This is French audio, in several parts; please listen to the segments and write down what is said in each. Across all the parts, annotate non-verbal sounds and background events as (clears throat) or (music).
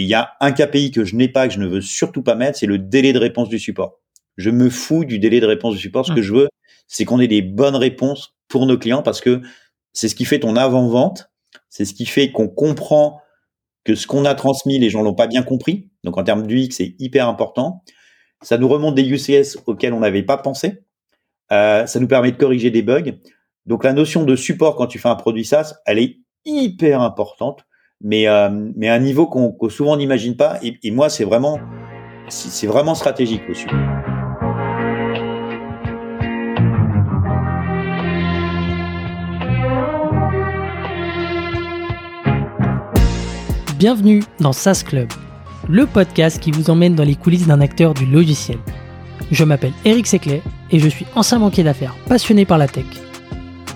il y a un KPI que je n'ai pas, que je ne veux surtout pas mettre, c'est le délai de réponse du support. Je me fous du délai de réponse du support. Ce que mmh. je veux, c'est qu'on ait des bonnes réponses pour nos clients parce que c'est ce qui fait ton avant-vente. C'est ce qui fait qu'on comprend que ce qu'on a transmis, les gens l'ont pas bien compris. Donc en termes d'UX, c'est hyper important. Ça nous remonte des UCS auxquels on n'avait pas pensé. Euh, ça nous permet de corriger des bugs. Donc la notion de support quand tu fais un produit SaaS, elle est hyper importante, mais euh, mais à un niveau qu'on souvent n'imagine pas. Et, moi, c'est vraiment c'est vraiment stratégique aussi. Bienvenue dans SaaS Club, le podcast qui vous emmène dans les coulisses d'un acteur du logiciel. Je m'appelle Eric Seclet et je suis ancien banquier d'affaires passionné par la tech.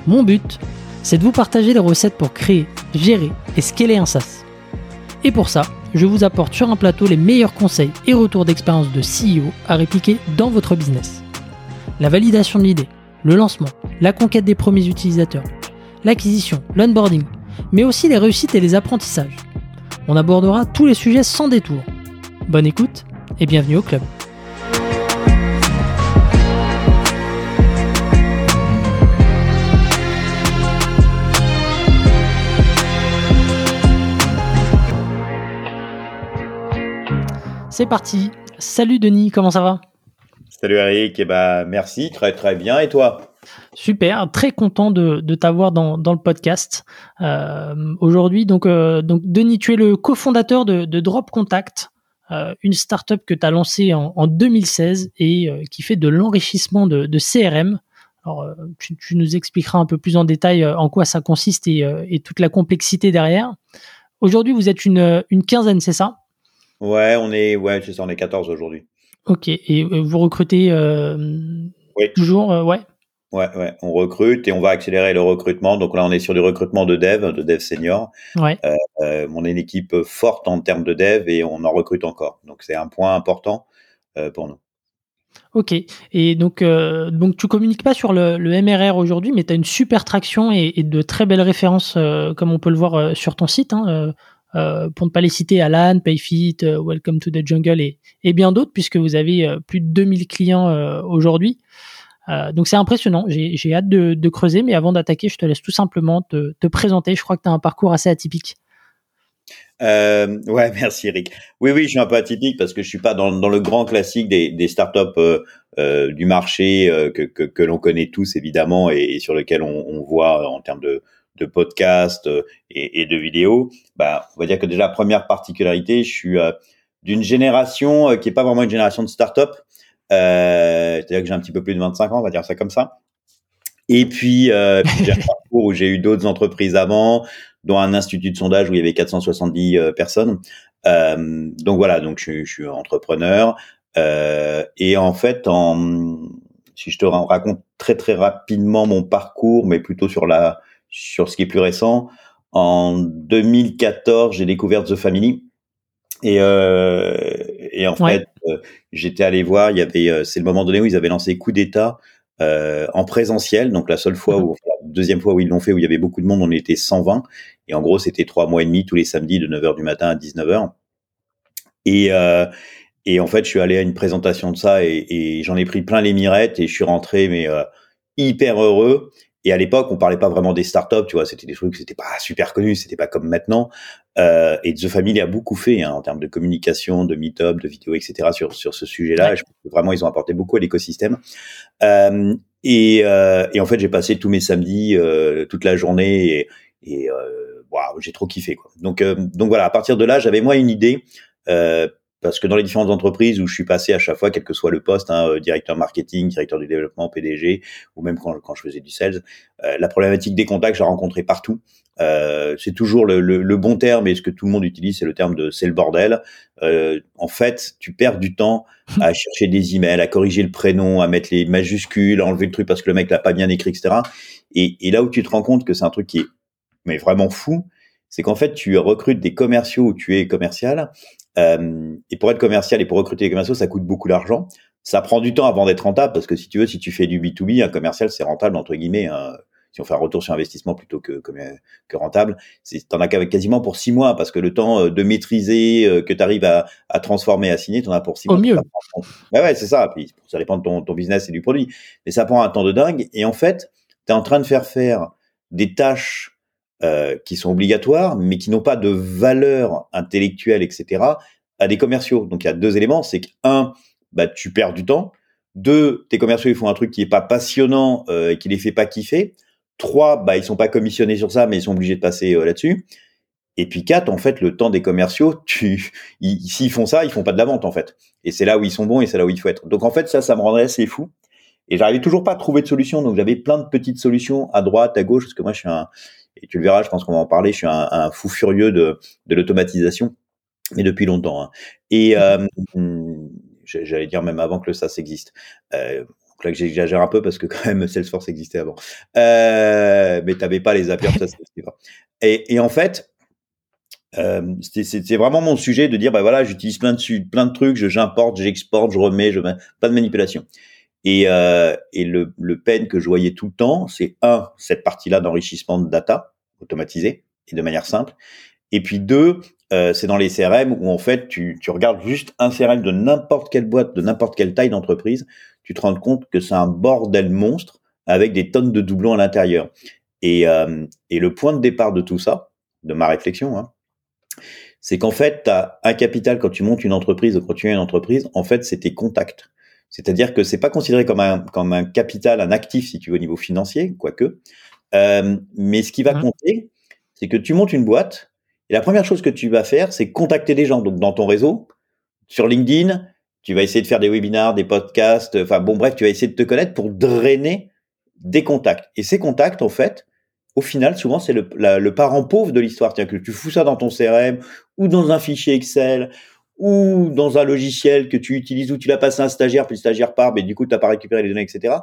Mon but, c'est de vous partager les recettes pour créer, gérer et scaler un SaaS. Et pour ça, je vous apporte sur un plateau les meilleurs conseils et retours d'expérience de CEO à répliquer dans votre business. La validation de l'idée, le lancement, la conquête des premiers utilisateurs, l'acquisition, l'onboarding, mais aussi les réussites et les apprentissages on abordera tous les sujets sans détour. Bonne écoute et bienvenue au club. C'est parti. Salut Denis, comment ça va? Salut Eric, et eh ben, merci, très très bien. Et toi? Super, très content de, t'avoir dans, le podcast. Euh, aujourd'hui, donc, euh, donc, Denis, tu es le cofondateur de, Drop Contact, euh, une startup que tu as lancée en, 2016 et qui fait de l'enrichissement de, CRM. Alors, tu, nous expliqueras un peu plus en détail en quoi ça consiste et, toute la complexité derrière. Aujourd'hui, vous êtes une, quinzaine, c'est ça? Ouais, on est, ouais, c'est ça, on est 14 aujourd'hui. Ok, et vous recrutez toujours, ouais Ouais, ouais, on recrute et on va accélérer le recrutement. Donc là, on est sur du recrutement de dev, de dev senior. Ouais. Euh, euh on est une équipe forte en termes de dev et on en recrute encore. Donc c'est un point important euh, pour nous. Ok. Et donc, euh, donc tu communiques pas sur le, le MRR aujourd'hui, mais tu as une super traction et, et, de très belles références, euh, comme on peut le voir euh, sur ton site. Hein, pour ne pas les citer, Alan, Payfit, Welcome to the Jungle et, et bien d'autres, puisque vous avez plus de 2000 clients aujourd'hui. Euh, donc c'est impressionnant, j'ai hâte de, creuser, mais avant d'attaquer, je te laisse tout simplement te, présenter. Je crois que tu as un parcours assez atypique. Euh, ouais, (laughs) merci Eric. Oui, oui, je suis un peu atypique parce que je suis pas dans, le grand classique des, des startups euh, du marché que, l'on connaît tous évidemment et, sur lequel on, voit en termes de, de podcasts et, de vidéos. Bah, on va dire que déjà première particularité, je suis d'une génération qui est pas vraiment une génération de startups. Euh, c'est-à-dire que j'ai un petit peu plus de 25 ans, on va dire ça comme ça. Et puis, euh, (laughs) j'ai un parcours où j'ai eu d'autres entreprises avant, dont un institut de sondage où il y avait 470 euh, personnes. Euh, donc voilà, donc je, suis entrepreneur. Euh, et en fait, si je te raconte très très rapidement mon parcours, mais plutôt sur la sur ce qui est plus récent, en 2014, j'ai découvert The Family. Et, euh, et en fait, euh, j'étais allé voir, il y avait, euh, c'est le moment donné où ils avaient lancé Coup d'État euh, en présentiel. Donc la seule fois mmh. où, la deuxième fois où ils l'ont fait, où il y avait beaucoup de monde, on était 120. Et en gros, c'était trois mois et demi tous les samedis de 9h du matin à 19h. Et, euh, et en fait, je suis allé à une présentation de ça et, et j'en ai pris plein les mirettes et je suis rentré mais euh, hyper heureux. Et à l'époque, on parlait pas vraiment des startups, tu vois, c'était des trucs, c'était pas super connu, c'était pas comme maintenant. Euh, et The Family a beaucoup fait hein, en termes de communication, de meet-up, de vidéos, etc. sur sur ce sujet-là. Je pense que vraiment, ils ont apporté beaucoup à l'écosystème. Euh, et, euh, et, en fait, j'ai passé tous mes samedis, euh, toute la journée, et, et euh, wow, j'ai trop kiffé. Quoi. Donc euh, donc voilà, à partir de là, j'avais moi une idée parce que dans les différentes entreprises où je suis passé à chaque fois, quel que soit le poste, hein, euh, directeur marketing, directeur du développement, PDG, ou même quand, quand je faisais du sales, euh, la problématique des contacts, j'ai rencontré partout. Euh, c'est toujours le, le, le, bon terme, et ce que tout le monde utilise, c'est le terme de c'est le bordel. Euh, en fait, tu perds du temps à (laughs) chercher des emails, à corriger le prénom, à mettre les majuscules, à enlever le truc parce que le mec l'a pas bien écrit, etc. Et, et là où tu te rends compte que c'est un truc qui est mais vraiment fou, c'est qu'en fait, tu recrutes des commerciaux où tu es commercial euh, et pour être commercial et pour recruter des commerciaux, ça coûte beaucoup d'argent. Ça prend du temps avant d'être rentable parce que si tu veux, si tu fais du B2B, un commercial, c'est rentable entre guillemets. Hein. si on fait un retour sur investissement plutôt que, que, que rentable, t'en as quasiment pour six mois parce que le temps de maîtriser, que tu arrives à, à, transformer, à signer, t'en as pour six Au mois. mieux. Ouais, ouais, c'est ça. Puis ça dépend de ton, ton business et du produit, mais ça prend un temps de dingue. Et en fait, tu es en train de faire faire des tâches euh, qui sont obligatoires, mais qui n'ont pas de valeur intellectuelle, etc., à des commerciaux. Donc il y a deux éléments, c'est que un, bah, tu perds du temps. Deux, tes commerciaux ils font un truc qui est pas passionnant euh, et qui les fait pas kiffer. Trois, bah ils sont pas commissionnés sur ça, mais ils sont obligés de passer euh, là-dessus. Et puis quatre, en fait, le temps des commerciaux, (laughs) tu, s'ils font ça, ils font pas de la vente en fait. Et c'est là où ils sont bons et c'est là où il faut être. Donc en fait, ça, ça me rendrait assez fou. Et j'arrivais toujours pas à trouver de solution. Donc j'avais plein de petites solutions à droite, à gauche, parce que moi je suis un, et tu le verras, je pense qu'on va en parler, je suis un, un fou furieux de, de l'automatisation, mais depuis longtemps. Hein. Et euh, j'allais dire même avant que le SaaS existe. Euh, donc là que j'exagère un peu parce que quand même Salesforce existait avant. Euh, mais t'avais pas les Zapier, ça. Et, et en fait, euh, c'est vraiment mon sujet de dire bah voilà j'utilise plein de plein de trucs j'importe j'exporte je remets je mets pas de manipulation et, euh, et le, le peine que je voyais tout le temps, c'est un, cette partie-là d'enrichissement de data automatisé et de manière simple. Et puis deux, euh, c'est dans les CRM où en fait tu, tu regardes juste un CRM de n'importe quelle boîte, de n'importe quelle taille d'entreprise, tu te rends compte que c'est un bordel monstre avec des tonnes de doublons à l'intérieur. Et, euh, et le point de départ de tout ça, de ma réflexion, hein, c'est qu'en fait, tu as un capital quand tu montes une entreprise ou quand tu as une entreprise, en fait, c'est tes contacts. C'est-à-dire que c'est pas considéré comme un, comme un capital, un actif, si tu veux, au niveau financier, quoique. Euh, mais ce qui va mmh. compter, c'est que tu montes une boîte et la première chose que tu vas faire, c'est contacter des gens. Donc, dans ton réseau, sur LinkedIn, tu vas essayer de faire des webinars, des podcasts, enfin, bon, bref, tu vas essayer de te connaître pour drainer des contacts. Et ces contacts, en fait, au final, souvent, c'est le, le parent pauvre de l'histoire. Que tu fous ça dans ton CRM ou dans un fichier Excel ou dans un logiciel que tu utilises où tu l'as passé à un stagiaire, puis le stagiaire part, mais du coup, tu n'as pas récupéré les données, etc.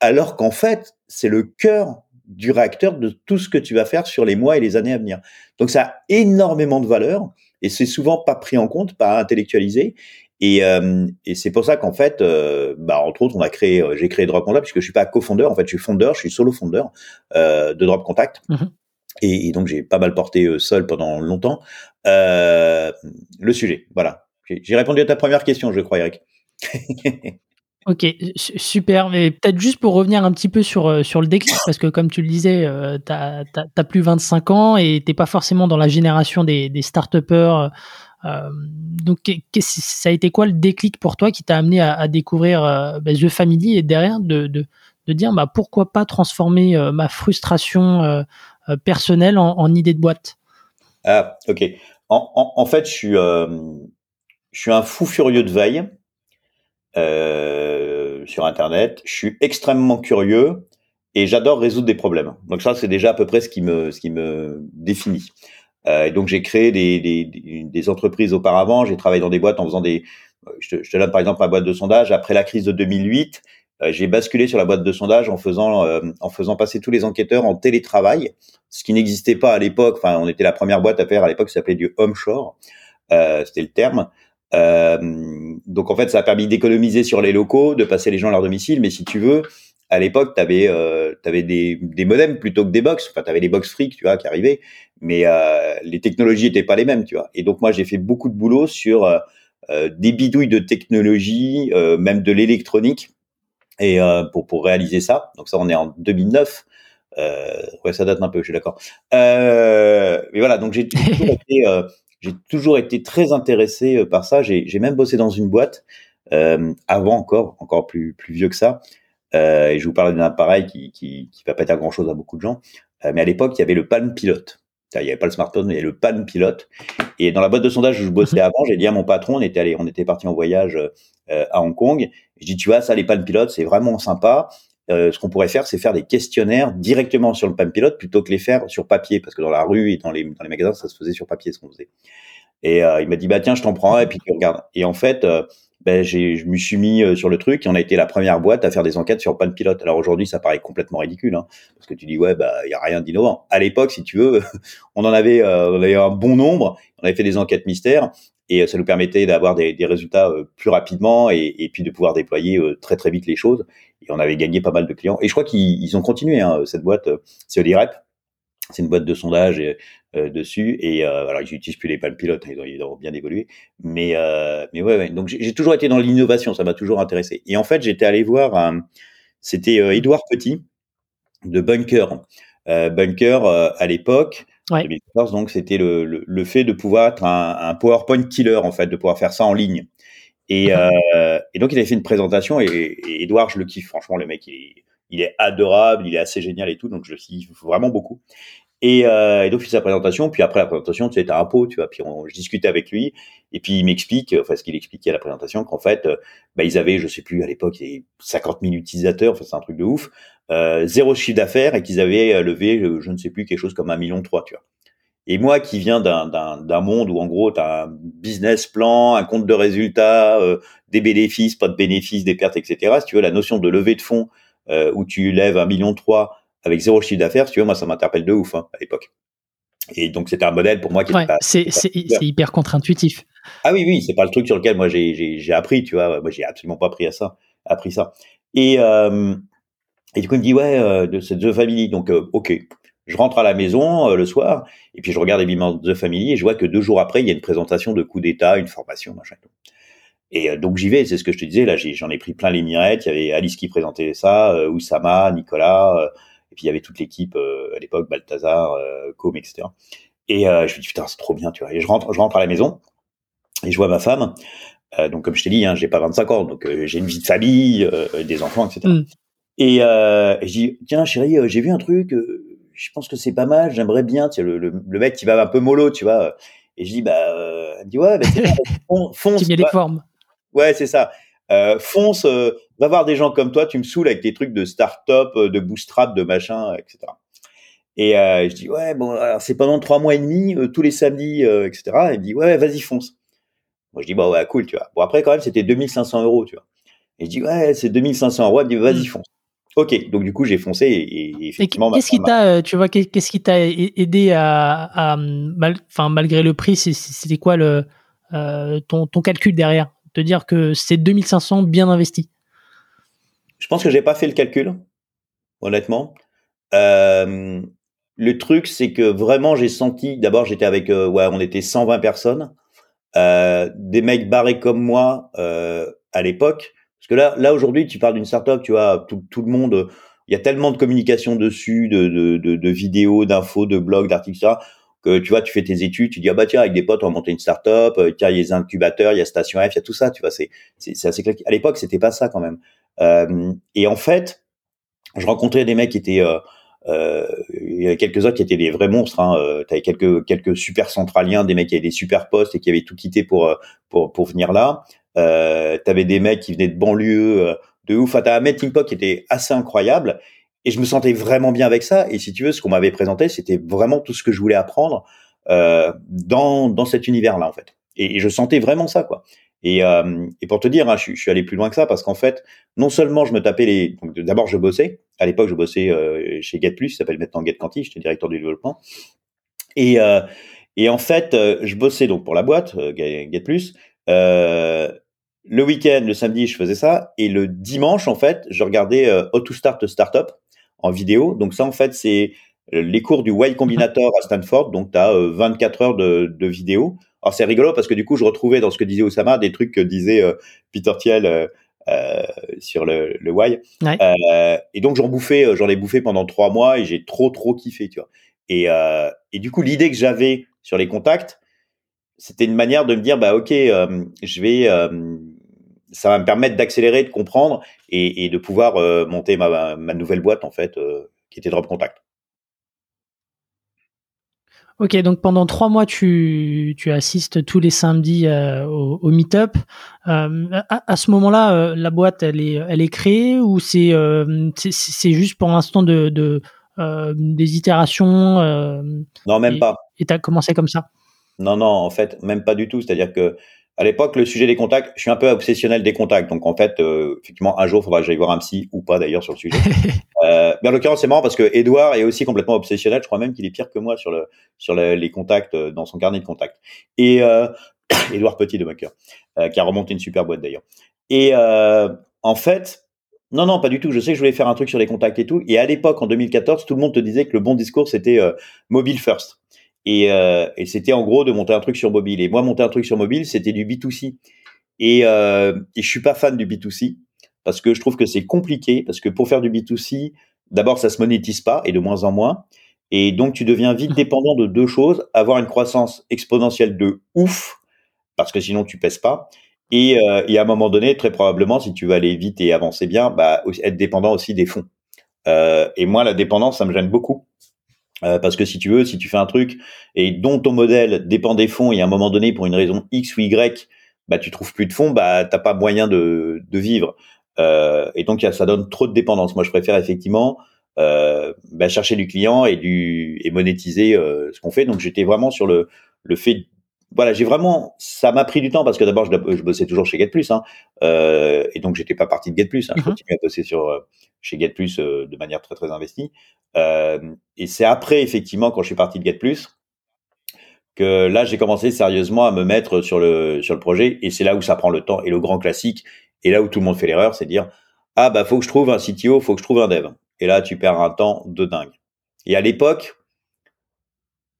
Alors qu'en fait, c'est le cœur du réacteur de tout ce que tu vas faire sur les mois et les années à venir. Donc ça a énormément de valeur et c'est souvent pas pris en compte, pas intellectualisé. Et, euh, et c'est pour ça qu'en fait, euh, bah, entre autres, on a créé, euh, j'ai créé Drop Contact puisque je suis pas cofondeur, en fait, je suis fondeur, je suis solo fondeur de Drop Contact. Mm-hmm. Et, donc j'ai pas mal porté euh, seul pendant longtemps euh, le sujet. Voilà. J'ai répondu à ta première question, je crois, Eric. (laughs) Ok, super. Mais peut-être juste pour revenir un petit peu sur, euh, sur le déclic, parce que comme tu le disais, euh, tu as, plus 25 ans et t'es pas forcément dans la génération des, des start-upers. Donc, ça a été quoi le déclic pour toi qui t'a amené à, découvrir bah, The Family et derrière de, de, de dire bah, pourquoi pas transformer ma frustration personnelle en, en, idée de boîte Ah, ok. En, fait, je suis, je suis un fou furieux de veille. Euh, sur Internet. Je suis extrêmement curieux et j'adore résoudre des problèmes. Donc ça, c'est déjà à peu près ce qui me, ce qui me définit. Euh, et donc j'ai créé des, des, entreprises auparavant. J'ai travaillé dans des boîtes en faisant des. Je te, je te donne par exemple ma boîte de sondage. Après la crise de 2008, euh, j'ai basculé sur la boîte de sondage en faisant euh, en faisant passer tous les enquêteurs en télétravail, ce qui n'existait pas à l'époque. Enfin, on était la première boîte à faire à l'époque, ça s'appelait du home shore. Euh, C'était le terme. Euh, donc en fait, ça a permis d'économiser sur les locaux, de passer les gens à leur domicile. Mais si tu veux, à l'époque, tu avais, euh, avais des, des modems plutôt que des box. Enfin, tu avais les box freak, tu vois, qui arrivaient. Mais euh, les technologies n'étaient pas les mêmes, tu vois. Et donc moi, j'ai fait beaucoup de boulot sur euh, euh des bidouilles de technologie, euh, même de l'électronique, et euh, pour pour réaliser ça. Donc ça, on est en 2009. ouais, ça date un peu, je suis d'accord. mais voilà, donc j'ai (laughs) été j'ai toujours été très intéressé euh, par ça. J'ai même bossé dans une boîte euh, avant encore, encore plus plus vieux que ça. Euh, et je vous parle d'un appareil qui, qui qui va pas dire grand chose à beaucoup de gens. Euh, mais à l'époque, il y avait le Palm Pilot. Il n'y avait pas le smartphone, mais il y avait le Palm Pilot. Et dans la boîte de sondage où je bossais mhm. avant, j'ai dit à mon patron, on était allé, on était parti en voyage euh, à Hong Kong. Je dis, tu vois, ça, les Palm Pilot, c'est vraiment sympa. Euh, ce qu'on pourrait faire, c'est faire des questionnaires directement sur le PAM pilote plutôt que les faire sur papier, parce que dans la rue et dans les, dans les magasins, ça se faisait sur papier ce qu'on faisait. Et euh, il m'a dit bah tiens, je t'en prends et puis tu regardes. Et en fait, euh, ben, j'ai, je me suis mis euh, sur le truc et on a été la première boîte à faire des enquêtes sur panne pilote. Alors aujourd'hui, ça paraît complètement ridicule, hein, parce que tu dis ouais, bah il y a rien d'innovant. À l'époque, si tu veux, (laughs) on en avait, euh, on avait un bon nombre. On avait fait des enquêtes mystères et euh, ça nous permettait d'avoir des, des résultats plus rapidement et, et, puis de pouvoir déployer très très vite les choses. Et on avait gagné pas mal de clients. Et je crois qu'ils ont continué hein, cette boîte, c'est Olirep. C'est une boîte de sondage euh, dessus. Et euh, alors, ils n'utilisent plus les palmes pilotes, ils ont, ils ont bien évolué. Mais, euh, mais ouais, ouais. Donc, j'ai toujours été dans l'innovation, ça m'a toujours intéressé. Et en fait, j'étais allé voir, c'était Edouard Petit de Bunker. Bunker, à l'époque, ouais. 2014, donc c'était le, le, le, fait de pouvoir être un, un, PowerPoint killer, en fait, de pouvoir faire ça en ligne. Et, (laughs) euh, et donc, il avait fait une présentation et, et Edouard, je le kiffe, franchement, le mec, il est, il est adorable, il est assez génial et tout, donc je le kiffe vraiment beaucoup. Et, euh, et, donc, il fait sa présentation. Puis après la présentation, tu sais, t'as un pot, tu vois. Puis on, je discutais avec lui. Et puis il m'explique, enfin, ce qu'il expliquait à la présentation, qu'en fait, euh, bah, ils avaient, je sais plus, à l'époque, il y avait 50 000 utilisateurs. Enfin, c'est un truc de ouf. Euh, zéro chiffre d'affaires et qu'ils avaient euh, levé, je ne sais plus, quelque chose comme un million trois, tu vois. Et moi, qui viens d'un monde où, en gros, tu as un business plan, un compte de résultats, euh, des bénéfices, pas de bénéfices, des pertes, etc. Si tu veux, la notion de levée de fonds où tu lèves un million trois avec zéro chiffre d'affaires, tu vois, moi, ça m'interpelle de ouf hein, à l'époque. Et donc, c'était un modèle pour moi qui ouais, C'est hyper contre-intuitif. Ah oui, oui, c'est pas le truc sur lequel moi j'ai appris, tu vois. Moi, j'ai absolument pas appris à ça, appris ça. Et, euh, et du coup, il me dit, ouais, euh, de cette The Family. Donc, euh, ok. Je rentre à la maison euh, le soir, et puis je regarde évidemment The Family, et je vois que deux jours après, il y a une présentation de coup d'État, une formation, machin. Et euh, donc j'y vais, c'est ce que je te disais, là j'en ai, pris plein les mirettes, il y avait Alice qui présentait ça, euh, Oussama, Nicolas, et puis il y avait toute l'équipe euh, à l'époque, Balthazar, euh, Com, etc. Et euh, je me dis putain c'est trop bien, tu vois. Et je rentre, je rentre à la maison et je vois ma femme. donc comme je t'ai dit, hein, j'ai pas 25 ans, donc j'ai une vie de famille, des enfants, etc. Et, euh, et je dis tiens chérie, j'ai vu un truc, je pense que c'est pas mal, j'aimerais bien. Tu sais, le, le, le, mec qui va un peu mollo, tu vois. Et je dis bah, elle me dit ouais, bah, (laughs) fonce. tu mets les formes. Ouais c'est ça. Euh, fonce, euh, va voir des gens comme toi, tu me saoules avec tes trucs de start-up, euh, de bootstrap, de machin, etc. Et euh, je dis ouais bon alors c'est pendant trois mois et demi tous les samedis etc. Et il me dit ouais vas-y fonce. Moi je dis bah ouais cool tu vois. Bon après quand même c'était 2500 euros tu vois. Et je dis ouais c'est 2500 euros. Il me dit vas-y mmh. fonce. Ok, donc du coup j'ai foncé et, et effectivement. Qu'est-ce qui t'a, tu vois, qu'est-ce qui t'a aidé à, à mal, enfin malgré le prix, c'était quoi le euh, ton, ton calcul derrière? De dire que c'est 2500 bien investi Je pense que j'ai pas fait le calcul, honnêtement. Euh, le truc, c'est que vraiment, j'ai senti. D'abord, j'étais avec, euh, ouais, on était 120 personnes, euh, des mecs barrés comme moi euh, à l'époque. Parce que là, là aujourd'hui, tu parles d'une startup, tu vois, tout, tout le monde. Il y a tellement de communication dessus, de, de, de, de vidéos, d'infos, de blogs, d'articles, ça que tu vois, tu fais tes études, tu dis ah bah tiens avec des potes on va monter une start-up, euh, tiens il y a les incubateurs, il y a Station F, il y a tout ça, tu vois, c'est assez clair. À l'époque c'était pas ça quand même. Euh, et en fait, je rencontrais des mecs qui étaient euh, euh, il y avait quelques autres qui étaient des vrais monstres. Hein. Euh, tu avais quelques quelques super centraliens, des mecs qui avaient des super postes et qui avaient tout quitté pour pour pour venir là. Euh, tu avais des mecs qui venaient de banlieue de ouf. Enfin, t'as un melting pot qui était assez incroyable et je me sentais vraiment bien avec ça. Et si tu veux, ce qu'on m'avait présenté, c'était vraiment tout ce que je voulais apprendre euh, dans, dans cet univers-là, en fait. Et, je sentais vraiment ça, quoi. Et, euh, et pour te dire, hein, je, je, suis allé plus loin que ça parce qu'en fait, non seulement je me tapais les. D'abord, je bossais. À l'époque, je bossais euh, chez GetPlus, qui s'appelle maintenant GetQuanti, j'étais directeur du développement. Et, euh, et en fait, euh, je bossais donc pour la boîte, euh, GetPlus. Euh, le week-end, le samedi, je faisais ça. Et le dimanche, en fait, je regardais euh, How to Start a Startup en vidéo. Donc ça, en fait, c'est euh, les cours du Y Combinator à Stanford. Donc tu as 24 heures de, de vidéo. Alors c'est rigolo parce que du coup, je retrouvais dans ce que disait Osama des trucs que disait euh, Peter Thiel euh, sur le, le Y. Ouais. Euh, et donc j'en bouffais, j'en ai bouffé pendant trois mois et j'ai trop trop kiffé, tu vois. Et, et du coup, l'idée que j'avais sur les contacts, c'était une manière de me dire, bah ok, je vais ça va me permettre d'accélérer, de comprendre et, et de pouvoir euh, monter ma, ma, nouvelle boîte en fait, euh, qui était Drop Contact. Ok, donc pendant trois mois, tu, tu assistes tous les samedis euh, au, au meet-up. À, à, ce moment-là, la boîte, elle est, elle est créée ou c'est c'est juste pour l'instant de, de des itérations Non, même et, pas. Et tu as commencé comme ça? Non, non, en fait, même pas du tout. C'est-à-dire que à l'époque, le sujet des contacts, je suis un peu obsessionnel des contacts. Donc, en fait, euh, effectivement, un jour, il faudra que j'aille voir un psy ou pas d'ailleurs sur le sujet. (laughs) euh, mais en l'occurrence, c'est marrant parce que Edouard est aussi complètement obsessionnel. Je crois même qu'il est pire que moi sur, le, sur les contacts euh, dans son carnet de contacts. Et euh, (coughs) Edouard Petit de Mocker, euh, qui a remonté une super boîte d'ailleurs. Et euh, en fait, non, non, pas du tout. Je sais que je voulais faire un truc sur les contacts et tout. Et à l'époque, en 2014, tout le monde te disait que le bon discours, c'était mobile first. Et, euh, et c'était en gros de monter un truc sur mobile. Et moi, monter un truc sur mobile, c'était du B2C. Et, euh, et je suis pas fan du B2C parce que je trouve que c'est compliqué. Parce que pour faire du B2C, d'abord, ça se monétise pas et de moins en moins. Et donc, tu deviens vite (laughs) dépendant de deux choses avoir une croissance exponentielle de ouf, parce que sinon, tu pèses pas. Et, euh, et à un moment donné, très probablement, si tu veux aller vite et avancer bien, bah, être dépendant aussi des fonds. Euh, et moi, la dépendance, ça me gêne beaucoup. Euh, parce que si tu veux, si tu fais un truc et dont ton modèle dépend des fonds et à un moment donné, pour une raison X ou Y, bah, tu trouves plus de fonds, bah, t'as pas moyen de, de vivre. Euh, et donc, ça donne trop de dépendance. Moi, je préfère effectivement euh, bah, chercher du client et, du, et monétiser euh, ce qu'on fait. Donc, j'étais vraiment sur le, le fait voilà, j'ai vraiment, ça m'a pris du temps parce que d'abord, je, je, bossais toujours chez GetPlus, hein, euh, et donc j'étais pas parti de GetPlus. Hein, Je mm-hmm. continuais à bosser sur euh, chez GetPlus euh, de manière très très investie. Euh, et c'est après, effectivement, quand je suis parti de GetPlus, que là, j'ai commencé sérieusement à me mettre sur le sur le projet. Et c'est là où ça prend le temps. Et le grand classique, et là où tout le monde fait l'erreur, c'est de dire ah bah faut que je trouve un CTO, faut que je trouve un dev. Et là, tu perds un temps de dingue. Et à l'époque,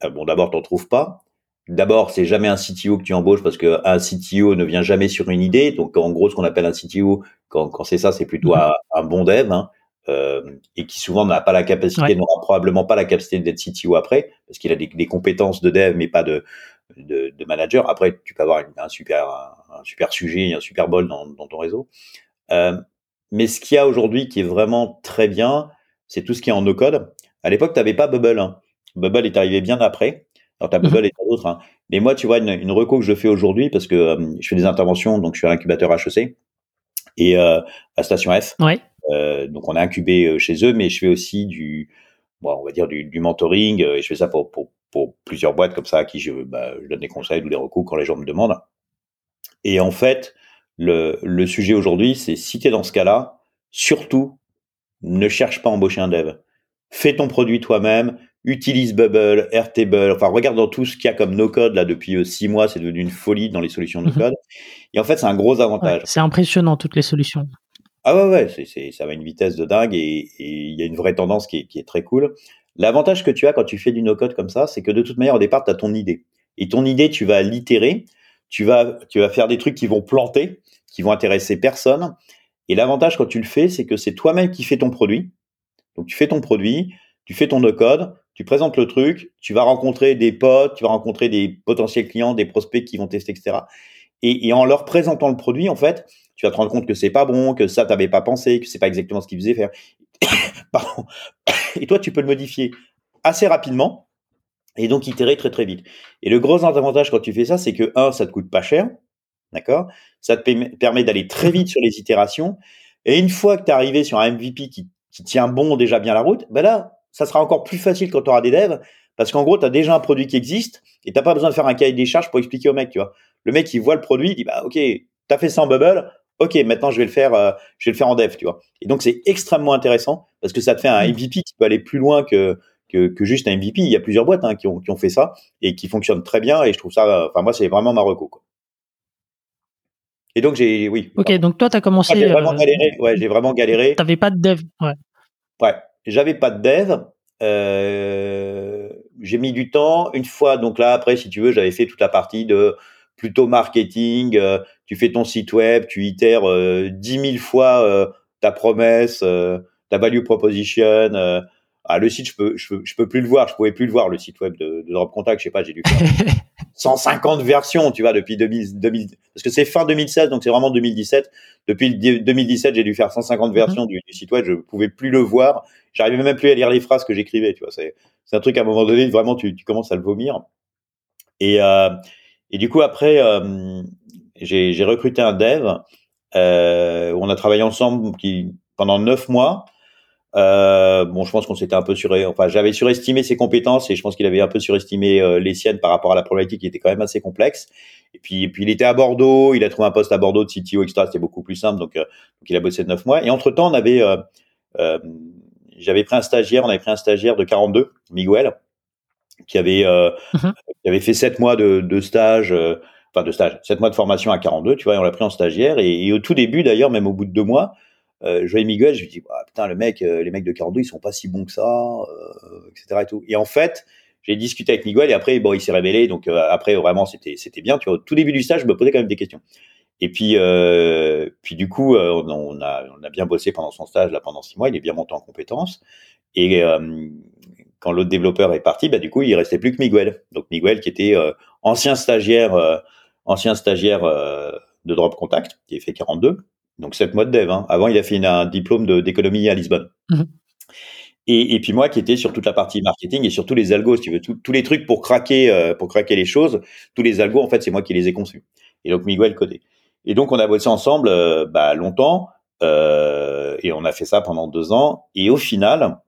euh, bon, d'abord, t'en trouves pas. D'abord, c'est jamais un CTO que tu embauches parce que un CTO ne vient jamais sur une idée. Donc, en gros, ce qu'on appelle un CTO, quand, quand c'est ça, c'est plutôt mm-hmm. un, bon dev hein, euh, et qui souvent n'a pas la capacité, ouais. n'aura probablement pas la capacité d'être CTO après parce qu'il a des, des, compétences de dev mais pas de, de, de, manager. Après, tu peux avoir un super un, un, super sujet, un super bol dans, dans ton réseau. Euh, mais ce qu'il y a aujourd'hui qui est vraiment très bien, c'est tout ce qui est en no-code. À l'époque, tu n'avais pas Bubble. Hein. Bubble est arrivé bien après. Alors, tu as Bubble mmh. et t'as d'autres. Hein. Mais moi, tu vois, une, une reco que je fais aujourd'hui, parce que euh, je fais des interventions, donc je suis à l'incubateur HEC et euh, à Station F. Ouais. Euh, donc, on est incubé euh, chez eux, mais je fais aussi du, bon, on va dire du, du mentoring, et je fais ça pour, pour, pour, plusieurs boîtes comme ça, à qui je, bah, je donne des conseils ou des recours quand les gens me demandent. Et en fait, le, le sujet aujourd'hui, c'est si tu es dans ce cas-là, surtout, ne cherche pas à embaucher un dev. Fais ton produit toi-même, utilise Bubble, Airtable, enfin regarde dans tout ce qu'il y a comme no-code là depuis euh, six mois, c'est devenu une folie dans les solutions mhm. no-code. Et en fait, c'est un gros avantage. Ouais, c'est impressionnant toutes les solutions. Ah ouais, ouais, c'est, c'est, ça va à une vitesse de dingue et il y a une vraie tendance qui est, qui est très cool. L'avantage que tu as quand tu fais du no-code comme ça, c'est que de toute manière, au départ, tu as ton idée. Et ton idée, tu vas l'itérer, tu vas, tu vas faire des trucs qui vont planter, qui vont intéresser personne. Et l'avantage quand tu le fais, c'est que c'est toi-même qui fais ton produit. Donc tu fais ton produit, tu fais ton no-code, tu présentes le truc, tu vas rencontrer des potes, tu vas rencontrer des potentiels clients, des prospects qui vont tester, etc. Et, en leur présentant le produit, en fait, tu vas te rendre compte que c'est pas bon, que ça t'avais pas pensé, que c'est pas exactement ce qu'ils faisaient faire. (coughs) (coughs) Et toi, tu peux le modifier assez rapidement et donc itérer très très vite. Et le gros avantage quand tu fais ça, c'est que un, ça te coûte pas cher, d'accord? Ça te permet d'aller très vite sur les itérations. Et une fois que tu es arrivé sur un MVP qui, qui tient bon déjà bien la route, ben là, ça sera encore plus facile quand tu auras des devs, parce qu'en gros, tu as déjà un produit qui existe et t'as pas besoin de faire un cahier des charges pour expliquer au mec, tu vois. Le mec, il voit le produit, il dit, bah, ok, tu as fait ça en bubble, ok, maintenant je vais le faire, euh, je vais le faire en dev, tu vois. Et donc, c'est extrêmement intéressant parce que ça te fait un MVP qui peut aller plus loin que, que, que juste un MVP. Il y a plusieurs boîtes hein, qui, ont, qui ont fait ça et qui fonctionnent très bien et je trouve ça, enfin, moi, c'est vraiment ma reco, quoi. Et donc, j'ai, oui. Ok, donc toi, tu as commencé. Ah, j'ai vraiment euh... galéré, ouais, j'ai vraiment galéré. T'avais pas de dev, ouais. Ouais, j'avais pas de dev. Euh, j'ai mis du temps. Une fois, donc là, après, si tu veux, j'avais fait toute la partie de plutôt marketing. Euh, tu fais ton site web, tu itères euh, 10 000 fois euh, ta promesse, euh, ta value proposition. ah, le site, je peux, je peux, je peux plus le voir. Je pouvais plus le voir, le site web de, de Drop Contact. Je sais pas, j'ai dû faire (laughs) 150 versions, tu vois, depuis 2000, 2000 parce que c'est fin 2016, donc c'est vraiment 2017. Depuis 2017, j'ai dû faire 150 mm-hmm. versions du, du, site web. Je pouvais plus le voir. J'arrivais même plus à lire les phrases que j'écrivais. Tu vois, c'est c'est un truc à un moment donné, vraiment, tu, tu commences à le vomir. Et euh, et du coup après, euh, j'ai recruté un dev. Euh, on a travaillé ensemble qui pendant neuf mois. Euh, bon, je pense qu'on s'était un peu sur, enfin, j'avais surestimé ses compétences et je pense qu'il avait un peu surestimé euh, les siennes par rapport à la problématique qui était quand même assez complexe. Et puis, puis il était à Bordeaux, il a trouvé un poste à Bordeaux de CTO, etc. C'était beaucoup plus simple, donc, euh, donc il a bossé neuf mois. Et entre temps, on avait, euh, j'avais pris un stagiaire, on avait pris un stagiaire de 42, Miguel, qui avait, mhm. qui avait fait sept mois de, de stage enfin de stage, sept mois de formation à 42, tu vois, et on l'a pris en stagiaire. Et, et au tout début, d'ailleurs, même au bout de deux mois, euh, je voyais Miguel, je lui dis, ah, putain, le mec, euh, les mecs de 42, ils sont pas si bons que ça, euh, etc. Et, tout. et en fait, j'ai discuté avec Miguel et après, bon, il s'est révélé. Donc euh, après, vraiment, c'était c'était bien. Tu vois, au tout début du stage, je me posais quand même des questions. Et puis, euh, puis du coup, on, on, a, on a bien bossé pendant son stage là pendant six mois. Il est bien monté en compétences. Et quand l'autre développeur est parti, bah du coup, il restait plus que Miguel. Donc Miguel, qui était ancien stagiaire, ancien stagiaire de Drop Contact, qui a fait 42 donc 7 mois de dev. Hein. Avant, il a fait un diplôme d'économie à Lisbonne. Mhm. Et, et, puis moi qui étais sur toute la partie marketing et sur tous les algos, si tu veux, tous les trucs pour craquer, euh, pour craquer les choses, tous les algos, en fait, c'est moi qui les ai conçus. Et donc Miguel codé. Et donc on a bossé ensemble euh, bah, longtemps, euh, et on a fait ça pendant deux ans. Et au final,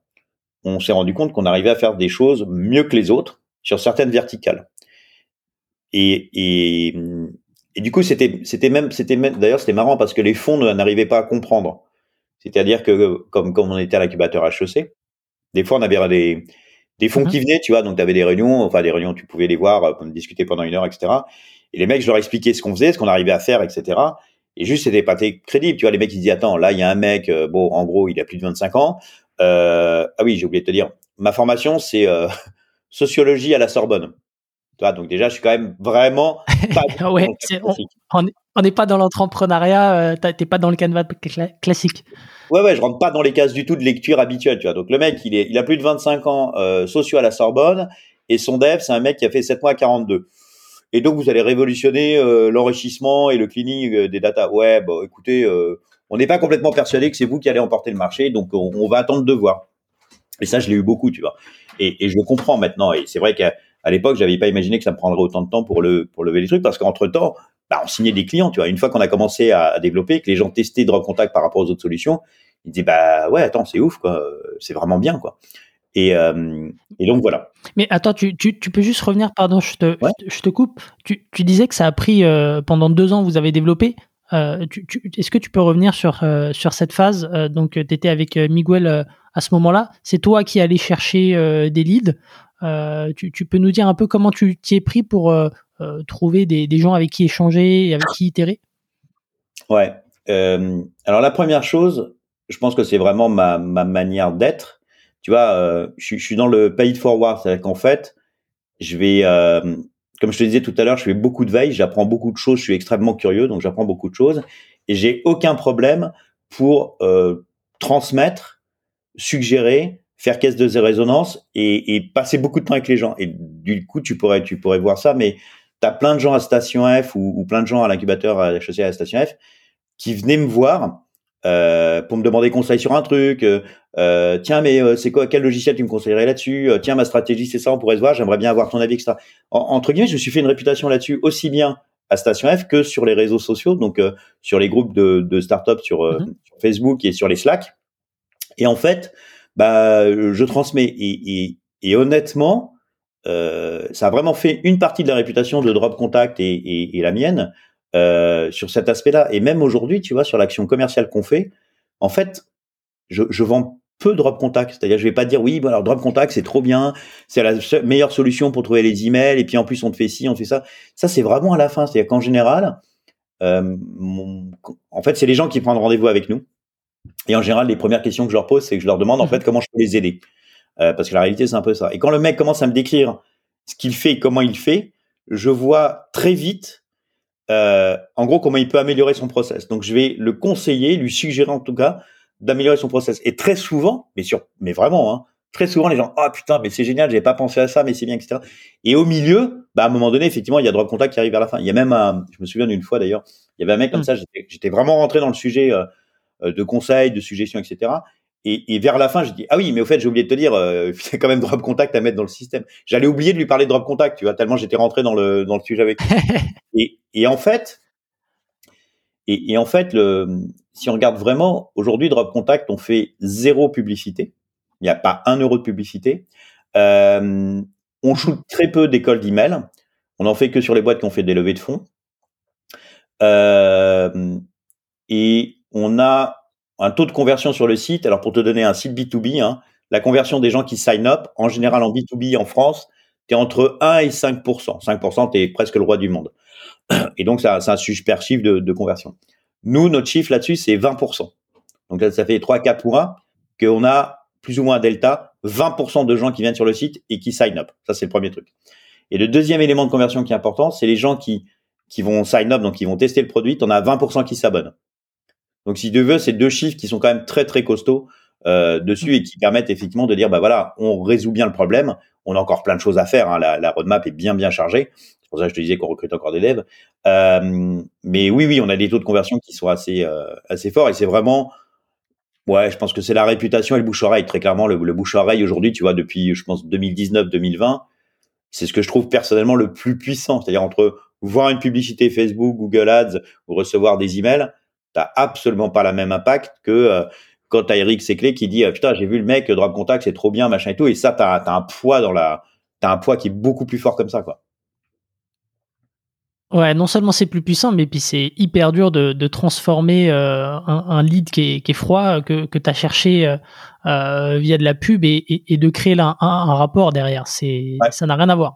on s'est rendu compte qu'on arrivait à faire des choses mieux que les autres sur certaines verticales. Et, et, et du coup, c'était, c'était même, c'était même, d'ailleurs, c'était marrant parce que les fonds n'arrivaient pas à comprendre. C'est-à-dire que, comme, comme on était à l'incubateur HEC, des fois, on avait des, des fonds mhm. qui venaient, tu vois, donc tu avais des réunions, enfin, des réunions, tu pouvais les voir, euh, discuter pendant une heure, etc. Et les mecs, je leur expliquais ce qu'on faisait, ce qu'on arrivait à faire, etc. Et juste, c'était pas crédible, tu vois, les mecs, ils disaient, attends, là, il y a un mec, euh, bon, en gros, il a plus de 25 ans. Euh, ah oui, j'ai oublié de te dire, ma formation, c'est euh, (laughs) sociologie à la Sorbonne donc déjà, je suis quand même vraiment (laughs) pas ouais, on n'est pas dans l'entrepreneuriat, tu euh, t'es pas dans le canevas classique. Ouais, ouais, je rentre pas dans les cases du tout de lecture habituelle, tu vois. Donc le mec, il, est, il a plus de 25 ans, sociaux à la Sorbonne, et son dev, c'est un mec qui a fait 7 mois à 42. Et donc vous allez révolutionner euh, l'enrichissement et le cleaning euh, des data. Ouais, bon, écoutez, on n'est pas complètement persuadé que c'est vous qui allez emporter le marché, donc on, va attendre de voir. Et ça, je l'ai eu beaucoup, tu vois. Et, je le comprends maintenant. Et c'est vrai qu'à à l'époque, j'avais pas imaginé que ça me prendrait autant de temps pour lever les trucs parce qu'entre temps, bah, on signait des clients. Tu vois, une fois qu'on a commencé à, développer, que les gens testaient Drop Contact par rapport aux autres solutions, ils disaient bah ouais, attends, c'est ouf quoi, c'est vraiment bien quoi. Et, euh, et, donc voilà. Mais attends, tu, tu, tu, peux juste revenir, pardon, je te, je te coupe. Tu, tu, disais que ça a pris euh, pendant deux ans, vous avez développé. Euh, Est-ce que tu peux revenir sur, sur cette phase Donc, tu étais avec Miguel à ce moment-là. C'est toi qui allais chercher des leads. Tu, tu, peux nous dire un peu comment tu t'y es pris pour trouver des, des, gens avec qui échanger et avec qui itérer? Ouais. alors la première chose, je pense que c'est vraiment ma, ma manière d'être. Tu vois, je, je, suis dans le paid forward, c'est-à-dire qu'en fait, je vais, comme je te disais tout à l'heure, je fais beaucoup de veille, j'apprends beaucoup de choses, je suis extrêmement curieux, donc j'apprends beaucoup de choses, et j'ai aucun problème pour transmettre, suggérer, faire caisse de résonance et, passer beaucoup de temps avec les gens. Et du coup, tu pourrais, tu pourrais voir ça, mais tu as plein de gens à Station F ou, ou plein de gens à l'incubateur à HEC à Station F qui venaient me voir euh, pour me demander conseil sur un truc. Euh, euh tiens, mais euh, c'est quoi, quel logiciel tu me conseillerais là-dessus Tiens, ma stratégie, c'est ça, on pourrait se voir. J'aimerais bien avoir ton avis, etc. entre guillemets, je me suis fait une réputation là-dessus aussi bien à Station F que sur les réseaux sociaux, donc sur les groupes de, de startups sur, mm-hmm. sur Facebook et sur les Slack. Et en fait, bah, je transmets. Et, et, et honnêtement, ça a vraiment fait une partie de la réputation de Drop Contact et la mienne euh, sur cet aspect-là. Et même aujourd'hui, tu vois, sur l'action commerciale qu'on fait, en fait, je, je vends peu Drop Contact. C'est-à-dire, je vais pas dire oui, bon, alors Drop Contact, c'est trop bien, c'est la meilleure solution pour trouver les emails, et puis en plus, on te fait ci, on te fait ça. Ça, c'est vraiment à la fin. C'est-à-dire qu'en général, euh, mon, en fait, c'est les gens qui prennent rendez-vous avec nous. Et en général, les premières questions que je leur pose, c'est que je leur demande en mhm. fait comment je peux les aider. Euh, parce que la réalité, c'est un peu ça. Et quand le mec commence à me décrire ce qu'il fait et comment il fait, je vois très vite, euh, en gros, comment il peut améliorer son process. Donc, je vais le conseiller, lui suggérer en tout cas d'améliorer son process. Et très souvent, mais sur, mais vraiment, hein, très souvent, les gens, ah oh, putain, mais c'est génial, j'avais pas pensé à ça, mais c'est bien, etc. Et au milieu, bah, à un moment donné, effectivement, il y a droit contact qui arrive vers la fin. Il y a même un, je me souviens d'une fois d'ailleurs, il y avait un mec comme mm. ça, j'étais vraiment rentré dans le sujet. Euh, euh, de conseils, de suggestions, etc. Et, et, vers la fin, je dis ah oui, mais au fait, j'ai oublié de te dire, euh, (laughs) il quand même Drop Contact à mettre dans le système. J'allais oublier de lui parler de Drop Contact, tu vois, tellement j'étais rentré dans le dans le sujet avec. (laughs) et, et en fait, Et, et en fait, le, si on regarde vraiment, aujourd'hui, Drop Contact, on fait zéro publicité. Il n'y a pas un euro de publicité. Euh, on shoot très peu d'écoles d'email. On en fait que sur les boîtes qui ont fait des levées de fonds. Euh, et on a un taux de conversion sur le site. Alors, pour te donner un site B2B, hein, la conversion des gens qui sign up, en général en B2B en France, tu es entre 1 et 5% 5 tu es presque le roi du monde. Et donc, c'est un, super chiffre de, conversion. Nous, notre chiffre là-dessus, c'est 20% Donc, ça fait 3-4 mois qu'on a plus ou moins un delta, 20% de gens qui viennent sur le site et qui sign up. Ça, c'est le premier truc. Et le deuxième élément de conversion qui est important, c'est les gens qui, qui vont sign up, donc qui vont tester le produit. On a 20% qui s'abonnent. Donc, si tu veux, c'est deux chiffres qui sont quand même très, très costauds euh, dessus et qui permettent effectivement de dire, bah voilà, on résout bien le problème. On a encore plein de choses à faire. Hein. La, roadmap est bien, bien chargée. C'est pour ça que je te disais qu'on recrute encore des devs. Euh, mais oui, oui, on a des taux de conversion qui sont assez, euh, assez forts et c'est vraiment, ouais, je pense que c'est la réputation et le bouche-oreille. Très clairement, le, le bouche-oreille aujourd'hui, tu vois, depuis, je pense, 2019-2020, c'est ce que je trouve personnellement le plus puissant. C'est-à-dire entre voir une publicité Facebook, Google Ads ou recevoir des emails, t'as absolument pas la même impact que euh, quand t'as Eric Seclé qui dit putain j'ai vu le mec drop contact c'est trop bien machin et tout et ça t'as as un poids dans la t'as un poids qui est beaucoup plus fort comme ça quoi. Ouais, non seulement c'est plus puissant, mais puis c'est hyper dur de, de transformer euh, un, un, lead qui est, qui est froid, que, que tu as cherché euh, euh, via de la pub et, et, et de créer là un, un, rapport derrière. C'est Ça n'a rien à voir.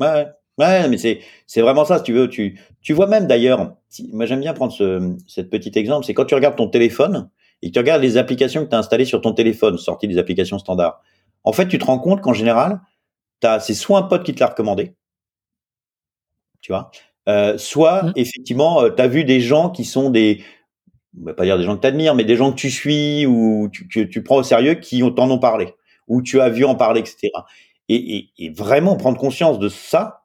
Ouais, ouais mais c'est, c'est vraiment ça, si tu veux. Tu, tu vois même d'ailleurs, moi j'aime bien prendre ce cette petit exemple, c'est quand tu regardes ton téléphone et que tu regardes les applications que tu as installées sur ton téléphone, sorties des applications standards. En fait, tu te rends compte qu'en général, c'est soit un pote qui te l'a recommandé, tu vois, euh, soit mmh. effectivement, euh, tu as vu des gens qui sont des, on va pas dire des gens que tu admires, mais des gens que tu suis ou tu, que tu prends au sérieux qui t'en ont parlé, ou tu as vu en parler, etc. Et, et, et vraiment prendre conscience de ça,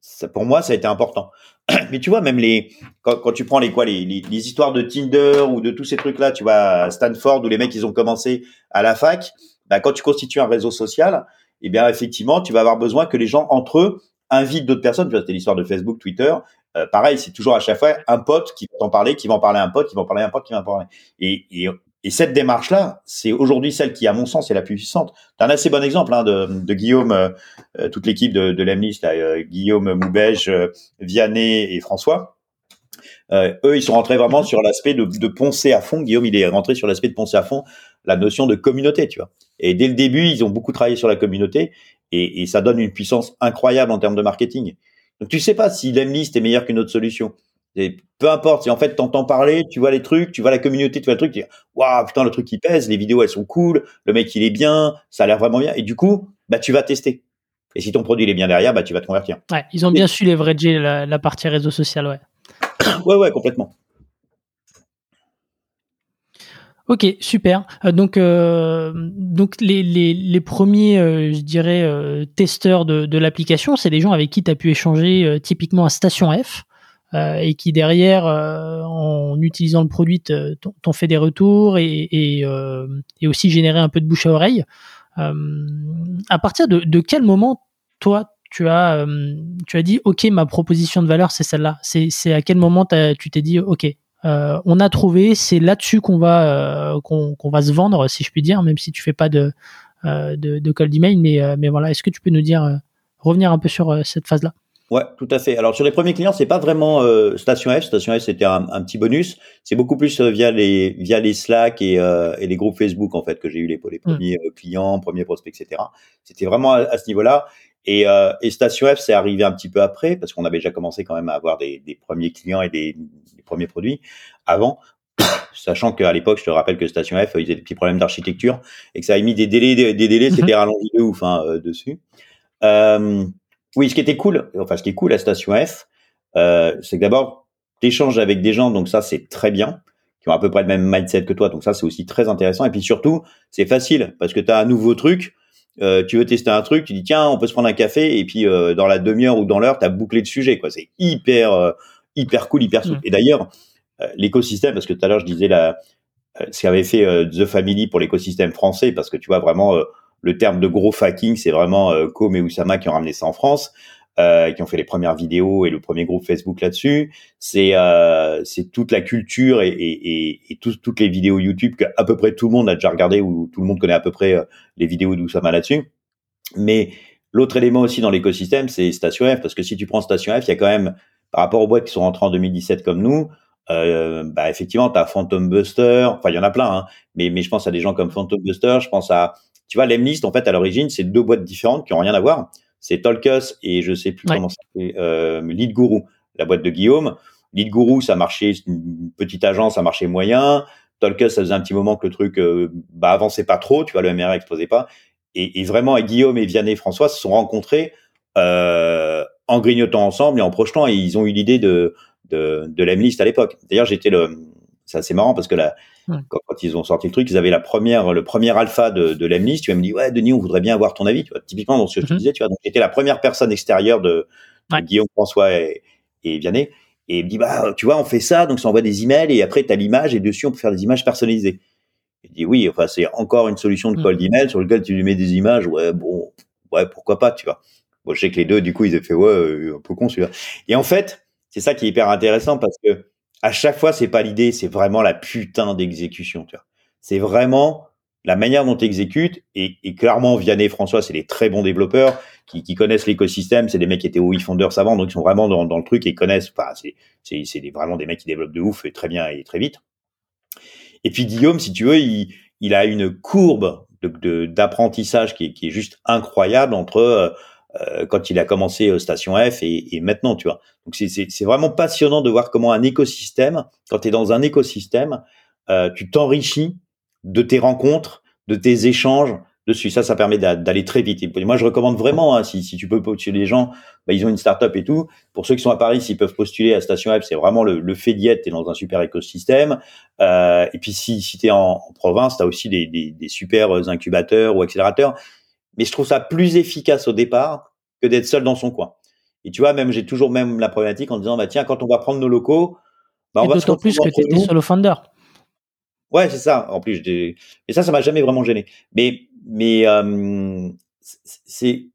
ça, pour moi, ça a été important. (clears throat) Mais tu vois, même les quand, quand tu prends les quoi, les, les, les, histoires de Tinder ou de tous ces trucs-là, tu vois, Stanford où les mecs ils ont commencé à la fac, bah, quand tu constitues un réseau social, eh bien effectivement, tu vas avoir besoin que les gens entre eux invite d'autres personnes. Tu vois, c'était l'histoire de Facebook, Twitter. Euh, pareil, c'est toujours à chaque fois un pote qui va t'en parler, qui va en parler à un pote, qui va en parler à un pote, qui va en parler. Et, et, et cette démarche-là, c'est aujourd'hui celle qui, à mon sens, est la plus puissante. Tu un assez bon exemple hein, de, de, Guillaume, euh, euh toute l'équipe de, de euh, Guillaume Moubège, euh, Vianney et François. eux, ils sont rentrés vraiment sur l'aspect de, de poncer à fond. Guillaume, il est rentré sur l'aspect de poncer à fond la notion de communauté, tu vois. Et dès le début, ils ont beaucoup travaillé sur la communauté et, et, ça donne une puissance incroyable en termes de marketing. Donc tu sais pas si l'Emlist est meilleur qu'une autre solution. Et peu importe, si en fait t'entends parler, tu vois les trucs, tu vois la communauté, tu vois le truc, tu dis waouh putain le truc qui pèse, les vidéos elles sont cool, le mec il est bien, ça a l'air vraiment bien, et du coup bah tu vas tester. Et si ton produit il est bien derrière, bah tu vas te convertir. Ouais, ils ont bien su leverager la, la partie réseau social, ouais. (coughs) ouais ouais complètement. Ok, super. Euh, donc, euh, donc les, les, les premiers, euh, je dirais, testeurs de, de l'application, c'est des gens avec qui tu as pu échanger typiquement à Station F et qui derrière, en utilisant le produit, t'ont fait des retours et, et, aussi généré un peu de bouche à oreille. à partir de, quel moment, toi, tu as, tu as dit, OK, ma proposition de valeur, c'est celle-là. C'est à quel moment tu t'es dit, OK, euh, on a trouvé, c'est là-dessus qu'on va euh, va se vendre, si je puis dire, même si tu fais pas de euh, de, de call d'email, mais mais voilà, est-ce que tu peux nous dire revenir un peu sur cette phase-là? Ouais, tout à fait. Alors sur les premiers clients, c'est pas vraiment Station F. Station F, c'était un, petit bonus. C'est beaucoup plus via les via les Slack et, et les groupes Facebook en fait que j'ai eu les, les mmh. premiers clients, premiers prospects, etc. C'était vraiment à, ce niveau-là. Et, et Station F, c'est arrivé un petit peu après parce qu'on avait déjà commencé quand même à avoir des, des premiers clients et des, premiers produits avant, (coughs) sachant qu'à l'époque, je te rappelle que Station F, ils avaient des petits problèmes d'architecture et que ça a mis des délais, des, délais, c'était mhm. rallongé de ouf hein, euh, dessus. Euh, oui, ce qui était cool, enfin ce qui est cool à Station F, euh, c'est que d'abord, tu échanges avec des gens, donc ça c'est très bien, qui ont à peu près le même mindset que toi, donc ça c'est aussi très intéressant. Et puis surtout, c'est facile parce que tu as un nouveau truc. Euh, tu veux tester un truc, tu dis tiens, on peut se prendre un café, et puis euh, dans la demi-heure ou dans l'heure, tu as bouclé le sujet. quoi. C'est hyper hyper cool, hyper souple. Mm. Et d'ailleurs, l'écosystème, parce que tout à l'heure je disais la, ce qu'avait fait The Family pour l'écosystème français, parce que tu vois vraiment le terme de gros fucking, c'est vraiment Com et Oussama qui ont ramené ça en France. euh, qui ont fait les premières vidéos et le premier groupe Facebook là-dessus. C'est euh, toute la culture et, toutes les vidéos YouTube que à peu près tout le monde a déjà regardé ou tout le monde connaît à peu près euh, les vidéos d'Oussama là-dessus. Mais l'autre élément aussi dans l'écosystème, c'est Station F, parce que si tu prends Station F, il y a quand même, par rapport aux boîtes qui sont rentrées en 2017 comme nous, euh, bah effectivement, tu as Phantom Buster, enfin il y en a plein, hein, mais je pense à des gens comme Phantom Buster, je pense à, tu vois, Lemlist, en fait, à l'origine, c'est deux boîtes différentes qui ont rien à voir c'est Tolkus et je sais plus comment ça s'appelle, euh, Lead Guru, la boîte de Guillaume. Lead Guru, ça marchait, une petite agence, ça marchait moyen. Tolkus, ça faisait un petit moment que le truc euh, bah, avançait pas trop, tu vois, le MRR explosait pas. Et, et vraiment, Guillaume et Vianney et François se sont rencontrés euh, en grignotant ensemble et en projetant, et ils ont eu l'idée de, de, de l'Emlist à l'époque. D'ailleurs, j'étais le, c'est assez marrant parce que quand, ils ont sorti le truc, ils avaient la première, le premier alpha de, de l'Emlist. Tu vas me dire, ouais, Denis, on voudrait bien avoir ton avis. Tu vois, typiquement, dans ce que je te mhm. disais, tu vois, donc j'étais la première personne extérieure de, Guillaume, François et, et Vianney. Et il me dit, bah, tu vois, on fait ça, donc ça envoie des emails et après, tu as l'image et dessus, on peut faire des images personnalisées. Il dit, oui, enfin, c'est encore une solution de mm. call d'email sur lequel tu lui mets des images. Ouais, bon, ouais, pourquoi pas, tu vois. Bon, je sais que les deux, du coup, ils ont fait, ouais, euh, un peu con celui-là. Et en fait, c'est ça qui est hyper intéressant parce que à chaque fois, c'est pas l'idée, c'est vraiment la putain d'exécution. C'est vraiment la manière dont tu exécutes. Et, clairement, Vianney et François, c'est des très bons développeurs qui, connaissent l'écosystème. C'est des mecs qui étaient UI Founders avant, donc ils sont vraiment dans, le truc et connaissent. Enfin, c'est, vraiment des mecs qui développent de ouf et très bien et très vite. Et puis Guillaume, si tu veux, il, a une courbe d'apprentissage qui est, qui est juste incroyable entre euh, euh, quand il a commencé euh, Station F et, maintenant, tu vois. Donc c'est vraiment passionnant de voir comment un écosystème, quand tu es dans un écosystème, euh, tu t'enrichis de tes rencontres, de tes échanges dessus. Ça, ça permet d'aller très vite. Et moi, je recommande vraiment, hein, si, si, tu peux postuler les gens, bah, ils ont une startup et tout. Pour ceux qui sont à Paris, s'ils peuvent postuler à Station F, c'est vraiment le, le fait d'y être, tu dans un super écosystème. Euh, et puis si, si tu es en, province, tu as aussi des, des, des super incubateurs ou accélérateurs mais je trouve ça plus efficace au départ que d'être seul dans son coin. Et tu vois, même j'ai toujours même la problématique en disant bah tiens, quand on va prendre nos locaux, bah, on va d'autant plus que tu étais solo founder. Ouais, c'est ça. En plus, et ça, ça m'a jamais vraiment gêné. Mais mais euh, c'est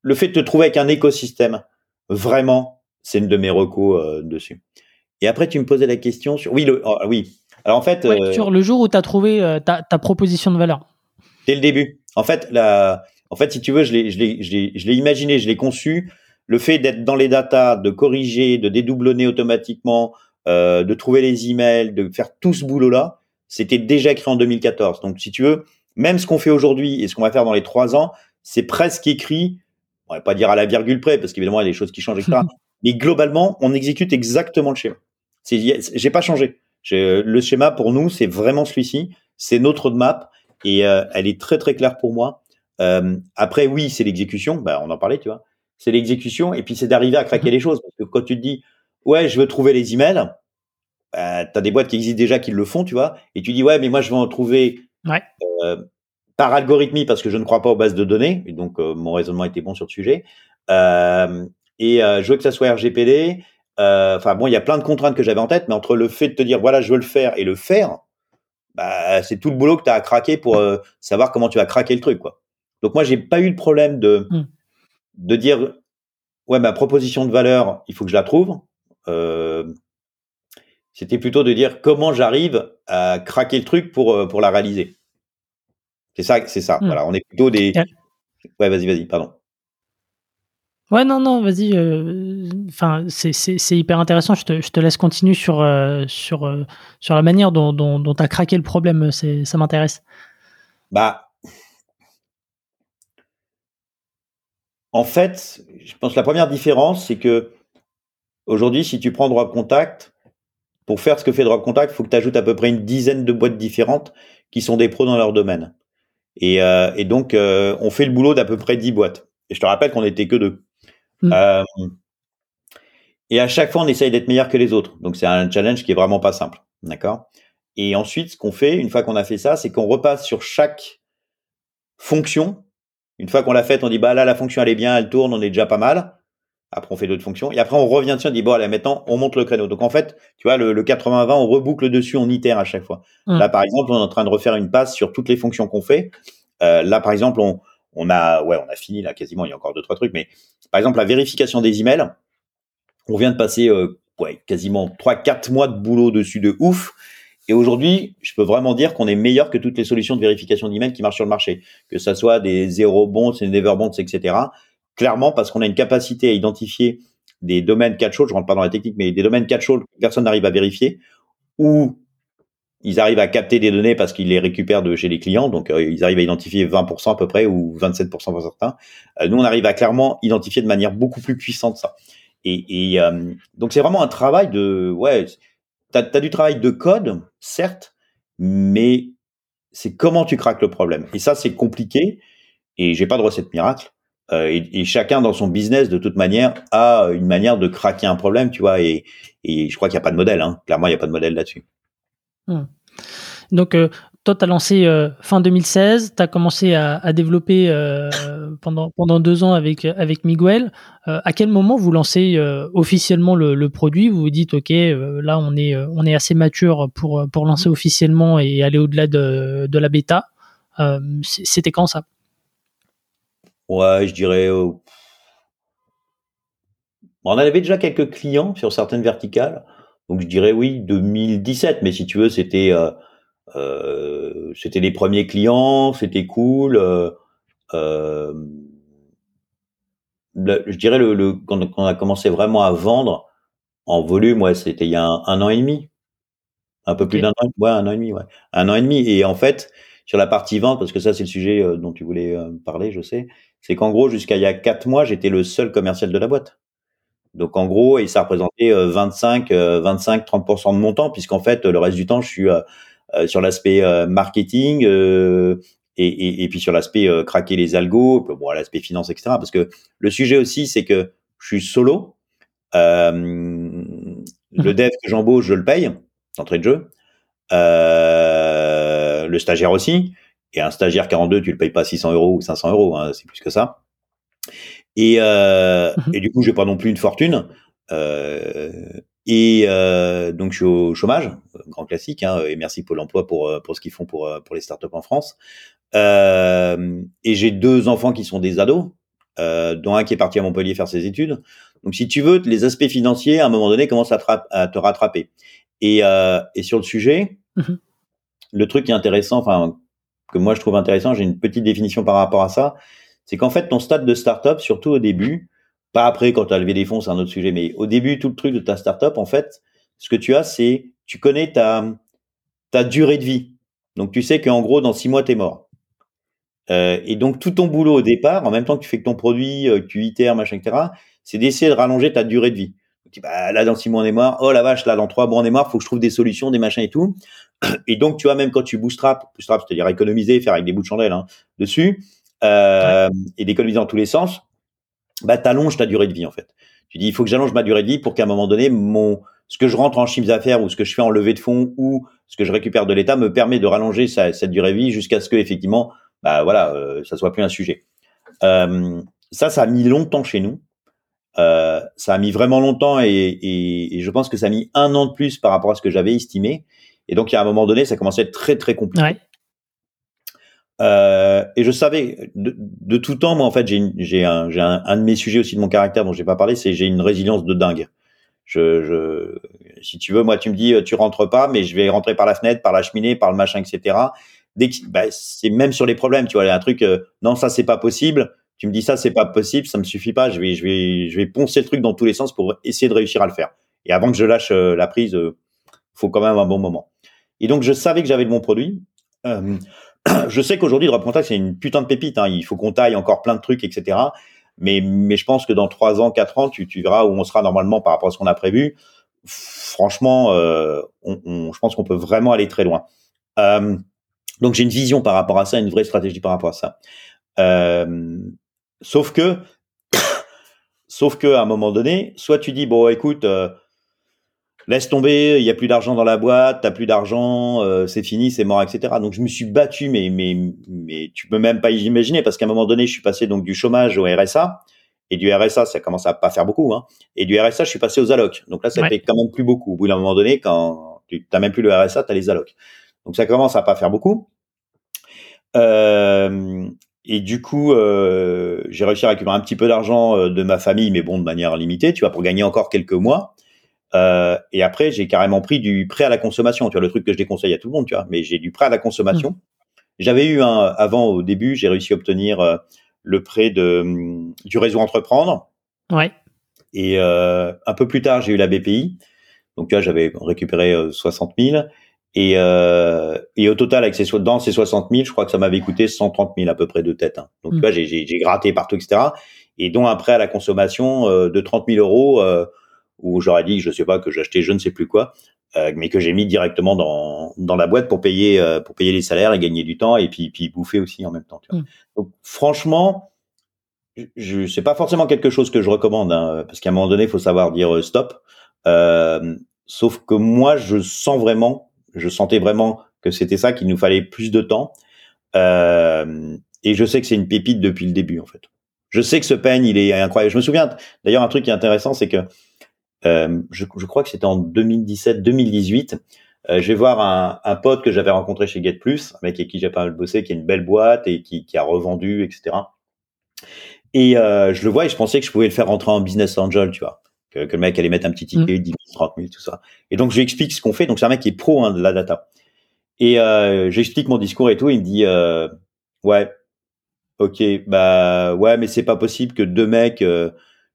le fait de te trouver avec un écosystème vraiment, c'est une de mes recos euh, dessus. Et après, tu me posais la question sur oui, le, oh, oui. Alors en fait, euh, sur le jour où tu as trouvé ta, ta, proposition de valeur. Dès le début. En fait, la, en fait, si tu veux, je l'ai, je l'ai, je l'ai, imaginé, je l'ai conçu. Le fait d'être dans les datas, de corriger, de dédoublonner automatiquement, euh, de trouver les emails, de faire tout ce boulot-là, c'était déjà créé en 2014. Donc, si tu veux, même ce qu'on fait aujourd'hui et ce qu'on va faire dans les trois ans, c'est presque écrit. On va pas dire à la virgule près, parce qu'évidemment, il y a des choses qui changent, etc. (laughs) Mais globalement, on exécute exactement le schéma. C'est, j'ai pas changé. le schéma pour nous, c'est vraiment celui-ci. C'est notre roadmap et euh, elle est très très claire pour moi. Euh, après, oui, c'est l'exécution. Bah, on en parlait, tu vois. C'est l'exécution et puis c'est d'arriver à craquer mhm. les choses. Parce que quand tu te dis, ouais, je veux trouver les emails, bah, tu as des boîtes qui existent déjà qui le font, tu vois. Et tu dis, ouais, mais moi, je veux en trouver ouais. euh, par algorithmie parce que je ne crois pas aux bases de données. Et donc, euh, mon raisonnement était bon sur le sujet. Euh, et euh, je veux que ça soit RGPD. Enfin, bon, il y a plein de contraintes que j'avais en tête, mais entre le fait de te dire, voilà, je veux le faire et le faire, bah, c'est tout le boulot que tu as à craquer pour savoir comment tu vas craquer le truc, quoi. Donc moi, j'ai pas eu le problème de hmm. de dire ouais ma proposition de valeur, il faut que je la trouve. Euh, c'était plutôt de dire comment j'arrive à craquer le truc pour euh, pour la réaliser. C'est ça, c'est ça. Hmm. Voilà, on est plutôt des. Ouais, vas-y, vas-y, pardon. Ouais, non, non, vas-y. Euh, enfin, c'est hyper intéressant. Je te, je te laisse continuer sur, sur, sur la manière dont, dont tu as craqué le problème. Ça m'intéresse. Bah, En fait, je pense que la première différence, c'est que aujourd'hui, si tu prends Drop Contact, pour faire ce que fait Drop Contact, il faut que tu ajoutes à peu près une dizaine de boîtes différentes qui sont des pros dans leur domaine. Et, euh, donc, euh, on fait le boulot d'à peu près 10 boîtes. Et je te rappelle qu'on n'était que deux. Mm. Euh, et à chaque fois, on essaye d'être meilleur que les autres. Donc, c'est un challenge qui est vraiment pas simple. D'accord? Et ensuite, ce qu'on fait, une fois qu'on a fait ça, c'est qu'on repasse sur chaque fonction une fois qu'on l'a faite, on dit bah là la fonction elle est bien, elle tourne, on est déjà pas mal. Après on fait d'autres fonctions et après on revient dessus, on dit bon allez maintenant on monte le créneau. Donc en fait, tu vois le, 80-20, on reboucle dessus, on itère à chaque fois. Mmh. Là par exemple, on est en train de refaire une passe sur toutes les fonctions qu'on fait. Euh, là par exemple, on, on a, ouais, on a fini là quasiment. Il y a encore deux trois trucs, mais par exemple la vérification des emails, on vient de passer euh, ouais, quasiment trois quatre mois de boulot dessus de ouf. Et aujourd'hui, je peux vraiment dire qu'on est meilleur que toutes les solutions de vérification d'emails qui marchent sur le marché, que ça soit des zéro bonds, des never bonds, etc. Clairement, parce qu'on a une capacité à identifier des domaines catch-all, je rentre pas dans la technique, mais des domaines catch-all que personne n'arrive à vérifier, ou ils arrivent à capter des données parce qu'ils les récupèrent de chez les clients, donc euh, ils arrivent à identifier 20% à peu près ou 27% pour certains. Euh, nous, on arrive à clairement identifier de manière beaucoup plus puissante ça. Et, et euh, donc c'est vraiment un travail de, ouais, t'as as du travail de code, certes, mais c'est comment tu craques le problème. Et ça, c'est compliqué. Et j'ai pas de recette miracle. Euh, et, chacun dans son business, de toute manière, a une manière de craquer un problème, tu vois. Et, je crois qu'il n'y a pas de modèle. Hein. Clairement, il n'y a pas de modèle là-dessus. Hmm. Donc, euh, toi, tu as lancé euh, fin 2016, tu as commencé à, à développer euh, pendant, pendant deux ans avec, avec Miguel. Euh, à quel moment vous lancez officiellement le, le, produit? Vous vous dites, OK, là, on est, on est assez mature pour, pour lancer officiellement et aller au-delà de, de la bêta. C'était quand ça? Ouais, je dirais. on avait déjà quelques clients sur certaines verticales. Donc je dirais oui 2017, mais si tu veux c'était c'était les premiers clients, c'était cool. Euh, euh je dirais le, le quand, on a commencé vraiment à vendre en volume, ouais, c'était il y a un, an et demi, un peu plus d'un an, ouais, un an et demi, ouais, un an et demi. Et en fait, sur la partie vente, parce que ça c'est le sujet euh, dont tu voulais parler, je sais, c'est qu'en gros jusqu'à il y a quatre mois, j'étais le seul commercial de la boîte. Donc en gros, et ça représentait 25, 25, 30% de mon temps, puisqu'en fait le reste du temps, je suis euh, euh, sur l'aspect euh, marketing et, et, puis sur l'aspect craquer les algos, bon, l'aspect finance, etc. Parce que le sujet aussi, c'est que je suis solo. le mmh dev que j'embauche, je le paye, d'entrée de jeu. le stagiaire aussi. Et un stagiaire 42, tu le payes pas 600 euros ou 500 euros, hein, c'est plus que ça. Et, euh, mmh et du coup, j'ai pas non plus une fortune. Euh, et euh, donc, je suis au chômage, grand classique. Hein, et merci Pôle Emploi pour pour ce qu'ils font pour pour les startups en France. Euh, et j'ai deux enfants qui sont des ados, euh, dont un qui est parti à Montpellier faire ses études. Donc, si tu veux, les aspects financiers, à un moment donné, commencent à te, à te rattraper. Et, euh, et sur le sujet, mmh le truc qui est intéressant, enfin que moi je trouve intéressant, j'ai une petite définition par rapport à ça, c'est qu'en fait, ton stade de startup, surtout au début, pas après quand tu as levé des fonds, c'est un autre sujet, mais au début, tout le truc de ta startup, en fait, ce que tu as, c'est, tu connais ta, durée de vie. Donc, tu sais qu'en gros, dans six mois, tu es mort. Euh, et donc, tout ton boulot au départ, en même temps que tu fais que ton produit, euh, que tu itères, machin, etc., c'est d'essayer de rallonger ta durée de vie. Donc, bah, là, dans six mois, on est mort. Oh la vache, là, dans trois mois, on est mort. Faut que je trouve des solutions, des machins et tout. (clears throat) Et donc, tu vois, même quand tu bootstrap, bootstrap, c'est-à-dire économiser, faire avec des bouts de chandelle hein, dessus, euh, et d'économiser dans tous les sens, bah t'allonges ta durée de vie en fait. Tu dis il faut que j'allonge ma durée de vie pour qu'à un moment donné mon ce que je rentre en chiffre d'affaires ou ce que je fais en levée de fonds ou ce que je récupère de l'État me permet de rallonger sa, cette durée de vie jusqu'à ce que effectivement bah voilà euh, ça soit plus un sujet. Euh, ça ça a mis longtemps chez nous. Euh, ça a mis vraiment longtemps et, et, et, je pense que ça a mis un an de plus par rapport à ce que j'avais estimé. Et donc, à un moment donné, ça commençait à être très, très compliqué. Ouais. Euh, et je savais de, de, tout temps, moi en fait, j'ai j'ai un, un, un, de mes sujets aussi de mon caractère dont j'ai pas parlé, c'est j'ai une résilience de dingue. Je, je, si tu veux, moi tu me dis tu rentres pas, mais je vais rentrer par la fenêtre, par la cheminée, par le machin, etc. Dès que bah, c'est même sur les problèmes, tu vois, il y a un truc, euh, non ça c'est pas possible. Tu me dis ça c'est pas possible, ça me suffit pas. Je vais, je vais, je vais poncer le truc dans tous les sens pour essayer de réussir à le faire. Et avant que je lâche euh, la prise, euh, faut quand même un bon moment. Et donc je savais que j'avais le bon produit. Euh, (clears throat) je sais qu'aujourd'hui, Drop Contact, c'est une putain de pépite. Hein. Il faut qu'on taille encore plein de trucs, etc. Mais, mais je pense que dans trois ans, quatre ans, tu, tu verras où on sera normalement par rapport à ce qu'on a prévu. Franchement, euh, on, on, je pense qu'on peut vraiment aller très loin. Euh, donc j'ai une vision par rapport à ça, une vraie stratégie par rapport à ça. Euh, sauf que, (coughs) sauf que à un moment donné, soit tu dis bon, écoute, euh, laisse tomber, il y a plus d'argent dans la boîte, t'as plus d'argent, euh, c'est fini, c'est mort, etc. Donc je me suis battu, mais mais mais tu peux même pas imaginer parce qu'à un moment donné, je suis passé donc du chômage au RSA et du RSA, ça commence à pas faire beaucoup, hein. Et du RSA, je suis passé aux allocs. Donc là, ça fait quand même plus beaucoup. Au bout d'un moment donné, quand tu t'as même plus le RSA, t'as les allocs. Donc ça commence à pas faire beaucoup. Euh, et du coup, euh, j'ai réussi à récupérer un petit peu d'argent euh, de ma famille, mais bon, de manière limitée, tu vois, pour gagner encore quelques mois. Euh, et après, j'ai carrément pris du prêt à la consommation, tu vois, le truc que je déconseille à tout le monde, tu vois, mais j'ai du prêt à la consommation. Mmh. J'avais eu un, avant, au début, j'ai réussi à obtenir euh, le prêt de, hum, du réseau Entreprendre. Ouais. Et euh, un peu plus tard, j'ai eu la BPI. Donc, tu vois, j'avais récupéré 60 000. Et, et au total, avec ces, dans ces 60 000, je crois que ça m'avait coûté 130 000 à peu près de tête. Hein. Donc, tu mm. vois, j'ai gratté partout, etc. Et dont après à la consommation de 30 000 euros, où j'aurais dit, je sais pas, que j'achetais je ne sais plus quoi, euh, mais que j'ai mis directement dans, dans la boîte pour payer, euh, pour payer les salaires et gagner du temps et puis, puis bouffer aussi en même temps. Tu vois. Mm. Donc, franchement, je c'est pas forcément quelque chose que je recommande, hein, parce qu'à un moment donné, il faut savoir dire euh, stop. sauf que moi, je sens vraiment je sentais vraiment que c'était ça, qu'il nous fallait plus de temps. Et je sais que c'est une pépite depuis le début, en fait. Je sais que ce peigne, il est incroyable. Je me souviens, d'ailleurs, un truc qui est intéressant, c'est que je, je, crois que c'était en 2017-2018. Euh, je vais voir un, un pote que j'avais rencontré chez Get Plus, un mec avec qui j'ai pas mal bossé, qui a une belle boîte et qui, qui a revendu, etc. Et euh, je le vois et je pensais que je pouvais le faire rentrer en business angel, tu vois que, le mec allait mettre un petit ticket, 10 000, 30 000, tout ça. Et donc, je lui explique ce qu'on fait. Donc, c'est un mec qui est pro hein, de la data. Et euh, j'explique mon discours et tout. Il me dit, euh, ouais, ok, bah ouais, mais c'est pas possible que deux mecs, euh,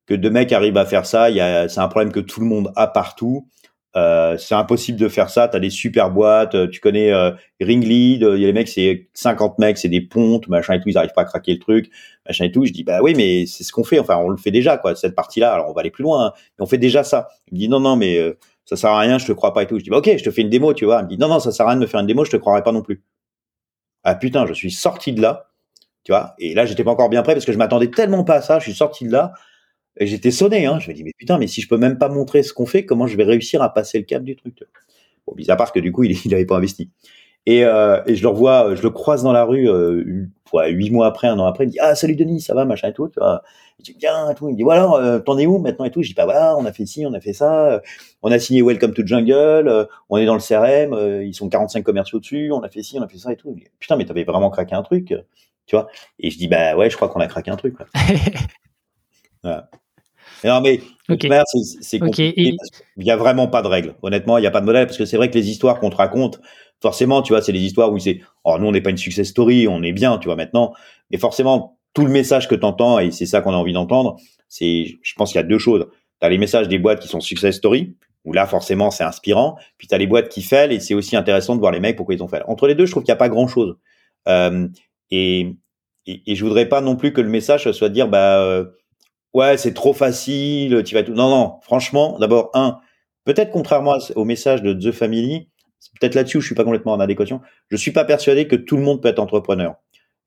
que deux mecs arrivent à faire ça. C'est un problème que tout le monde a partout. Euh, c'est impossible de faire ça. Tu as des super boîtes. Euh, tu connais euh, Ringlead. Il y a les mecs, c'est 50 mecs, c'est des pontes, machin et tout. Ils arrivent pas à craquer le truc, machin et tout. Je dis bah oui, mais c'est ce qu'on fait. Enfin, on le fait déjà quoi. Cette partie-là. Alors on va aller plus loin. Hein, mais on fait déjà ça. Il me dit non non mais euh, ça sert à rien. Je te crois pas et tout. Je dis bah ok, je te fais une démo, tu vois. Il me dit non non ça sert à rien de me faire une démo. Je te croirais pas non plus. Ah putain, je suis sorti de là. Tu vois. Et là, j'étais pas encore bien prêt parce que je m'attendais tellement pas à ça. Je suis sorti de là. Et j'étais sonné, hein. Je me dis, mais putain, mais si je peux même pas montrer ce qu'on fait, comment je vais réussir à passer le cap du truc Bon, mis à part que du coup, (laughs) il, il avait pas investi. Et, euh, et je le revois, je le croise dans la rue, euh, huit mois après, un an après, il me dit, ah, salut Denis, ça va, machin et tout, tu vois. Je dis, bien, tout. Il me dit, voilà, euh, t'en es où maintenant et tout? Je dis, bah voilà, on a fait ci, on a fait ça, on a signé Welcome to Jungle, euh, on est dans le CRM, euh, ils sont 45 commerciaux dessus, on a fait ci, on a fait ça et tout. Dit, putain, mais t'avais vraiment craqué un truc, tu vois. Et je dis, bah ouais, je crois qu'on a craqué un truc, quoi. (laughs) voilà. Non, mais c'est compliqué. Il n'y a vraiment pas de règles. Honnêtement, il n'y a pas de modèle parce que c'est vrai que les histoires qu'on te raconte, forcément, tu vois, c'est des histoires où c'est, oh, nous, on n'est pas une success story, on est bien, tu vois, maintenant. Mais forcément, tout le message que tu entends, et c'est ça qu'on a envie d'entendre, c'est, je pense qu'il y a deux choses. Tu as les messages des boîtes qui sont success story, où là, forcément, c'est inspirant. Puis tu as les boîtes qui fêlent, et c'est aussi intéressant de voir les mecs pourquoi ils ont fait. Entre les deux, je trouve qu'il n'y a pas grand chose. Euh, et, et, et, je voudrais pas non plus que le message soit de dire, bah, euh, ouais, c'est trop facile, tu vas tout. Non, non, franchement, d'abord, un, peut-être contrairement au message de The Family, c'est peut-être là-dessus où je suis pas complètement en adéquation, je suis pas persuadé que tout le monde peut être entrepreneur.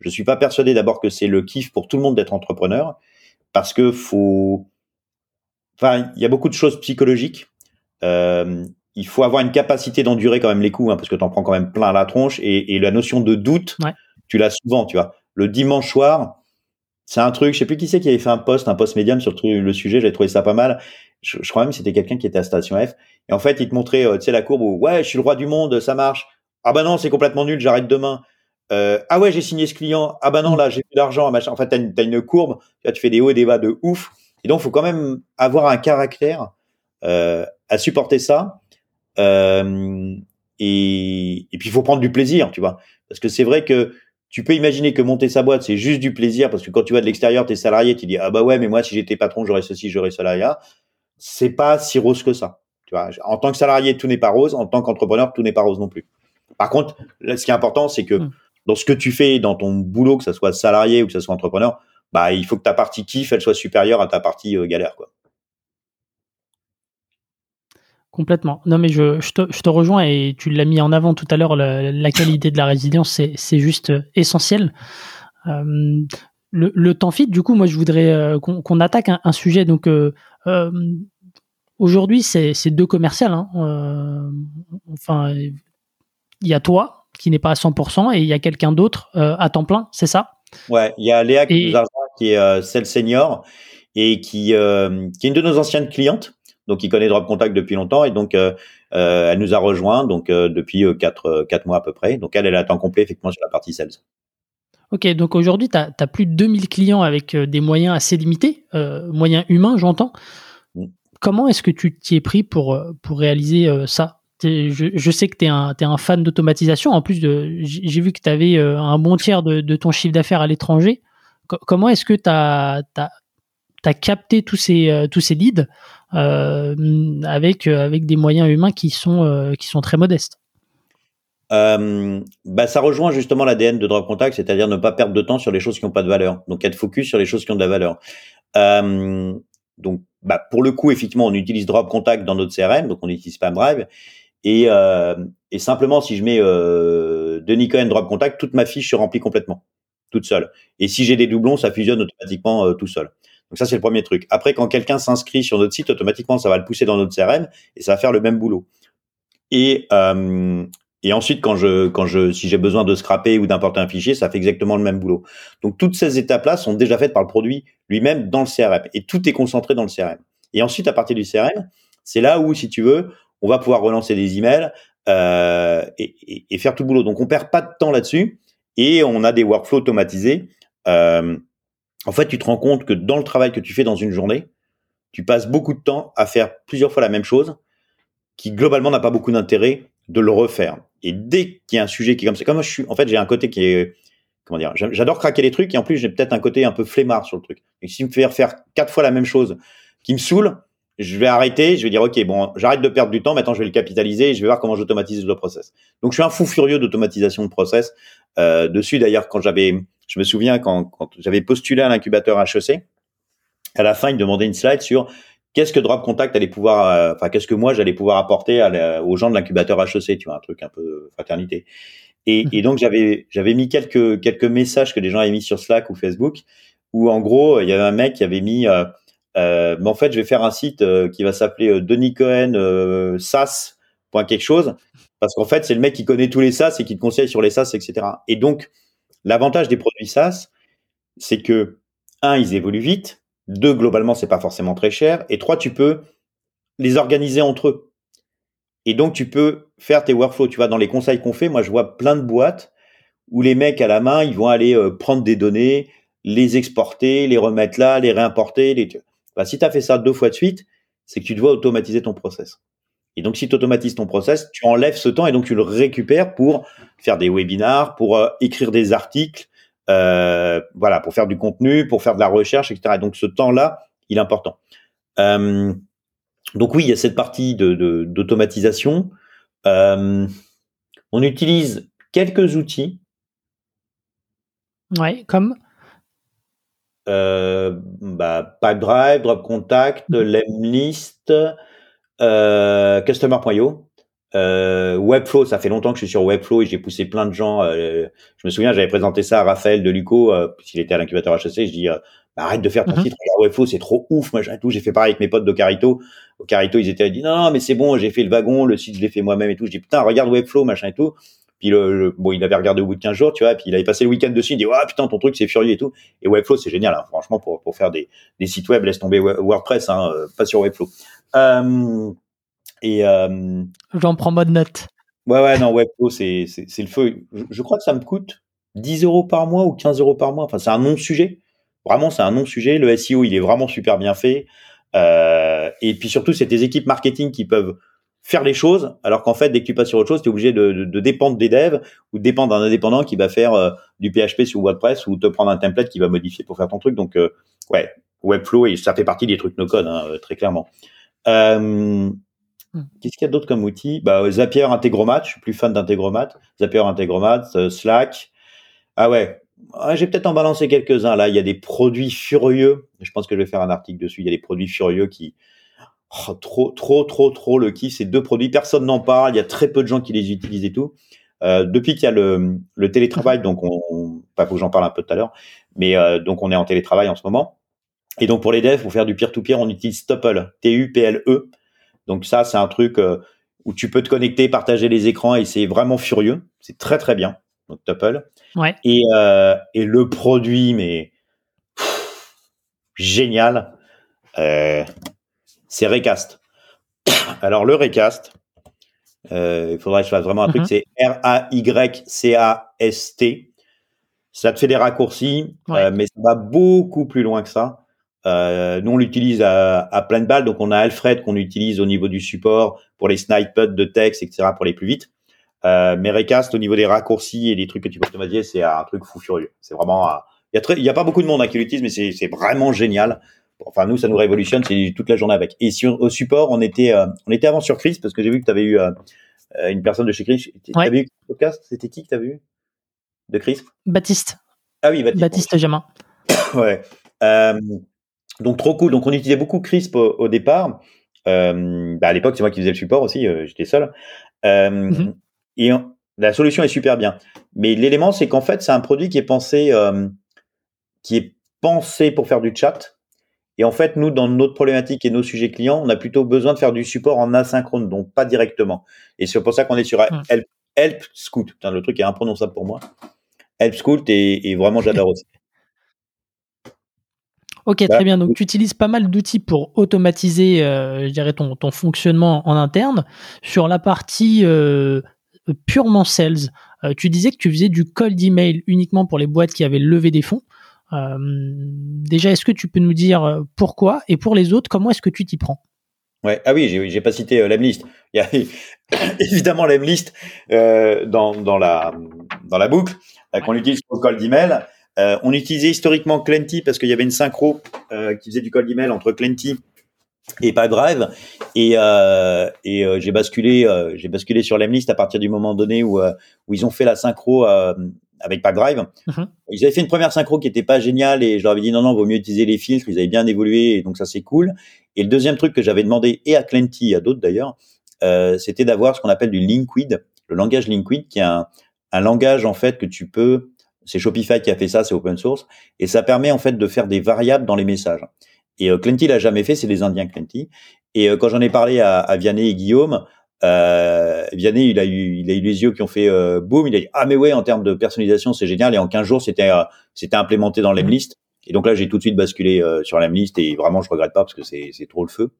Je suis pas persuadé d'abord que c'est le kiff pour tout le monde d'être entrepreneur, parce que faut, enfin, il y a beaucoup de choses psychologiques. Euh, il faut avoir une capacité d'endurer quand même les coups, hein, parce que tu en prends quand même plein à la tronche, et, et la notion de doute, tu l'as souvent, tu vois. Le dimanche soir, c'est un truc, je sais plus qui c'est qui avait fait un post, un post médium sur le sujet, j'ai trouvé ça pas mal. Je, crois même que c'était quelqu'un qui était à Station F. Et en fait, il te montrait, euh, tu sais, la courbe où, ouais, je suis le roi du monde, ça marche. Ah bah non, c'est complètement nul, j'arrête demain. Euh, ah ouais, j'ai signé ce client. Ah bah non, là, j'ai plus d'argent. En fait, t'as une, as une courbe, tu, fais des hauts et des bas de ouf. Et donc, faut quand même avoir un caractère euh, à supporter ça. Et, et puis, il faut prendre du plaisir, tu vois. Parce que c'est vrai que tu peux imaginer que monter sa boîte, c'est juste du plaisir parce que quand tu vas de l'extérieur, tu es salarié, tu dis ah bah ouais, mais moi si j'étais patron, j'aurais ceci, j'aurais cela. C'est pas si rose que ça. Tu vois, en tant que salarié, tout n'est pas rose. En tant qu'entrepreneur, tout n'est pas rose non plus. Par contre, là, ce qui est important, c'est que hmm. dans ce que tu fais, dans ton boulot, que ça soit salarié ou que ça soit entrepreneur, bah il faut que ta partie kiff, elle soit supérieure à ta partie euh, galère, quoi. Complètement. Non, mais je, je, te, je, te, rejoins et tu l'as mis en avant tout à l'heure, la, qualité de la résilience, c'est juste euh, essentiel. Euh, le, le, temps fit, du coup, moi, je voudrais euh, qu'on attaque un, sujet. Donc, euh, aujourd'hui, c'est deux commerciales. Hein. enfin, il y a toi qui n'est pas à 100% et il y a quelqu'un d'autre à temps plein, c'est ça? Ouais, il y a Léa qui, qui est celle senior et qui, qui est une de nos anciennes clientes donc il connaît Drop Contact depuis longtemps et donc euh, euh, elle nous a rejoint donc euh, depuis quatre quatre mois à peu près. Donc elle elle est à temps complet effectivement sur la partie sales. Ok, donc aujourd'hui, tu as, plus de 2000 clients avec des moyens assez limités, moyens humains, j'entends. Mm. Comment est-ce que tu t'y es pris pour, pour réaliser ça? Je, sais que tu es, un fan d'automatisation. En plus, j'ai vu que tu avais un bon tiers de, de ton chiffre d'affaires à l'étranger. comment est-ce que tu as, as capté tous ces, tous ces leads? Avec, euh, avec des moyens humains qui sont, qui sont très modestes bah, ça rejoint justement l'ADN de Drop Contact, c'est-à-dire ne pas perdre de temps sur les choses qui n'ont pas de valeur. Donc être focus sur les choses qui ont de la valeur. donc bah, pour le coup, effectivement, on utilise Drop Contact dans notre CRM, donc on utilise Drive. Et, et simplement, si je mets Denis Cohen Drop Contact, toute ma fiche se remplit complètement, toute seule. Et si j'ai des doublons, ça fusionne automatiquement tout seul. Donc ça, c'est le premier truc. Après, quand quelqu'un s'inscrit sur notre site, automatiquement, ça va le pousser dans notre CRM et ça va faire le même boulot. Et, euh, ensuite, si j'ai besoin de scraper ou d'importer un fichier, ça fait exactement le même boulot. Donc toutes ces étapes-là sont déjà faites par le produit lui-même dans le CRM et tout est concentré dans le CRM. Et ensuite, à partir du CRM, c'est là où, si tu veux, on va pouvoir relancer des emails euh, et, et, faire tout le boulot. Donc on perd pas de temps là-dessus et on a des workflows automatisés. Euh, en fait, tu te rends compte que dans le travail que tu fais dans une journée, tu passes beaucoup de temps à faire plusieurs fois la même chose, qui globalement n'a pas beaucoup d'intérêt de le refaire. Et dès qu'il y a un sujet qui est comme ça, comme je suis, en fait, j'ai un côté qui est, comment dire, j'adore craquer les trucs et en plus j'ai peut-être un côté un peu flemmard sur le truc. Et si me fait refaire quatre fois la même chose qui me saoule, je vais arrêter, je vais dire ok bon, j'arrête de perdre du temps, maintenant je vais le capitaliser et je vais voir comment j'automatise le process. Donc je suis un fou furieux d'automatisation de process. Euh, dessus d'ailleurs quand j'avais je me souviens quand, quand j'avais postulé à l'incubateur HEC, à la fin, il me demandait une slide sur qu'est-ce que Drop Contact allait pouvoir, euh, enfin, qu'est-ce que moi j'allais pouvoir apporter aux gens de l'incubateur HEC, tu vois, un truc un peu fraternité. Et, et donc j'avais j'avais mis quelques quelques messages que des gens avaient mis sur Slack ou Facebook, où en gros il y avait un mec qui avait mis, euh, euh mais en fait je vais faire un site qui va s'appeler Denis Cohen SaaS point quelque chose, parce qu'en fait c'est le mec qui connaît tous les SaaS et qui te conseille sur les SaaS, etc. Et donc L'avantage des produits SaaS, c'est que, un, ils évoluent vite. Deux, globalement, c'est pas forcément très cher. Et trois, tu peux les organiser entre eux. Et donc, tu peux faire tes workflows. Tu vois, dans les conseils qu'on fait, moi, je vois plein de boîtes où les mecs à la main, ils vont aller euh, prendre des données, les exporter, les remettre là, les réimporter. Bah, si tu as fait ça deux fois de suite, c'est que tu dois automatiser ton process. Et donc, si tu automatises ton process, tu enlèves ce temps et donc tu le récupères pour faire des webinars, pour euh, écrire des articles, euh, voilà, pour faire du contenu, pour faire de la recherche, etc. Et donc, ce temps-là, il est important. Euh, donc oui, il y a cette partie de d'automatisation. On utilise quelques outils. Ouais, comme? Bah, Pipedrive, Drop Contact, mmh. Lemlist, euh, Customer.io. Euh, Webflow, ça fait longtemps que je suis sur Webflow et j'ai poussé plein de gens. Euh, je me souviens, j'avais présenté ça à Raphaël Deluco, euh, puisqu'il était à l'incubateur HEC. Je dis, euh, bah, arrête de faire ton mhm. titre, Webflow, c'est trop ouf, machin et tout. J'ai fait pareil avec mes potes de Carito. Au Carito, ils étaient dit, non, non, mais c'est bon, j'ai fait le wagon, le site, je l'ai fait moi-même et tout. Je dis, putain, regarde Webflow, machin et tout. Puis le, bon, il avait regardé au bout de 15 jours, tu vois, puis il avait passé le week-end dessus, il dit, ah putain, ton truc, c'est furieux et tout. Et Webflow, c'est génial, hein, franchement, pour, pour faire des, des sites web, laisse tomber WordPress, hein, pas sur Webflow. Euh, et euh, j'en prends mode note. Ouais, ouais, non, Webflow, c'est, c'est, c'est le feu. Je, crois que ça me coûte 10 euros par mois ou 15 euros par mois. Enfin, c'est un non-sujet. Vraiment, c'est un non-sujet. Le SEO, il est vraiment super bien fait. Euh, et puis surtout, c'est des équipes marketing qui peuvent faire les choses, alors qu'en fait, dès que tu passes sur autre chose, tu es obligé de, de, de, dépendre des devs ou de dépendre d'un indépendant qui va faire euh, du PHP sur WordPress ou te prendre un template qui va modifier pour faire ton truc. Donc, euh, ouais, Webflow, et ça fait partie des trucs no-code, hein, très clairement. Euh, Hmm. Qu'est-ce qu'il y a d'autre comme outil? Bah, Zapier Integromat, je suis plus fan d'Integromat. Zapier Integromat, euh, Slack. Ah ouais, j'ai peut-être en balancé quelques-uns. Là, il y a des produits furieux. Je pense que je vais faire un article dessus. Il y a des produits furieux qui... Oh, trop, trop, trop, trop le kiff. Ces deux produits, personne n'en parle. Il y a très peu de gens qui les utilisent et tout. Euh, depuis qu'il y a le, le télétravail, donc on, pas faut que j'en parle un peu tout à l'heure, mais euh, donc on est en télétravail en ce moment. Et donc pour les devs, pour faire du peer-to-peer, on utilise Tuple, T-U-P-L-E. Donc ça, c'est un truc euh, où tu peux te connecter, partager les écrans et c'est vraiment furieux. C'est très très bien. Donc Tuple. Ouais. Et, et le produit, mais génial, euh, c'est Recast. (coughs) Alors le Recast, il faudrait que je fasse vraiment un truc, mm-hmm. c'est R-A-Y-C-A-S-T. ça te fait des raccourcis, Ouais. euh, mais ça va beaucoup plus loin que ça. Euh, nous, on l'utilise à, à plein de balles, donc on a Alfred qu'on utilise au niveau du support pour les snippets de texte, etc., pour aller plus vite. Euh, mais Recast, au niveau des raccourcis et des trucs que tu peux automatiser, c'est un truc fou furieux. C'est vraiment, euh, il y a pas beaucoup de monde hein, qui l'utilise, mais c'est vraiment génial. Enfin, nous, ça nous révolutionne, c'est toute la journée avec. Et sur, au support, on était, euh, on était avant sur Chris parce que j'ai vu que tu avais eu euh, euh, une personne de chez Chris. Ouais. T'avais eu le podcast? C'était qui que t'avais eu? De Chris? Baptiste, Ah oui, Baptiste. Baptiste Jamin. (coughs) Ouais. Euh, donc trop cool. Donc on utilisait beaucoup Crisp au, au départ. Euh, bah, à l'époque, c'est moi qui faisais le support aussi. euh, J'étais seul. Euh, Mhm. Et on- la solution est super bien. Mais l'élément, c'est qu'en fait, c'est un produit qui est pensé, qui est pensé pour faire du chat. Et en fait, nous, dans notre problématique et nos sujets clients, on a plutôt besoin de faire du support en asynchrone, donc pas directement. Et c'est pour ça qu'on est sur Mhm. Help, Help Scout. Putain, le truc est imprononçable pour moi. Help Scout et, et vraiment j'adore aussi. (laughs) Ok, Voilà. très bien. Donc, tu utilises pas mal d'outils pour automatiser, euh, je dirais, ton, ton fonctionnement en interne. Sur la partie euh, purement sales, euh, tu disais que tu faisais du cold email uniquement pour les boîtes qui avaient levé des fonds. Euh, déjà, est-ce que tu peux nous dire euh, pourquoi Et pour les autres, comment est-ce que tu t'y prends? Ouais. Ah oui, j'ai, j'ai pas cité euh. Il y a (coughs) évidemment l'Emlist euh, dans, dans, la, dans la boucle euh, qu'on utilise pour le cold email. Euh, on utilisait historiquement Clenty parce qu'il y avait une synchro qui faisait du cold email entre Clenty et Pipedrive. Et, et j'ai basculé, j'ai basculé sur l'Emlist à partir du moment donné où, où ils ont fait la synchro avec Pipedrive. Mhm. Ils avaient fait une première synchro qui était pas géniale et je leur avais dit non non, vaut mieux utiliser les filtres. Ils avaient bien évolué et donc ça c'est cool. Et le deuxième truc que j'avais demandé et à Clenty et à d'autres d'ailleurs, euh, c'était d'avoir ce qu'on appelle du Liquid, le langage Liquid, qui est un, un langage en fait que tu peux, c'est Shopify qui a fait ça, c'est open source, et ça permet en fait de faire des variables dans les messages. Et euh, Clenty l'a jamais fait, c'est les Indiens Clenty. Et euh, quand j'en ai parlé à, à Vianney et Guillaume, euh, Vianney, il a eu, il a eu les yeux qui ont fait euh, boum. Il a dit ah mais ouais, en termes de personnalisation, c'est génial. Et en 15 jours, c'était euh, c'était implémenté dans l'Emlist. Et donc là, j'ai tout de suite basculé euh, sur l'Emlist et vraiment, je regrette pas parce que c'est c'est trop le feu.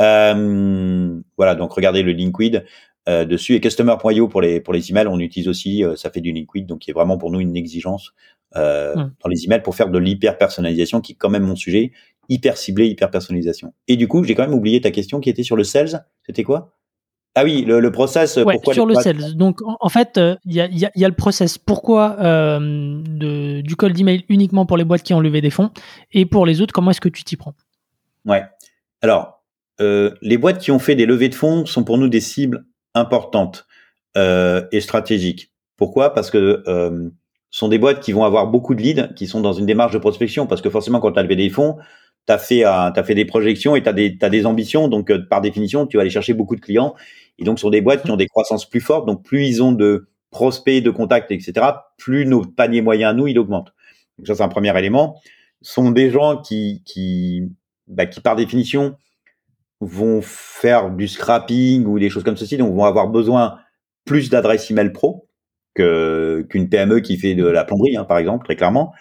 Euh, voilà, donc regardez le Liquid euh, dessus et Customer.io pour les pour les emails, on utilise aussi, euh, ça fait du Liquid, donc qui est vraiment pour nous une exigence euh, Mm. dans les emails pour faire de l'hyper personnalisation, qui est quand même mon sujet, hyper ciblé, hyper personnalisation. Et du coup, j'ai quand même oublié ta question qui était sur le sales. C'était quoi? Ah oui, le, le process. Ouais, pourquoi sur le sales. Donc, en, en fait, euh, il y, a, il y a- il y a le process. Pourquoi euh, de, du cold email uniquement pour les boîtes qui ont levé des fonds Et pour les autres, comment est-ce que tu t'y prends? Ouais. Alors, euh, les boîtes qui ont fait des levées de fonds sont pour nous des cibles importantes euh, et stratégiques. Pourquoi? Parce que euh, ce sont des boîtes qui vont avoir beaucoup de leads, qui sont dans une démarche de prospection. Parce que forcément, quand tu as levé des fonds, tu as fait, euh, t'as fait des projections et tu as des, t'as des ambitions. Donc, euh, par définition, tu vas aller chercher beaucoup de clients. Et donc, sont des boîtes qui ont des croissances plus fortes. Donc, plus ils ont de prospects, de contacts, etc., plus nos paniers moyens, nous, il augmente. Donc, ça, c'est un premier élément. Ce sont des gens qui, qui, bah, qui par définition, vont faire du scrapping ou des choses comme ceci, donc vont avoir besoin plus d'adresses email pro qu'une PME qui fait de la plomberie, hein, par exemple, très clairement,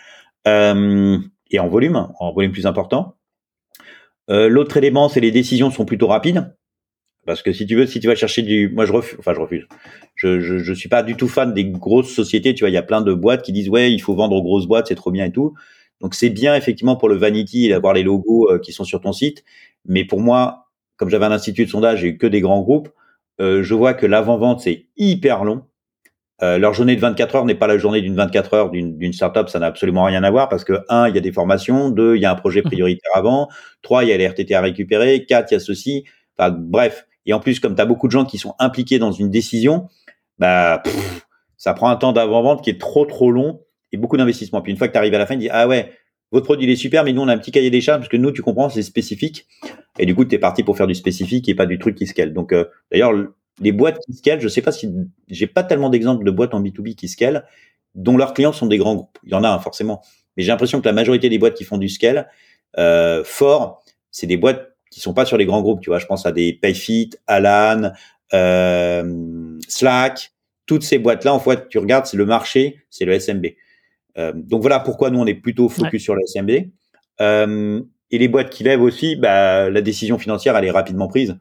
euh, et en volume, en volume plus important. Euh, L'autre élément, c'est les décisions sont plutôt rapides. Parce que si tu veux, si tu vas chercher du, moi je refuse, enfin je refuse. Je, je, je suis pas du tout fan des grosses sociétés. Tu vois, il y a plein de boîtes qui disent ouais, il faut vendre aux grosses boîtes, c'est trop bien et tout. Donc c'est bien effectivement pour le vanity d'avoir les logos euh, qui sont sur ton site. Mais pour moi, comme j'avais un institut de sondage et que des grands groupes, euh, je vois que l'avant-vente c'est hyper long. Euh, leur journée de 24 heures n'est pas la journée d'une 24 heures d'une startup, ça n'a absolument rien à voir parce que un, il y a des formations, deux, il y a un projet prioritaire avant, trois, il y a les RTT à récupérer, quatre, il y a ceci. Enfin bref, et en plus comme tu as beaucoup de gens qui sont impliqués dans une décision, bah ça prend un temps d'avant-vente qui est trop trop long et beaucoup d'investissement. Puis une fois que tu arrives à la fin, tu dis ah ouais, votre produit il est super, mais nous on a un petit cahier des charges parce que nous tu comprends c'est spécifique et du coup tu es parti pour faire du spécifique et pas du truc qui scale. Donc euh, d'ailleurs les boîtes qui scalent, je sais pas si j'ai pas tellement d'exemples de boîtes en B2B qui scalent dont leurs clients sont des grands groupes. Il y en a hein, forcément, mais j'ai l'impression que la majorité des boîtes qui font du scale euh, fort, c'est des boîtes qui sont pas sur les grands groupes. Tu vois, je pense à des Payfit, Alan, euh, Slack, toutes ces boîtes-là. En fait, tu regardes, c'est le marché, c'est le SMB. Euh, donc voilà pourquoi nous on est plutôt focus ouais. sur le SMB. Euh, et les boîtes qui lèvent aussi, bah, la décision financière elle est rapidement prise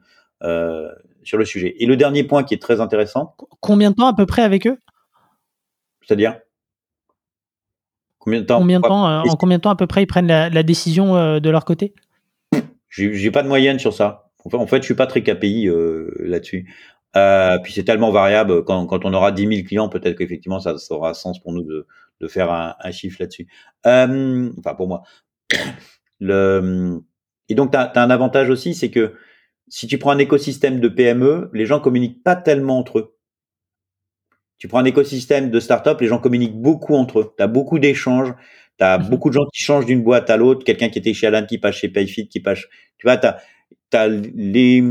sur le sujet. Et le dernier point qui est très intéressant. Combien de temps à peu près avec eux? C'est-à-dire? Combien de temps, combien de temps euh, En combien de temps à peu près ils prennent la, décision euh, de leur côté? J'ai pas de moyenne sur ça. En fait, je suis pas très KPI là-dessus. puis c'est tellement variable. Quand, quand, on aura 10 000 clients, peut-être qu'effectivement, ça, ça, aura sens pour nous de, de faire un, un chiffre là-dessus. enfin, pour moi. Le, et donc, tu as, un avantage aussi, c'est que si tu prends un écosystème de PME, les gens communiquent pas tellement entre eux. Tu prends un écosystème de start-up, les gens communiquent beaucoup entre eux. Tu as beaucoup d'échanges, tu as mhm. beaucoup de gens qui changent d'une boîte à l'autre, quelqu'un qui était chez Alan qui passe chez Payfit, qui passe... Tu vois, tu as, les,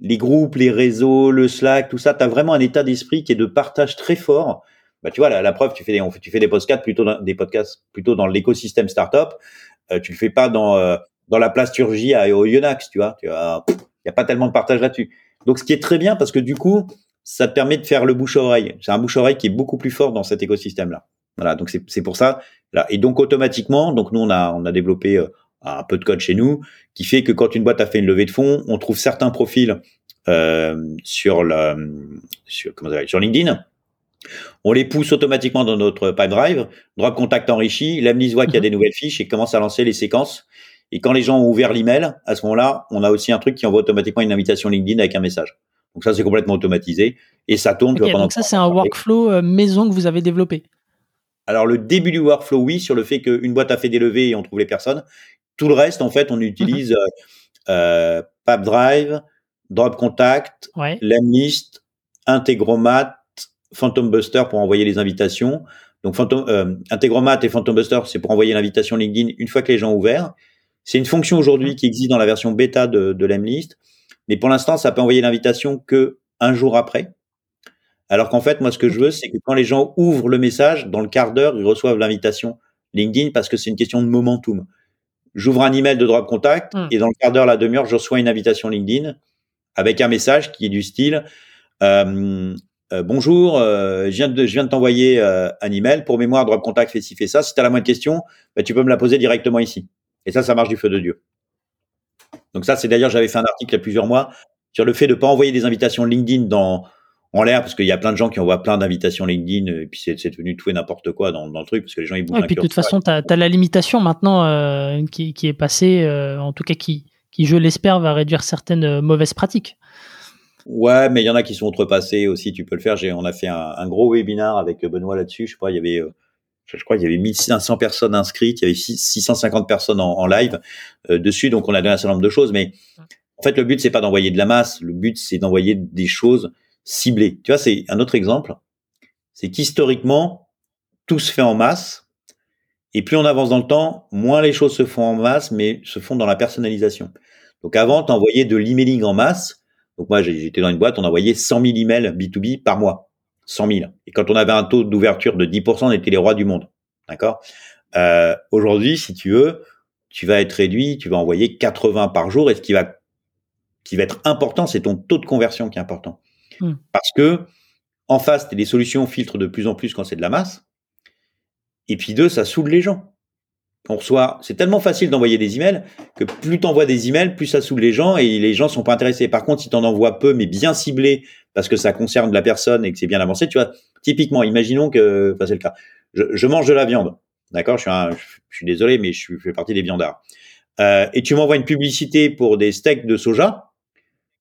les groupes, les réseaux, le Slack, tout ça. Tu as vraiment un état d'esprit qui est de partage très fort. Bah, tu vois, la, la preuve, tu fais des, tu fais des podcasts plutôt dans, des podcasts plutôt dans l'écosystème startup. Euh, tu le fais pas dans euh, dans la plasturgie à, au Yonax, tu vois. Il y a pas tellement de partage là-dessus. Donc, ce qui est très bien parce que du coup, ça te permet de faire le bouche-oreille. C'est un bouche-oreille qui est beaucoup plus fort dans cet écosystème-là. Voilà, donc c'est pour ça. Là. Et donc automatiquement, donc nous on a on a développé euh, un peu de code chez nous qui fait que quand une boîte a fait une levée de fonds, on trouve certains profils euh, sur la sur comment ça sur LinkedIn. On les pousse automatiquement dans notre pipe drop contact enrichi, l'Amnis voit qu'il y a mhm. des nouvelles fiches et commence à lancer les séquences. Et quand les gens ont ouvert l'email, à ce moment-là, on a aussi un truc qui envoie automatiquement une invitation LinkedIn avec un message. Donc ça, c'est complètement automatisé et ça tourne. donc ça, c'est un workflow euh, maison que vous avez développé. Alors le début du workflow, oui, sur le fait qu'une boîte a fait des levées et on trouve les personnes. Tout le reste, en fait, on utilise mhm. euh, PapDrive, Drop Contact, ouais. Lemlist, Integromat, Phantom Buster pour envoyer les invitations. Donc Phantom, euh, Integromat et Phantom Buster, c'est pour envoyer l'invitation LinkedIn une fois que les gens ont ouvert. C'est une fonction aujourd'hui mhm. qui existe dans la version bêta de, de Lemlist. Mais pour l'instant, ça peut envoyer l'invitation que un jour après. Alors qu'en fait, moi, ce que je veux, c'est que quand les gens ouvrent le message, dans le quart d'heure, ils reçoivent l'invitation LinkedIn parce que c'est une question de momentum. J'ouvre un email de drop contact hmm. et dans le quart d'heure, la demi-heure, je reçois une invitation LinkedIn avec un message qui est du style euh, euh, bonjour, euh, je viens de, je viens de t'envoyer un email pour mémoire drop contact fait ci fait ça. Si tu as la moindre question, bah, tu peux me la poser directement ici. Et ça, ça marche du feu de Dieu. Donc ça, c'est d'ailleurs, j'avais fait un article il y a plusieurs mois sur le fait de ne pas envoyer des invitations LinkedIn dans en l'air, parce qu'il y a plein de gens qui envoient plein d'invitations LinkedIn, et puis c'est devenu tout et n'importe quoi dans, dans, le truc, parce que les gens ils bougent. et puis de toute façon, tu as, la limitation maintenant euh, qui, qui, est passée, euh, en tout cas qui, qui je l'espère, va réduire certaines euh, mauvaises pratiques. Ouais, mais il y en a qui sont outrepassés aussi, tu peux le faire. On a fait un, un gros webinar avec Benoît là-dessus, je crois, il y avait je crois qu'il y avait 1500 personnes inscrites, il y avait 650 personnes en, live euh, dessus, donc on a donné un certain nombre de choses. Mais en fait, le but c'est pas d'envoyer de la masse, le but c'est d'envoyer des choses ciblées. Tu vois, c'est un autre exemple, c'est qu'historiquement tout se fait en masse, et plus on avance dans le temps, moins les choses se font en masse, mais se font dans la personnalisation. Donc avant, tu envoyais de l'emailing en masse. Donc moi, j'étais dans une boîte, on envoyait 100 000 emails B2B par mois. 100 000. Et quand on avait un taux d'ouverture de 10%, on était les rois du monde. D'accord? Euh, Aujourd'hui, si tu veux, tu vas être réduit, tu vas envoyer 80 par jour. Et ce qui va, qui va être important, c'est ton taux de conversion qui est important. Hmm. Parce que en face, les solutions filtrent de plus en plus quand c'est de la masse. Et puis deux, ça saoule les gens. On reçoit, c'est tellement facile d'envoyer des emails que plus tu envoies des emails, plus ça saoule les gens et les gens sont pas intéressés. Par contre, si tu en envoies peu, mais bien ciblés parce que ça concerne la personne et que c'est bien avancé, tu vois, typiquement, imaginons que, enfin c'est le cas, je, mange de la viande, d'accord, je suis, suis désolé, mais je fais partie des viandards, euh, et tu m'envoies une publicité pour des steaks de soja,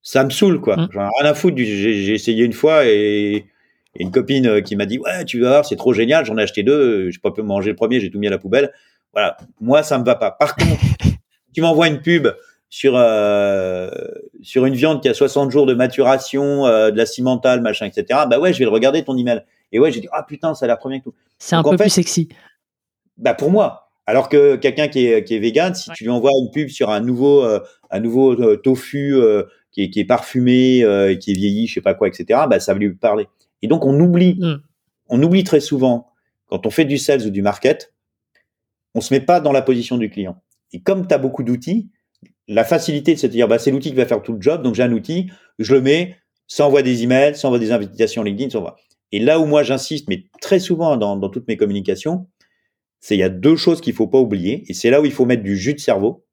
ça me saoule quoi. Mmh. J'en ai rien à foutre. J'ai essayé une fois et, une copine euh, qui m'a dit ouais tu vas voir c'est trop génial, j'en ai acheté deux, je peux pas manger le premier, j'ai tout mis à la poubelle. Voilà, moi ça me va pas. Par contre, (laughs) tu m'envoies une pub sur euh, sur une viande qui a 60 jours de maturation, euh, de la cimentale, machin, etc. Bah ouais, je vais le regarder ton email. Et ouais, j'ai dit ah putain, ça a l'air bien que tout. C'est un peu plus sexy. Bah pour moi. Alors que quelqu'un qui est qui est vegan, si tu lui envoies une pub sur un nouveau euh, un nouveau tofu qui est qui est parfumé, qui est vieilli, je sais pas quoi, etc. Bah ça va lui parler. Et donc on oublie, mm. on oublie très souvent quand on fait du sales ou du market, on se met pas dans la position du client. Et comme tu as beaucoup d'outils, la facilité de se dire, bah, c'est l'outil qui va faire tout le job, donc j'ai un outil, je le mets, ça envoie des emails, ça envoie des invitations LinkedIn, ça envoie. Et là où moi j'insiste, mais très souvent dans, dans toutes mes communications, c'est il y a deux choses qu'il faut pas oublier, et c'est là où il faut mettre du jus de cerveau.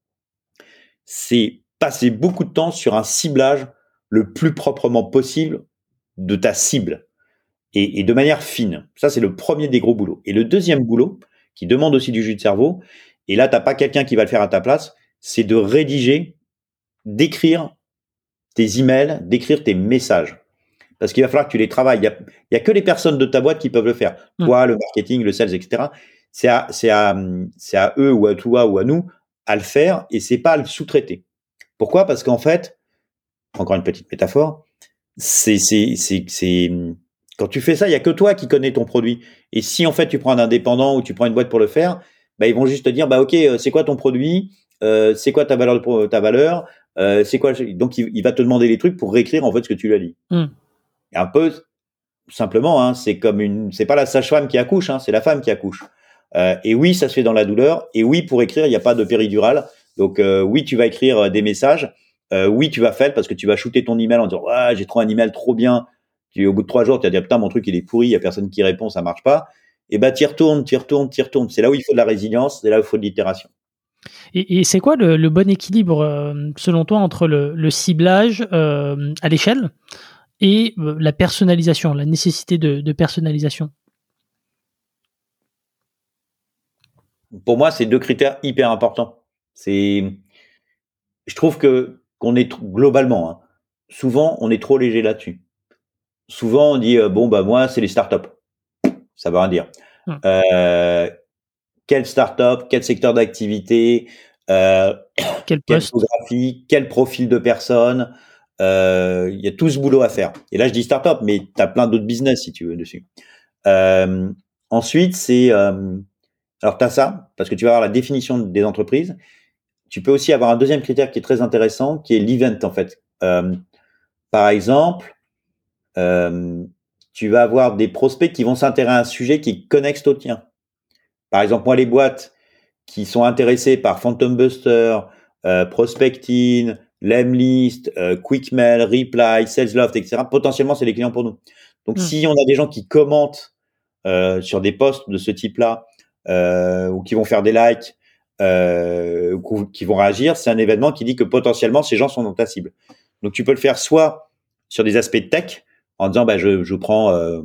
C'est passer beaucoup de temps sur un ciblage le plus proprement possible de ta cible et, et de manière fine. Ça, c'est le premier des gros boulots. Et le deuxième boulot, qui demande aussi du jus de cerveau. Et là, t'as pas quelqu'un qui va le faire à ta place. C'est de rédiger, d'écrire tes emails, d'écrire tes messages. Parce qu'il va falloir que tu les travailles. Il y a, que les personnes de ta boîte qui peuvent le faire. Mm. Toi, le marketing, le sales, etc. C'est à, à, à eux ou à toi ou à nous à le faire et c'est pas à le sous-traiter. Pourquoi? Parce qu'en fait, encore une petite métaphore, c'est, quand tu fais ça, il y a que toi qui connais ton produit. Et si en fait tu prends un indépendant ou tu prends une boîte pour le faire, bah, ils vont juste te dire, bah ok, euh, c'est quoi ton produit, euh, c'est quoi ta valeur, ta valeur, euh, c'est quoi? Donc il, va te demander les trucs pour réécrire en fait ce que tu lui as dit. Hmm. Et un peu simplement, hein, c'est comme une, c'est pas la sage-femme qui accouche, hein, c'est la femme qui accouche. Euh, et oui, ça se fait dans la douleur. Et oui, pour écrire, il n'y a pas de péridurale. Donc euh, oui, tu vas écrire euh, des messages. oui, tu vas faire parce que tu vas shooter ton email en disant ah, j'ai trouvé un email trop bien. Tu, au bout de trois jours, tu vas dire putain mon truc il est pourri, il y a personne qui répond, ça marche pas. Et bah tu retournes, tu retournes, tu retournes. C'est là où il faut de la résilience, c'est là où il faut de l'itération. Et, c'est quoi le, bon équilibre selon toi entre le, ciblage à l'échelle et la personnalisation, la nécessité de personnalisation? Pour moi, c'est deux critères hyper importants. C'est, je trouve que qu'on est globalement, hein, souvent, on est trop léger là-dessus. Souvent, on dit euh, bon bah moi, c'est les startups. Ça veut rien dire. Hum. Euh, quelle startup, quel secteur d'activité, euh, quel (coughs) poste, quelle, quel profil de personne. Euh, il y a tout ce boulot à faire. Et là, je dis startup, mais tu as plein d'autres business si tu veux dessus. Ensuite, c'est alors, tu as ça, parce que tu vas avoir la définition des entreprises. Tu peux aussi avoir un deuxième critère qui est très intéressant, qui est l'event, en fait. Euh, par exemple, euh, tu vas avoir des prospects qui vont s'intéresser à un sujet qui est connexe au tien. Par exemple, moi, les boîtes qui sont intéressées par Phantom Buster, euh, Prospecting, Lemlist, euh, Quickmail, Reply, SalesLoft, etc., potentiellement, c'est les clients pour nous. Donc, hmm. si on a des gens qui commentent euh, sur des posts de ce type-là, euh, ou qui vont faire des likes, euh, qui vont réagir, c'est un événement qui dit que potentiellement ces gens sont dans ta cible. Donc tu peux le faire soit sur des aspects de tech, en disant bah, je, je prends euh,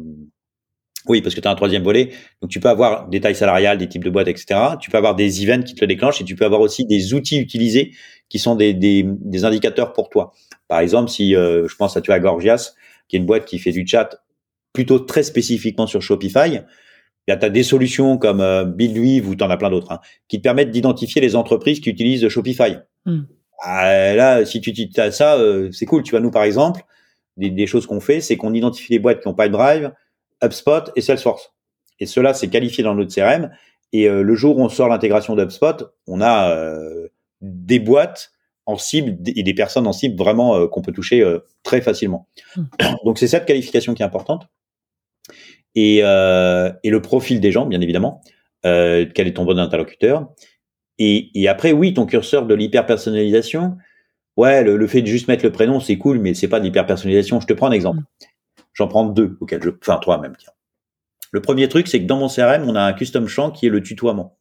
oui, parce que tu as un troisième volet. Donc, tu peux avoir des tailles salariales, des types de boîtes, etc. Tu peux avoir des events qui te le déclenchent et tu peux avoir aussi des outils utilisés qui sont des, des, des indicateurs pour toi. Par exemple, si euh, je pense à tu as Gorgias, qui est une boîte qui fait du chat plutôt très spécifiquement sur Shopify, tu as des solutions comme euh, Buildweave ou tu en as plein d'autres hein, qui te permettent d'identifier les entreprises qui utilisent Shopify. Hmm. Ah, là, si tu as ça, euh, c'est cool. Tu vois, nous, par exemple, des, choses qu'on fait, c'est qu'on identifie les boîtes qui ont Pipedrive, HubSpot et Salesforce. Et cela, c'est qualifié dans notre CRM. Et euh, le jour où on sort l'intégration d'HubSpot, on a euh, des boîtes en cible et des personnes en cible vraiment qu'on peut toucher très facilement. Hmm. Donc, c'est cette qualification qui est importante et, euh, et le profil des gens, bien évidemment. Euh, quel est ton bon interlocuteur? Et, et, après, oui, ton curseur de l'hyper-personnalisation. Ouais, le, le, fait de juste mettre le prénom, c'est cool, mais c'est pas de l'hyper-personnalisation. Je te prends un exemple. J'en prends deux, auxquels je, enfin trois même. Tiens. Le premier truc, c'est que dans mon CRM, on a un custom champ qui est le tutoiement.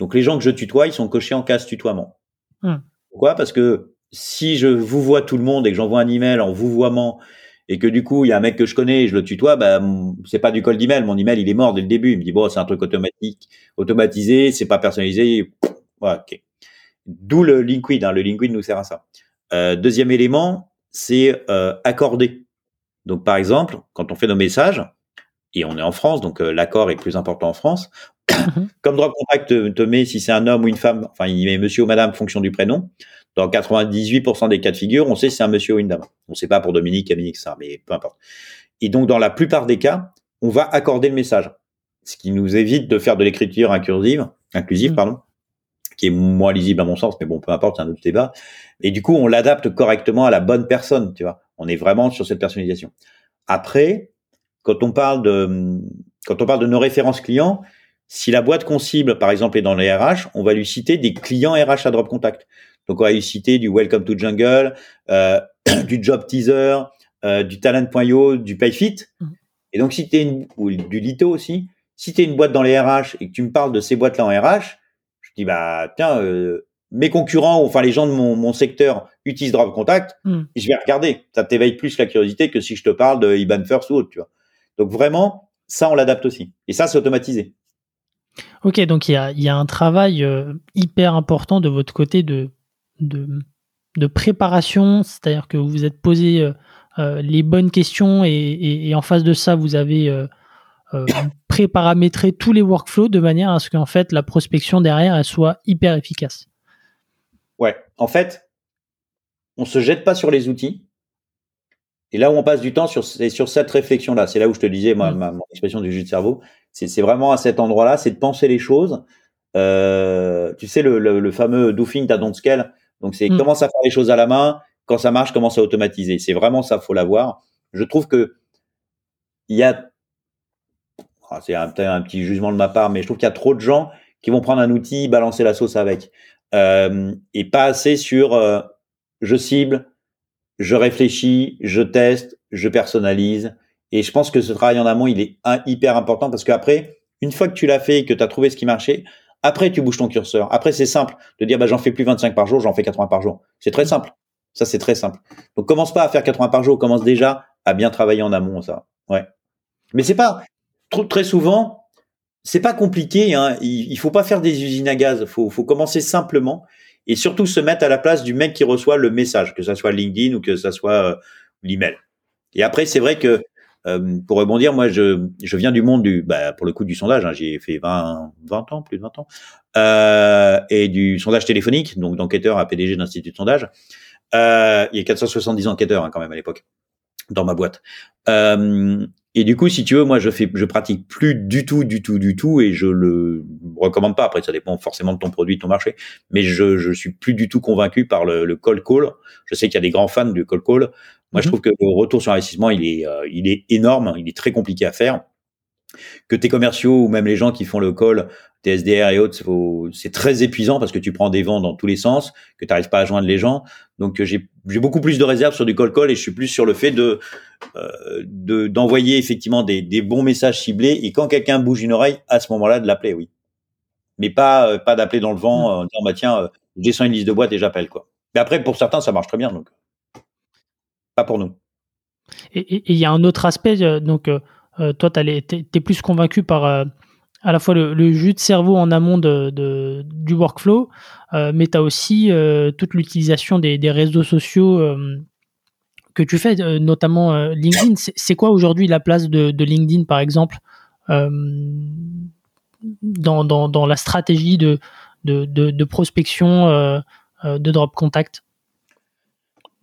Donc les gens que je tutoie, ils sont cochés en case tutoiement. Hmm. Pourquoi? Parce que si je vous vois tout le monde et que j'envoie un email en vous vouvoiement et que du coup il y a un mec que je connais et je le tutoie, bah c'est pas du cold email, mon email il est mort dès le début. Il me dit bon c'est un truc automatique, automatisé, c'est pas personnalisé. Voilà, ok. D'où le LinkedIn, hein, le LinkedIn nous sert à ça. Euh, deuxième élément, c'est euh, accorder. Donc par exemple, quand on fait nos messages et on est en France, donc euh, l'accord est plus important en France. (coughs) Comme Drop Contact te, te met si c'est un homme ou une femme, enfin il met monsieur ou madame fonction du prénom. Dans 98% des cas de figure, on sait c'est un monsieur ou une dame. On ne sait pas pour Dominique, Camille, ça, mais peu importe. Et donc, dans la plupart des cas, on va accorder le message. Ce qui nous évite de faire de l'écriture inclusive, inclusive, mm. pardon, qui est moins lisible à mon sens, mais bon, peu importe, c'est un autre débat. Et du coup, on l'adapte correctement à la bonne personne, tu vois. On est vraiment sur cette personnalisation. Après, quand on parle de, quand on parle de nos références clients, si la boîte qu'on cible, par exemple, est dans les RH, on va lui citer des clients RH à Drop Contact. Donc, on va y citer du Welcome to Jungle, euh, (clears throat) du Job Teaser, euh, du Talent.io, du PayFit. Mmh. Et donc, si tu es une, ou du Lito aussi, si tu es une boîte dans les RH et que tu me parles de ces boîtes-là en RH, je dis, bah, tiens, euh, mes concurrents, ou enfin les gens de mon, mon secteur utilisent Drop Contact, et je vais regarder. Ça t'éveille plus la curiosité que si je te parle de IBAN First ou autre, tu vois. Donc vraiment, ça, on l'adapte aussi. Et ça, c'est automatisé. Ok, donc il y a, y a, un travail euh, hyper important de votre côté de, de, de préparation, c'est-à-dire que vous vous êtes posé euh, euh, les bonnes questions et, et, et, en face de ça, vous avez euh, (coughs) préparamétré tous les workflows de manière à ce qu'en fait la prospection derrière elle soit hyper efficace. Ouais, en fait, on se jette pas sur les outils. Et là où on passe du temps, c'est sur cette réflexion-là. C'est là où je te disais, moi, ma, mon expression du jus de cerveau. C'est vraiment à cet endroit-là, c'est de penser les choses. Euh, tu sais, le, le, le fameux do think don't scale. Donc, c'est mmh. commence à faire les choses à la main. Quand ça marche, commence à automatiser. C'est vraiment ça, faut l'avoir. Je trouve que il y a, ah, c'est un, un, petit jugement de ma part, mais je trouve qu'il y a trop de gens qui vont prendre un outil, balancer la sauce avec, euh, et pas assez sur euh, je cible, je réfléchis, je teste, je personnalise. Et je pense que ce travail en amont, il est hyper important parce qu'après, une fois que tu l'as fait et que tu as trouvé ce qui marchait, après, tu bouges ton curseur. Après, c'est simple de dire, bah, j'en fais plus 25 par jour, j'en fais 80 par jour. C'est très simple. Ça, c'est très simple. Donc, commence pas à faire 80 par jour, commence déjà à bien travailler en amont, ça. Ouais. Mais c'est pas, très souvent, c'est pas compliqué, hein. Il, il, faut pas faire des usines à gaz. Faut, faut commencer simplement et surtout se mettre à la place du mec qui reçoit le message, que ça soit LinkedIn ou que ça soit euh, l'email. Et après, c'est vrai que euh, pour rebondir, moi, je, je viens du monde du, bah, pour le coup, du sondage. Hein, j'ai fait 20, 20 ans, plus de 20 ans, euh, et du sondage téléphonique, donc d'enquêteur à PDG d'Institut de sondage. Euh, il y a 470 enquêteurs hein, quand même à l'époque dans ma boîte. Euh, et du coup, si tu veux, moi, je fais, je pratique plus du tout, du tout, du tout, et je le recommande pas. Après, ça dépend forcément de ton produit, de ton marché, mais je, je suis plus du tout convaincu par le, le cold call. Je sais qu'il y a des grands fans du cold call. Moi, je mhm. trouve que le retour sur investissement, il est, euh, il est énorme, il est très compliqué à faire. Que tes commerciaux ou même les gens qui font le call, tes SDR et autres, c'est très épuisant parce que tu prends des vents dans tous les sens, que tu n'arrives pas à joindre les gens. Donc j'ai beaucoup plus de réserves sur du call call et je suis plus sur le fait de euh, d'envoyer effectivement des, des, bons messages ciblés et quand quelqu'un bouge une oreille, à ce moment-là de l'appeler, oui. Mais pas euh, pas d'appeler dans le vent mmh. en disant bah tiens, euh, j'ai une liste de boîtes et j'appelle quoi. Mais après pour certains ça marche très bien donc pas pour nous. Et il y a un autre aspect donc toi tu es, plus convaincu par à la fois le, jus de cerveau en amont de, du workflow, euh, mais tu as aussi euh, toute l'utilisation des, réseaux sociaux euh, que tu fais, euh, notamment euh, LinkedIn. C'est quoi aujourd'hui la place de, LinkedIn, par exemple, euh, dans, dans, la stratégie de, de prospection de drop contact?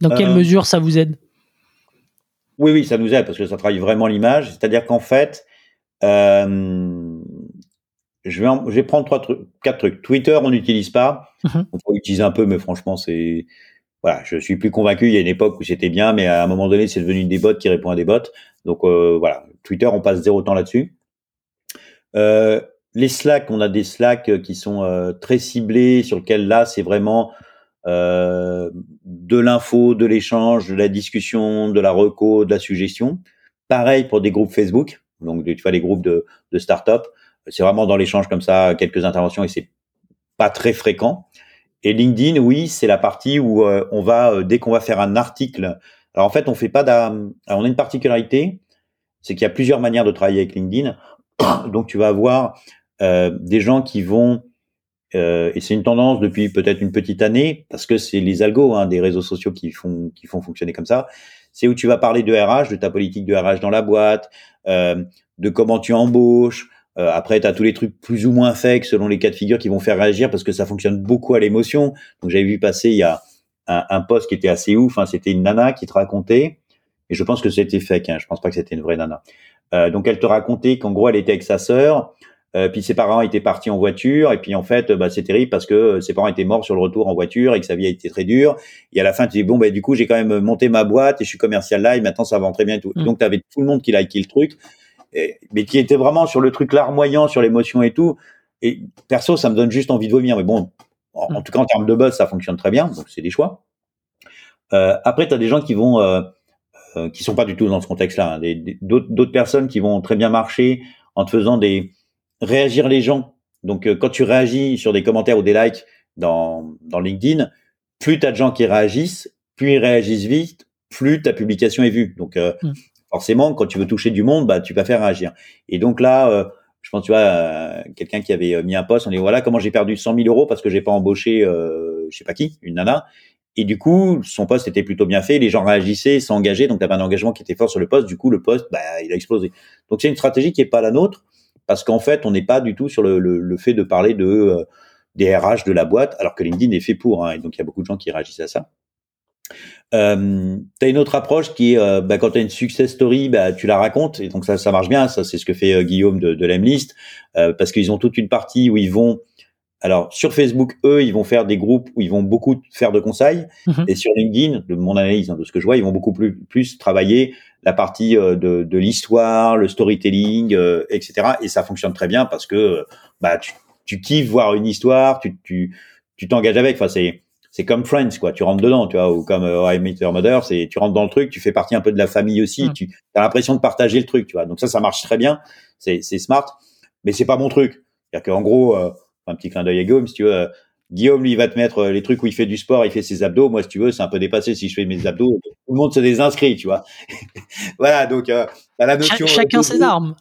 Dans quelle mesure ça vous aide? Oui, oui, ça nous aide parce que ça travaille vraiment l'image. C'est-à-dire qu'en fait, euh, je vais, je vais prendre trois trucs, quatre trucs. Twitter, on n'utilise pas. Mm-hmm. On peut utiliser un peu, mais franchement, c'est voilà, je suis plus convaincu. Il y a une époque où c'était bien, mais à un moment donné, c'est devenu des bots qui répondent à des bots. Donc euh, voilà, Twitter, on passe zéro temps là-dessus. Euh, les Slack, on a des Slack qui sont euh, très ciblés, sur lesquels là, c'est vraiment euh, de l'info, de l'échange, de la discussion, de la reco, de la suggestion. Pareil pour des groupes Facebook, donc tu vois les groupes de, de start-up. C'est vraiment dans l'échange comme ça, quelques interventions et c'est pas très fréquent. Et LinkedIn, oui, c'est la partie où euh, on va euh, dès qu'on va faire un article. Alors en fait, on fait pas on a une particularité, c'est qu'il y a plusieurs manières de travailler avec LinkedIn. (coughs) Donc tu vas avoir euh, des gens qui vont euh, et c'est une tendance depuis peut-être une petite année parce que c'est les algos hein, des réseaux sociaux qui font qui font fonctionner comme ça. C'est où tu vas parler de RH, de ta politique de RH dans la boîte, euh, de comment tu embauches, euh, après, tu as tous les trucs plus ou moins fake selon les cas de figure qui vont faire réagir parce que ça fonctionne beaucoup à l'émotion. Donc j'avais vu passer il y a un, un post qui était assez ouf. Hein, c'était une nana qui te racontait, et je pense que c'était fake. Hein, je pense pas que c'était une vraie nana. Euh, donc elle te racontait qu'en gros elle était avec sa sœur, euh, puis ses parents étaient partis en voiture, et puis en fait bah, c'est terrible parce que ses parents étaient morts sur le retour en voiture et que sa vie a été très dure. Et à la fin tu dis bon bah du coup j'ai quand même monté ma boîte et je suis commercial là et maintenant ça va très bien et tout. Mmh. Donc tu avais tout le monde qui liké le truc mais qui était vraiment sur le truc larmoyant, sur l'émotion et tout. Et perso, ça me donne juste envie de vomir. Mais bon, en, en tout cas, en termes de buzz, ça fonctionne très bien. Donc, c'est des choix. Euh, après, tu as des gens qui vont, euh, euh, qui sont pas du tout dans ce contexte-là. Hein, D'autres personnes qui vont très bien marcher en te faisant des réagir les gens. Donc, euh, quand tu réagis sur des commentaires ou des likes dans, dans LinkedIn, plus tu as de gens qui réagissent, plus ils réagissent vite, plus ta publication est vue. Donc, euh, mm forcément, quand tu veux toucher du monde, bah, tu vas faire réagir. Et donc là, euh, je pense, tu vois, quelqu'un qui avait mis un poste, on dit voilà comment j'ai perdu 100 000 euros parce que j'ai pas embauché, euh, je sais pas qui, une nana. Et du coup, son poste était plutôt bien fait, les gens réagissaient, s'engageaient, donc tu avais un engagement qui était fort sur le poste. Du coup, le poste, bah, il a explosé. Donc c'est une stratégie qui est pas la nôtre parce qu'en fait, on n'est pas du tout sur le, fait de parler de euh, des RH de la boîte, alors que LinkedIn est fait pour. Hein, et donc il y a beaucoup de gens qui réagissent à ça. Euh, tu as une autre approche qui est, euh, bah, quand tu as une success story, bah, tu la racontes, et donc ça, ça marche bien, ça c'est ce que fait euh, Guillaume de, de parce qu'ils ont toute une partie où ils vont, alors sur Facebook, eux, ils vont faire des groupes où ils vont beaucoup faire de conseils, Mhm. et sur LinkedIn, de mon analyse, hein, de ce que je vois, ils vont beaucoup plus, plus travailler la partie euh, de, de l'histoire, le storytelling, euh, etc. Et ça fonctionne très bien parce que euh, bah, tu, tu kiffes voir une histoire, tu tu tu t'engages avec. Enfin, c'est c'est comme Friends, quoi. Tu rentres dedans, tu vois, ou comme euh, I Met Your Mother, c'est tu rentres dans le truc, tu fais partie un peu de la famille aussi. Mm. Tu as l'impression de partager le truc, tu vois. Donc ça, ça marche très bien. C'est c'est smart, mais c'est pas mon truc. C'est-à-dire qu'en gros, euh, un petit clin d'œil à Guillaume, si tu veux. Guillaume, lui, il va te mettre euh, les trucs où il fait du sport, il fait ses abdos. Moi, si tu veux, c'est un peu dépassé si je fais mes abdos. Tout le monde se désinscrit, tu vois. (laughs) voilà, donc euh, t'as la Cha- notion. chacun euh, ses armes.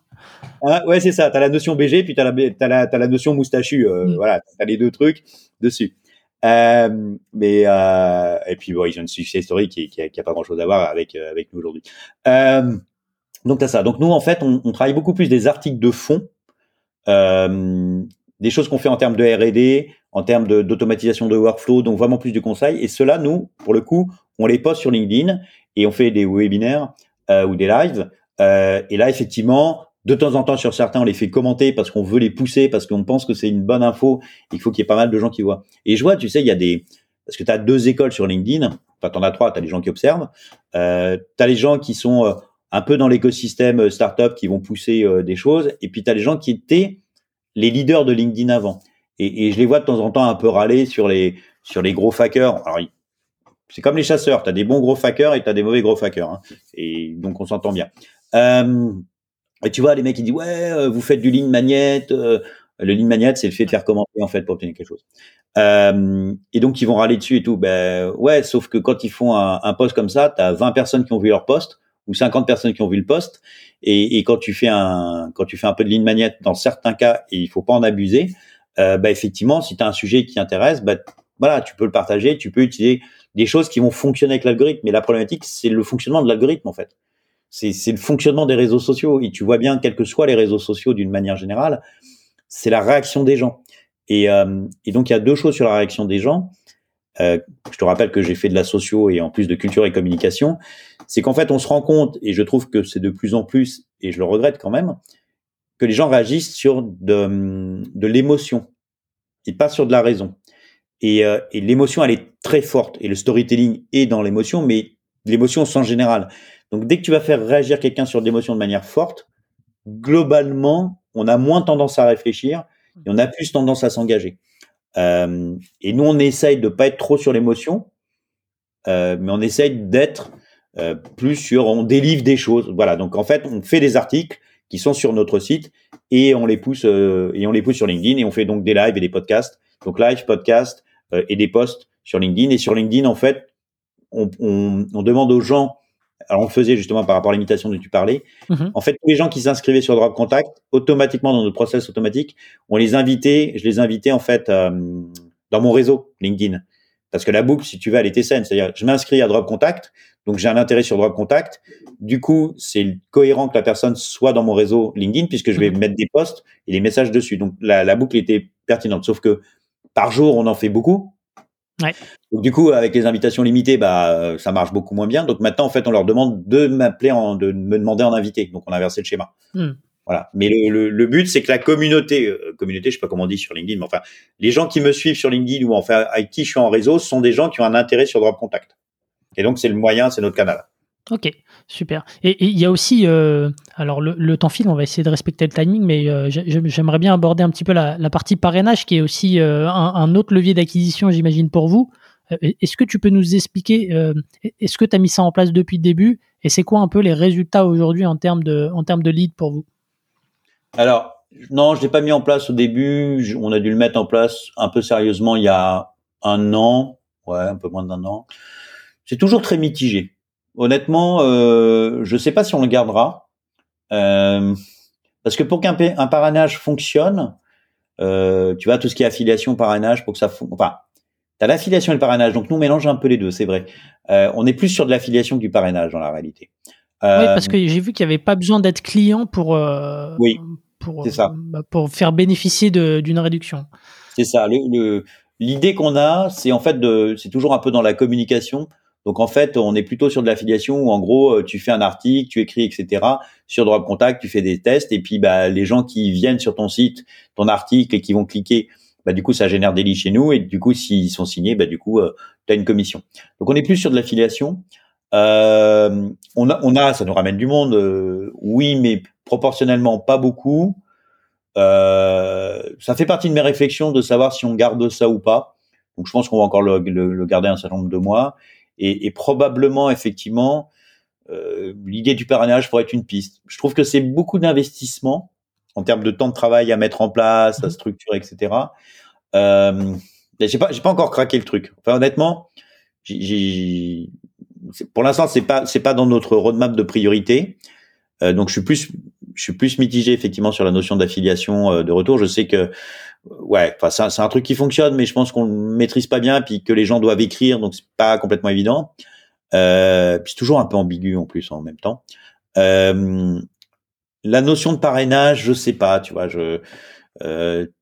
Hein, ouais, c'est ça. T'as la notion BG, puis la, t'as la, t'as la notion moustachu. Euh, Mm. Voilà, t'as les deux trucs dessus. Euh, mais euh, et puis bon, ils ont une succès historique qui, qui, a, qui a pas grand chose à voir avec avec nous aujourd'hui. Euh, donc t'as ça. Donc nous en fait, on, on travaille beaucoup plus des articles de fond, des choses qu'on fait en termes de R&D, en termes de- d'automatisation de, workflow, donc vraiment plus du conseil. Et cela, nous, pour le coup, on les poste sur LinkedIn et on fait des webinaires euh, ou des lives. Euh, et là, effectivement, de temps en temps, sur certains, on les fait commenter parce qu'on veut les pousser, parce qu'on pense que c'est une bonne info. Il faut qu'il y ait pas mal de gens qui voient. Et je vois, tu sais, il y a des... Parce que tu as deux écoles sur LinkedIn. Enfin, tu en as trois. Tu as les gens qui observent. Euh, tu as les gens qui sont euh, un peu dans l'écosystème startup, qui vont pousser des choses. Et puis, tu as les gens qui étaient les leaders de LinkedIn avant. Et, je les vois de temps en temps un peu râler sur les, sur les gros hackers. C'est comme les chasseurs. Tu as des bons gros hackers et tu as des mauvais gros hackers. hein. Et donc, on s'entend bien. Euh, et tu vois, les mecs, ils disent, ouais, euh, vous faites du ligne magnet. euh, le ligne magnet, c'est le fait de faire commenter, en fait, pour obtenir quelque chose. Et donc, ils vont râler dessus et tout. Ben, ouais, sauf que quand ils font un, un post comme ça, tu as 20 personnes qui ont vu leur post ou 50 personnes qui ont vu le post. Et, et quand tu fais un, quand tu fais un peu de ligne magnet, dans certains cas, et il faut pas en abuser, euh, bah, effectivement, si tu as un sujet qui intéresse, bah, voilà, tu peux le partager, tu peux utiliser des choses qui vont fonctionner avec l'algorithme. Mais la problématique, c'est le fonctionnement de l'algorithme, en fait. C'est c'est le fonctionnement des réseaux sociaux. Et tu vois bien, quels que soient les réseaux sociaux d'une manière générale, c'est la réaction des gens. Et, euh, et donc, il y a deux choses sur la réaction des gens. Euh, je te rappelle que j'ai fait de la socio et en plus de culture et communication. C'est qu'en fait, on se rend compte, et je trouve que c'est de plus en plus, et je le regrette quand même, que les gens réagissent sur de, l'émotion et pas sur de la raison. Et, euh, et l'émotion, elle est très forte. Et le storytelling est dans l'émotion, mais l'émotion au sens général. Donc, dès que tu vas faire réagir quelqu'un sur de l'émotion de manière forte, globalement, on a moins tendance à réfléchir et on a plus tendance à s'engager. Euh, et nous, on essaye de pas être trop sur l'émotion, euh, mais on essaye d'être euh, plus sur, on délivre des choses. Voilà. Donc, en fait, on fait des articles qui sont sur notre site et on les pousse euh, et on les pousse sur LinkedIn et on fait donc des lives et des podcasts. Donc, live, podcast euh, et des posts sur LinkedIn. Et sur LinkedIn, en fait, on, on, on demande aux gens alors on le faisait justement par rapport à l'imitation dont tu parlais. Mhm. En fait, tous les gens qui s'inscrivaient sur Drop Contact, automatiquement dans notre process automatique, on les invitait, je les invitais en fait dans mon réseau LinkedIn. Parce que la boucle, si tu veux, elle était saine. C'est-à-dire, je m'inscris à Drop Contact, donc j'ai un intérêt sur Drop Contact. Du coup, c'est cohérent que la personne soit dans mon réseau LinkedIn puisque je vais Mhm. mettre des posts et des messages dessus. Donc la, la boucle était pertinente. Sauf que par jour, on en fait beaucoup. Ouais. Donc du coup, avec les invitations limitées, bah euh, ça marche beaucoup moins bien. Donc maintenant, en fait, on leur demande de m'appeler, de me demander en invité. Donc on a inversé le schéma. Hmm. Voilà. Mais le, but, c'est que la communauté, euh, communauté, je sais pas comment on dit sur LinkedIn, mais enfin, les gens qui me suivent sur LinkedIn ou enfin avec qui je suis en réseau, sont des gens qui ont un intérêt sur Drop Contact. Et donc c'est le moyen, c'est notre canal. Ok, super. Et il y a aussi, euh, alors le, temps file, on va essayer de respecter le timing, mais euh, j'ai- j'ai- j'aimerais bien aborder un petit peu la, partie parrainage, qui est aussi un, autre levier d'acquisition, j'imagine, pour vous. Est-ce que tu peux nous expliquer, est-ce que tu as mis ça en place depuis le début, et c'est quoi un peu les résultats aujourd'hui en termes de, en termes de lead pour vous? Alors, non, je l'ai pas mis en place au début. On a dû le mettre en place un peu sérieusement il y a un an, ouais, un peu moins d'un an. C'est toujours très mitigé. Honnêtement, euh, je sais pas si on le gardera. Euh, Parce que pour qu'un un parrainage fonctionne, euh, tu vois, tout ce qui est affiliation, parrainage, pour que ça fonctionne. Enfin, tu as l'affiliation et le parrainage. Donc, nous, on mélange un peu les deux, c'est vrai. Euh, on est plus sur de l'affiliation que du parrainage dans la réalité. Euh, oui, parce que j'ai vu qu'il n'y avait pas besoin d'être client pour, euh, oui, pour, ça. Bah, pour faire bénéficier d'une réduction. C'est ça. L'idée qu'on a, c'est en fait c'est toujours un peu dans la communication. Donc en fait, on est plutôt sur de l'affiliation où en gros, tu fais un article, tu écris, etc. Sur Drop Contact, tu fais des tests et puis bah, les gens qui viennent sur ton site, ton article et qui vont cliquer, bah, du coup, ça génère des leads chez nous et du coup, s'ils sont signés, bah, du coup, euh, tu as une commission. Donc on est plus sur de l'affiliation. Euh, on, a, on a, ça nous ramène du monde, euh, oui, mais proportionnellement pas beaucoup. Euh, ça fait partie de mes réflexions de savoir si on garde ça ou pas. Donc je pense qu'on va encore le, le, garder un certain nombre de mois. Et, et probablement, effectivement, euh, l'idée du parrainage pourrait être une piste. Je trouve que c'est beaucoup d'investissement en termes de temps de travail à mettre en place, à mhm. structurer, etc. Euh, j'ai pas, j'ai pas encore craqué le truc. Enfin, honnêtement, j'ai, pour l'instant, c'est pas, c'est pas dans notre roadmap de priorité. Euh, donc, je suis plus, je suis plus mitigé effectivement sur la notion d'affiliation euh, de retour. Je sais que, ouais, enfin, c'est, un truc qui fonctionne, mais je pense qu'on le maîtrise pas bien, puis que les gens doivent écrire, donc c'est pas complètement évident. Euh, puis c'est toujours un peu ambigu en plus en même temps. Euh, la notion de parrainage, je sais pas, tu vois, je,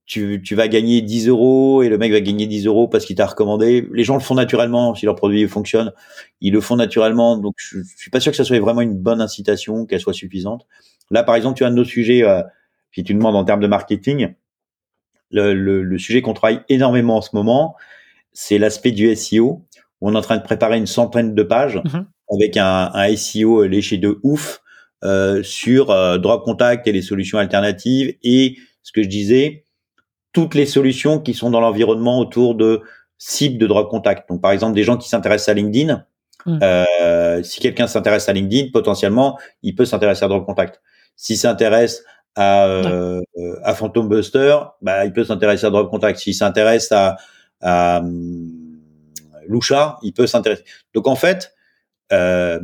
tu, tu, vas gagner 10 euros et le mec va gagner 10 euros parce qu'il t'a recommandé. Les gens le font naturellement, si leur produit fonctionne, ils le font naturellement. Donc, je, suis pas sûr que ça soit vraiment une bonne incitation, qu'elle soit suffisante. Là, par exemple, tu as un autre sujet, euh, si tu demandes en termes de marketing, le, le, le sujet qu'on travaille énormément en ce moment, c'est l'aspect du SEO. On est en train de préparer une centaine de pages mm-hmm. avec un, un SEO léché de ouf euh, sur euh, Drop Contact et les solutions alternatives et ce que je disais, toutes les solutions qui sont dans l'environnement autour de cibles de drop contact. Donc, par exemple, des gens qui s'intéressent à LinkedIn. Mmh. Euh, si quelqu'un s'intéresse à LinkedIn, potentiellement, il peut s'intéresser à drop contact. S'il s'intéresse à, euh, à Phantom Buster, bah, il peut s'intéresser à drop contact. S'il s'intéresse à, à hum, Lusha, il peut s'intéresser. Donc, en fait, euh,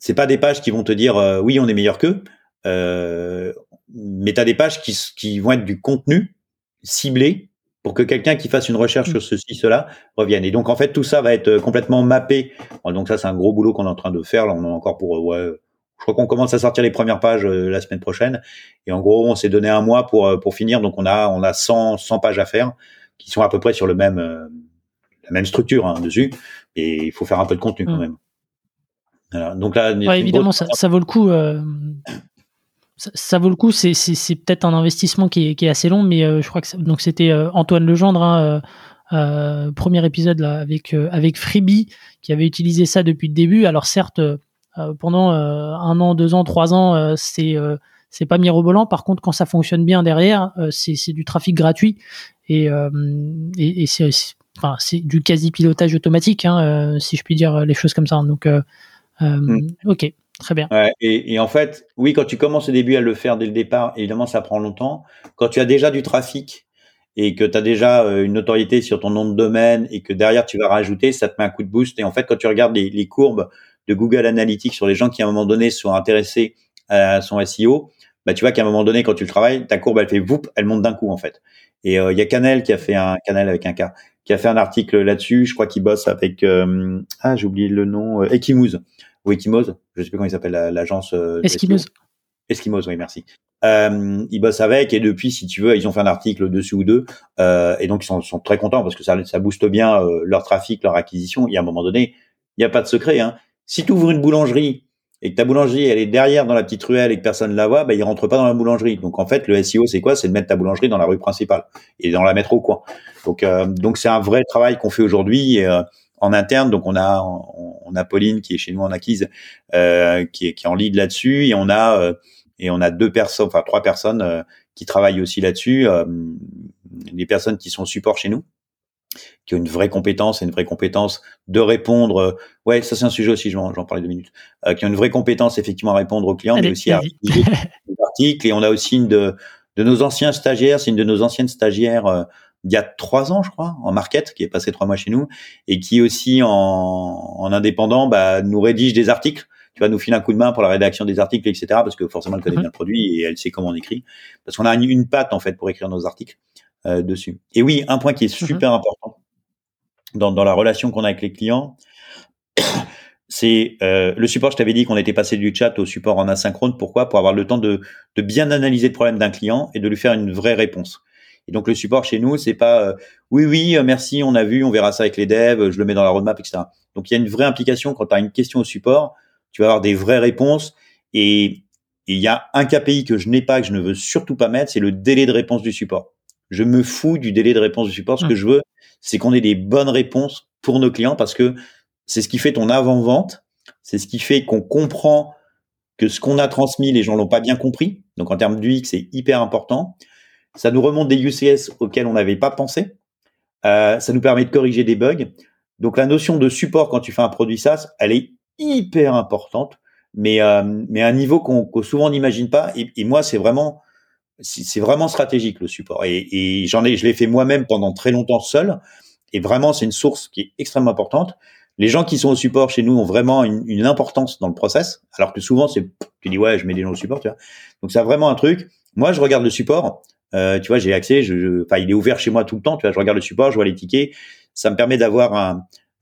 c'est pas des pages qui vont te dire euh, oui, on est meilleur qu'eux. Euh, mais tu as des pages qui, qui vont être du contenu ciblé pour que quelqu'un qui fasse une recherche sur ceci, cela revienne. Et donc en fait tout ça va être complètement mappé. Donc ça c'est un gros boulot qu'on est en train de faire. Là on a encore pour ouais, je crois qu'on commence à sortir les premières pages euh, la semaine prochaine. Et en gros on s'est donné un mois pour euh, pour finir. Donc on a on a 100 100 pages à faire qui sont à peu près sur le même euh, la même structure hein, dessus. Et il faut faire un peu de contenu quand mmh. même. Donc là, évidemment, ça, ça, vaut le coup ça, vaut le coup. C'est, peut-être un investissement qui est, assez long, mais euh, je crois que donc c'était euh, Antoine Legendre, hein, euh, premier épisode là avec avec Freebie, qui avait utilisé ça depuis le début. Alors certes, pendant un an, deux ans, trois ans, c'est c'est pas mirobolant. Par contre, quand ça fonctionne bien derrière, c'est, du trafic gratuit et, et, c'est, enfin, c'est du quasi pilotage automatique, hein, si je puis dire les choses comme ça. Donc, mmh. ok. Très bien. et, et, en fait, oui, quand tu commences au début à le faire dès le départ, évidemment, ça prend longtemps. Quand tu as déjà du trafic et que tu as déjà euh, une notoriété sur ton nom de domaine et que derrière tu vas rajouter, ça te met un coup de boost. Et en fait, quand tu regardes les, courbes de Google Analytics sur les gens qui à un moment donné sont intéressés à son SEO, bah tu vois qu'à un moment donné, quand tu le travailles, ta courbe elle fait whoop, elle monte d'un coup en fait. Et euh, il y a Canel qui a fait un Canel avec un K, qui a fait un article là-dessus. Je crois qu'il bosse avec euh, ah j'ai oublié le nom, euh, Ekimouze ou Eskimos, je sais plus comment il s'appelle l'agence. Euh, Eskimos. Eskimos, oui, merci. Euh, ils bossent avec et depuis, si tu veux, ils ont fait un article dessus ou deux euh, et donc ils sont, sont, très contents parce que ça, ça booste bien euh, leur trafic, leur acquisition. Et à un moment donné, il n'y a pas de secret. Hein. Si tu ouvres une boulangerie et que ta boulangerie elle est derrière dans la petite ruelle et que personne ne la voit, bah, il rentre pas dans la boulangerie. Donc en fait, le SEO c'est quoi? C'est de mettre ta boulangerie dans la rue principale et dans la mettre au coin. Donc euh, donc c'est un vrai travail qu'on fait aujourd'hui. Et, en interne. Donc on a on, a Pauline qui est chez nous en acquise, euh, qui est qui est en lead là-dessus, et on a euh, et on a deux personnes, enfin trois personnes euh, qui travaillent aussi là-dessus. des personnes qui sont support chez nous, qui ont une vraie compétence et une vraie compétence de répondre. ouais, ça c'est un sujet aussi, j'en parlais deux minutes. qui ont une vraie compétence effectivement à répondre aux clients, mais aussi à des articles. Et on a aussi une de de nos anciens stagiaires, c'est une de nos anciennes stagiaires il y a trois ans, je crois, en market, qui est passé trois mois chez nous, et qui aussi en, en indépendant bah, nous rédige des articles. tu vas nous filer un coup de main pour la rédaction des articles, etc. Parce que forcément, elle connaît mhm. bien le produit et elle sait comment on écrit. Parce qu'on a une, patte en fait pour écrire nos articles euh, dessus. Et oui, un point qui est mhm. super important dans, dans la relation qu'on a avec les clients, c'est euh, le support. Je t'avais dit qu'on était passé du chat au support en asynchrone. Pourquoi? Pour avoir le temps de, de bien analyser le problème d'un client et de lui faire une vraie réponse. Et donc le support chez nous, c'est pas euh, oui oui euh, merci, on a vu, on verra ça avec les devs, je le mets dans la roadmap, etc. Donc il y a une vraie implication quand tu as une question au support, tu vas avoir des vraies réponses et il y a un KPI que je n'ai pas, que je ne veux surtout pas mettre, c'est le délai de réponse du support. Je me fous du délai de réponse du support. Ce que mmh. je veux, c'est qu'on ait des bonnes réponses pour nos clients parce que c'est ce qui fait ton avant-vente. C'est ce qui fait qu'on comprend que ce qu'on a transmis, les gens l'ont pas bien compris. Donc en termes d'UX, c'est hyper important. Ça nous remonte des UCS auxquels on n'avait pas pensé. Euh, ça nous permet de corriger des bugs. Donc la notion de support quand tu fais un produit SaaS, elle est hyper importante, mais euh, à un niveau qu'on souvent n'imagine pas. Et, moi, c'est vraiment c'est vraiment stratégique le support. Et, j'en ai, je l'ai fait moi-même pendant très longtemps seul. Et vraiment, c'est une source qui est extrêmement importante. Les gens qui sont au support chez nous ont vraiment une, importance dans le process, alors que souvent c'est, tu dis ouais, je mets des gens au support. Donc c'est vraiment un truc. Moi, je regarde le support. Euh, tu vois, j'ai accès. Enfin, il est ouvert chez moi tout le temps. Tu vois, je regarde le support, je vois les tickets. Ça me permet d'avoir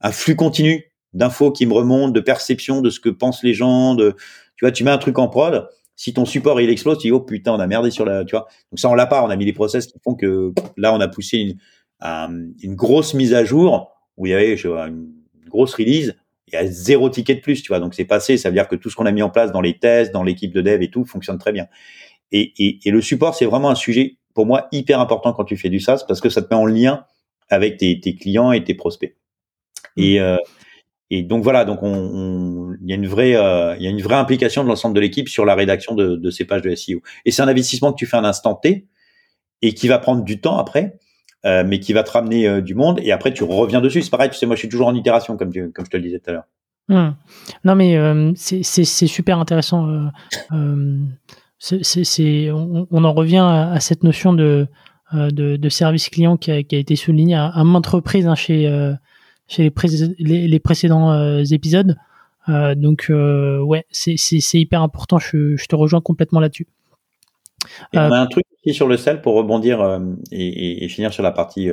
un, flux continu d'infos qui me remontent, de perception de ce que pensent les gens. Tu vois, tu mets un truc en prod si ton support il explose, tu dis oh putain on a merdé sur la, tu vois. Donc ça on l'a pas, on a mis des process qui font que là on a poussé une, grosse mise à jour où il y avait une grosse release, il y a zéro ticket de plus, tu vois. Donc c'est passé, ça veut dire que tout ce qu'on a mis en place dans les tests, dans l'équipe de dev et tout fonctionne très bien. Et, et, et le support c'est vraiment un sujet pour moi hyper important quand tu fais du SaaS parce que ça te met en lien avec tes, tes clients et tes prospects. Et, mmh. euh, et donc voilà, donc on, il y a une vraie, euh, il y a une vraie implication de l'ensemble de l'équipe sur la rédaction de, de, ces pages de SEO. Et c'est un investissement que tu fais à un instant T et qui va prendre du temps après, euh, mais qui va te ramener euh, du monde. Et après, tu reviens dessus. C'est pareil, tu sais, moi, je suis toujours en itération, comme comme je te le disais tout à l'heure. Mmh. Non, mais c'est super intéressant. C'est on, on, en revient à, cette notion de, de, de, service client qui a, qui a été soulignée à, à maintes reprises hein, chez chez les, les, précédents euh, épisodes. Euh, donc euh, ouais, c'est hyper important. Je, je, te rejoins complètement là-dessus. on a un truc aussi sur le sel pour rebondir et, et, finir sur la partie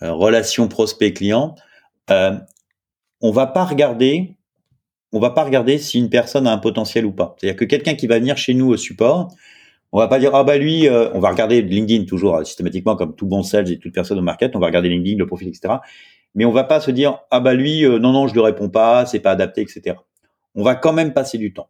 relation prospect-client. on va pas regarder on va pas regarder si une personne a un potentiel ou pas. C'est-à-dire que quelqu'un qui va venir chez nous au support, on va pas dire ah bah lui, on va regarder LinkedIn toujours systématiquement comme tout bon sales et toute personne au market, on va regarder LinkedIn, le profil, etc mais on va pas se dire ah bah lui euh, non non je le réponds pas, c'est pas adapté, etc. On va quand même passer du temps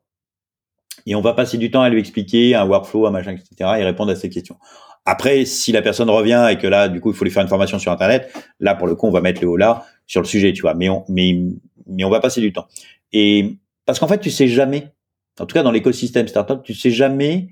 et on va passer du temps à lui expliquer un workflow, un machin, etc. et répondre à ses questions. Après, si la personne revient et que là, du coup, il faut lui faire une formation sur Internet, là, pour le coup, on va mettre le haut là sur le sujet, tu vois. Mais on, mais, mais on va passer du temps. Et parce qu'en fait, tu sais jamais, en tout cas dans l'écosystème startup, tu sais jamais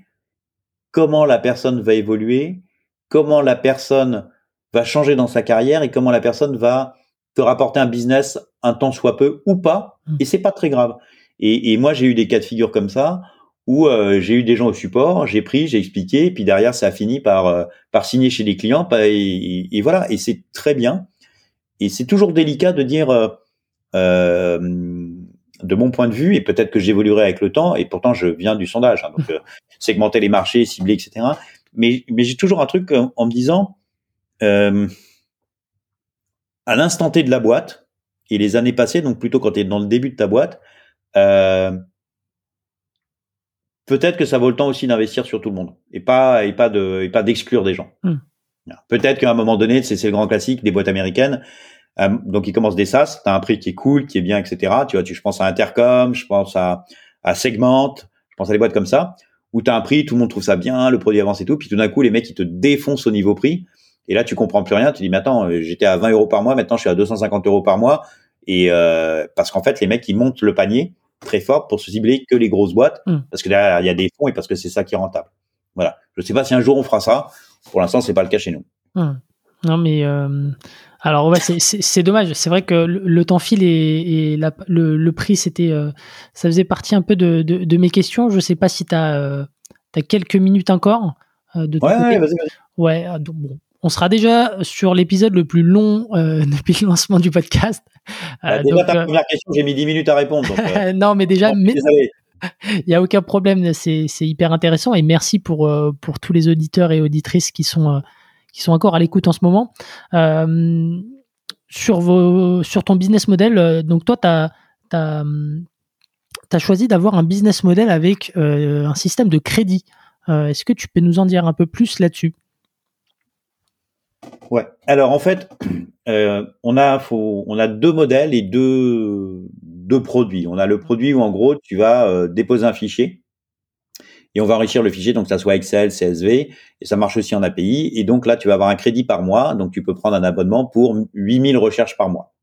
comment la personne va évoluer, comment la personne va changer dans sa carrière et comment la personne va te rapporter un business un temps soit peu ou pas, mmh. et c'est pas très grave. Et, et moi, j'ai eu des cas de figure comme ça où euh, j'ai eu des gens au support, j'ai pris, j'ai expliqué, et puis derrière, ça a fini par euh, par signer chez les clients, et, et voilà. Et c'est très bien. Et c'est toujours délicat de dire, euh de mon point de vue, et peut-être que j'évoluerai avec le temps. Et pourtant, je viens du sondage, hein, donc (laughs) segmenter les marchés, cibler, etc. Mais mais j'ai toujours un truc en me disant à l'instant T de la boîte et les années passées, donc plutôt quand tu es dans le début de ta boîte, euh, peut-être que ça vaut le temps aussi d'investir sur tout le monde et pas et pas de et pas d'exclure des gens. Hmm. Peut-être qu'à un moment donné, c'est le grand classique des boîtes américaines. Euh, donc ils commencent des SaaS, tu as un prix qui est cool, qui est bien, etc. Tu vois, tu, je pense à Intercom, je pense à, à Segment, je pense à des boîtes comme ça, où tu as un prix, tout le monde trouve ça bien, le produit avance et tout, puis tout d'un coup les mecs ils te défoncent au niveau prix et là, tu comprends plus rien. Tu dis, mais attends, euh, j'étais à 20 euros par mois, maintenant je suis à 250 euros par mois. Et euh, parce qu'en fait, les mecs, ils montent le panier très fort pour se cibler que les grosses boîtes, hmm. parce que là, il y a des fonds et parce que c'est ça qui est rentable. Voilà. Je sais pas si un jour on fera ça. Pour l'instant, c'est pas le cas chez nous. Hmm. Non, mais euh, alors ouais, c'est dommage. C'est vrai que le, temps file et, et la, le, le, prix, c'était, euh, ça faisait partie un peu de, de, de, mes questions. Je sais pas si tu as, as, quelques minutes encore. de ouais, vas-y, vas-y. Ouais, donc, bon, on sera déjà sur l'épisode le plus long (laughs) depuis le lancement du podcast. Bah, déjà, ta première question, j'ai mis 10 minutes à répondre. (laughs) non, mais déjà, il n'y (laughs) a aucun problème, c'est hyper intéressant et merci pour, pour tous les auditeurs et auditrices qui sont, qui sont encore à l'écoute en ce moment. sur, vos, sur ton business model, donc toi, tu as, as, choisi d'avoir un business model avec un système de crédit. Est-ce que tu peux nous en dire un peu plus là-dessus? Ouais. Alors en fait, (clears throat) euh, on a faut, on a deux modèles et deux deux produits. On a le produit où en gros tu vas euh, déposer un fichier et on va enrichir le fichier donc que ça soit Excel, CSV et ça marche aussi en API et donc là tu vas avoir un crédit par mois donc tu peux prendre un abonnement pour 8000 recherches par mois.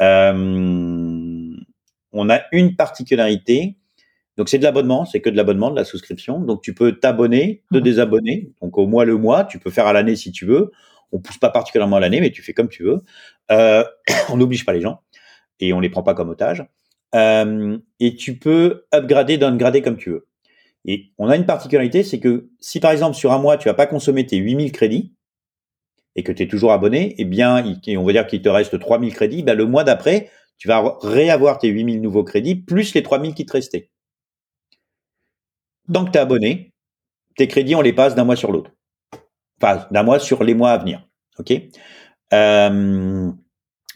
Euh, on a une particularité donc c'est de l'abonnement, c'est que de l'abonnement, de la souscription. Donc tu peux t'abonner, te mmh. désabonner. Donc au mois le mois, tu peux faire à l'année si tu veux. On pousse pas particulièrement à l'année, mais tu fais comme tu veux. Euh, (coughs) on n'oblige pas les gens et on les prend pas comme otages. Euh, et tu peux upgrader, downgrader comme tu veux. Et on a une particularité, c'est que si par exemple sur un mois tu vas pas consommer tes 8000 crédits et que tu es toujours abonné, eh bien on va dire qu'il te reste 3000 crédits, ben, le mois d'après, tu vas réavoir tes 8000 nouveaux crédits plus les 3000 qui te restaient. Que tu es abonné, tes crédits, on les passe d'un mois sur l'autre. Enfin, d'un mois sur les mois à venir. OK? Euh,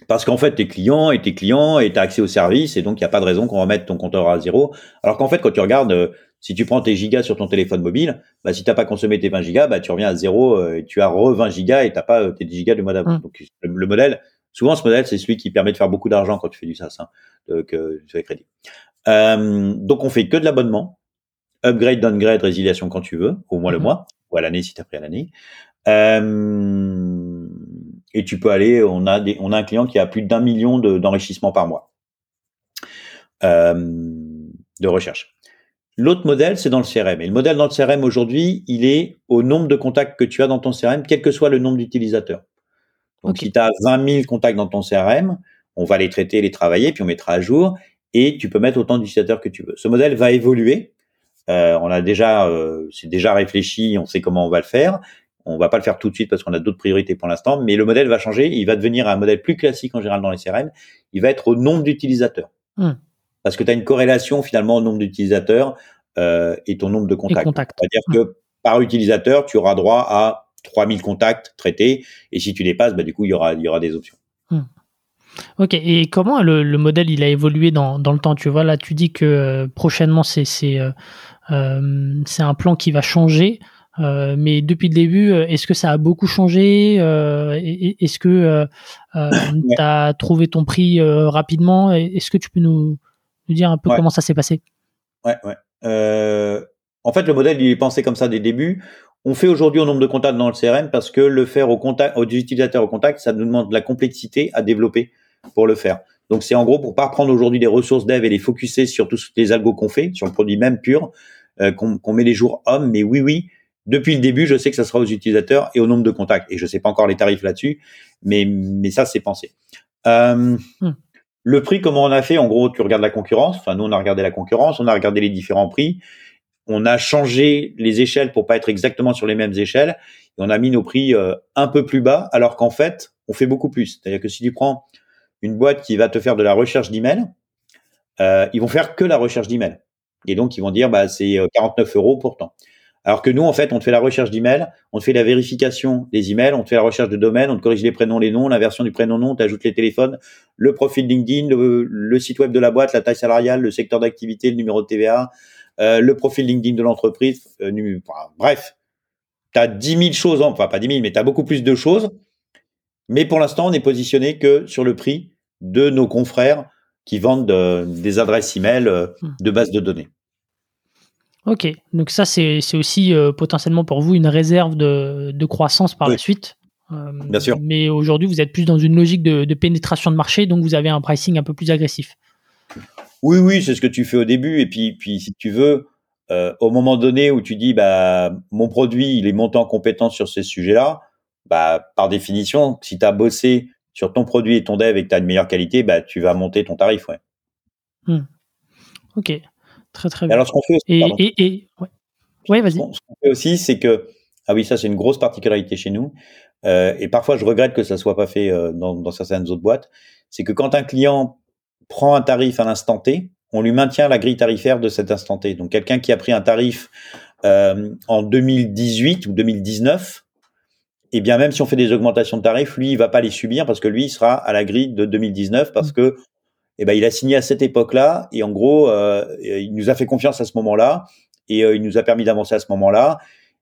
Parce qu'en fait, tes clients et tes clients et tu as accès au service et donc il n'y a pas de raison qu'on remette ton compteur à zéro. Alors qu'en fait, quand tu regardes, euh, si tu prends tes gigas sur ton téléphone mobile, bah, si tu n'as pas consommé tes 20 gigas, bah, tu reviens à zéro euh, et tu as re 20 gigas et tu n'as pas tes 10 gigas du mois d'avant. Mmh. Donc le, modèle, souvent ce modèle, c'est celui qui permet de faire beaucoup d'argent quand tu fais du SaaS, hein, donc, sur les crédits. donc on fait que de l'abonnement upgrade, downgrade, résiliation quand tu veux, au moins le mhm. mois, ou à l'année si tu as pris à l'année. Euh, et tu peux aller, on a, des, on a un client qui a plus d'un million d'enrichissements par mois euh, de recherche. L'autre modèle, c'est dans le CRM. Et le modèle dans le CRM aujourd'hui, il est au nombre de contacts que tu as dans ton CRM, quel que soit le nombre d'utilisateurs. Donc, si tu as 20 000 contacts dans ton CRM, on va les traiter, les travailler, puis on mettra à jour, et tu peux mettre autant d'utilisateurs que tu veux. Ce modèle va évoluer euh, on a déjà, euh, c'est déjà réfléchi, on sait comment on va le faire. On va pas le faire tout de suite parce qu'on a d'autres priorités pour l'instant, mais le modèle va changer. Il va devenir un modèle plus classique en général dans les CRM. Il va être au nombre d'utilisateurs. Hmm. Parce que tu as une corrélation finalement au nombre d'utilisateurs euh, et ton nombre de contacts. C'est-à-dire hmm. que par utilisateur, tu auras droit à 3000 contacts traités. Et si tu dépasses, bah, du coup, il y aura, il y aura des options. Hmm. Ok, et comment le, modèle il a évolué dans, dans, le temps? Tu vois, là, tu dis que prochainement, c'est euh, c'est un plan qui va changer. Euh, mais depuis le début, euh, est-ce que ça a beaucoup changé Est-ce que (coughs) tu as trouvé ton prix rapidement? Est-ce que tu peux nous, nous dire un peu comment ça s'est passé Ouais, ouais. en fait, le modèle, il est pensé comme ça dès le début. On fait aujourd'hui au nombre de contacts dans le CRM parce que le faire au contact, aux utilisateurs au contact, ça nous demande de la complexité à développer pour le faire. Donc c'est en gros pour pas prendre aujourd'hui des ressources dev et les focuser sur tous les algos qu'on fait, sur le produit même pur, euh, qu'on met les jours hommes. Mais oui, oui, depuis le début, je sais que ça sera aux utilisateurs et au nombre de contacts. Et je sais pas encore les tarifs là-dessus, mais, mais ça, c'est pensé. Euh, hmm. Le prix, comment on a fait? En gros, tu regardes la concurrence. Enfin, nous, on a regardé la concurrence, on a regardé les différents prix. On a changé les échelles pour pas être exactement sur les mêmes échelles. On a mis nos prix euh, un peu plus bas, alors qu'en fait, on fait beaucoup plus. C'est-à-dire que si tu prends une boîte qui va te faire de la recherche d'email, euh, ils vont faire que la recherche d'email. Et donc, ils vont dire, bah, c'est 49 euh, euros pourtant. Alors que nous, en fait, on te fait la recherche d'email, on te fait la vérification des emails, on te fait la recherche de domaine, on te corrige les prénoms, les noms, la version du prénom-nom, on t'ajoute les téléphones, le profil LinkedIn, le, site web de la boîte, la taille salariale, le secteur d'activité, le numéro de TVA, euh, le profil LinkedIn de l'entreprise. Euh, bref, tu as 10 000 choses, enfin pas 10 000, mais tu as beaucoup plus de choses. Mais pour l'instant, on est positionné que sur le prix de nos confrères qui vendent des adresses email hmm. de base de données. Ok, donc ça c'est aussi euh, potentiellement pour vous une réserve de, croissance par la suite. Euh, Bien sûr. Mais aujourd'hui vous êtes plus dans une logique de, pénétration de marché, donc vous avez un pricing un peu plus agressif. Oui, oui, c'est ce que tu fais au début. Et puis, puis si tu veux, euh, au moment donné où tu dis bah mon produit il est monté en compétence sur ces sujets-là, bah par définition, si tu as bossé sur ton produit et ton dev et que tu as une meilleure qualité, bah tu vas monter ton tarif, ouais. Hmm. Ok. Très très bien. alors ce qu'on fait aussi, et, ouais. vas-y. Ce qu'on fait aussi, c'est que ah oui, ça c'est une grosse particularité chez nous. et parfois je regrette que ça soit pas fait dans, dans certaines autres boîtes, c'est que quand un client prend un tarif à l'instant T, on lui maintient la grille tarifaire de cet instant T. Donc quelqu'un qui a pris un tarif euh, en 2018 ou 2019, et eh bien même si on fait des augmentations de tarifs, lui il va pas les subir parce que lui il sera à la grille de 2019 parce que eh ben il a signé à cette époque-là et en gros euh, il nous a fait confiance à ce moment-là et euh, il nous a permis d'avancer à ce moment-là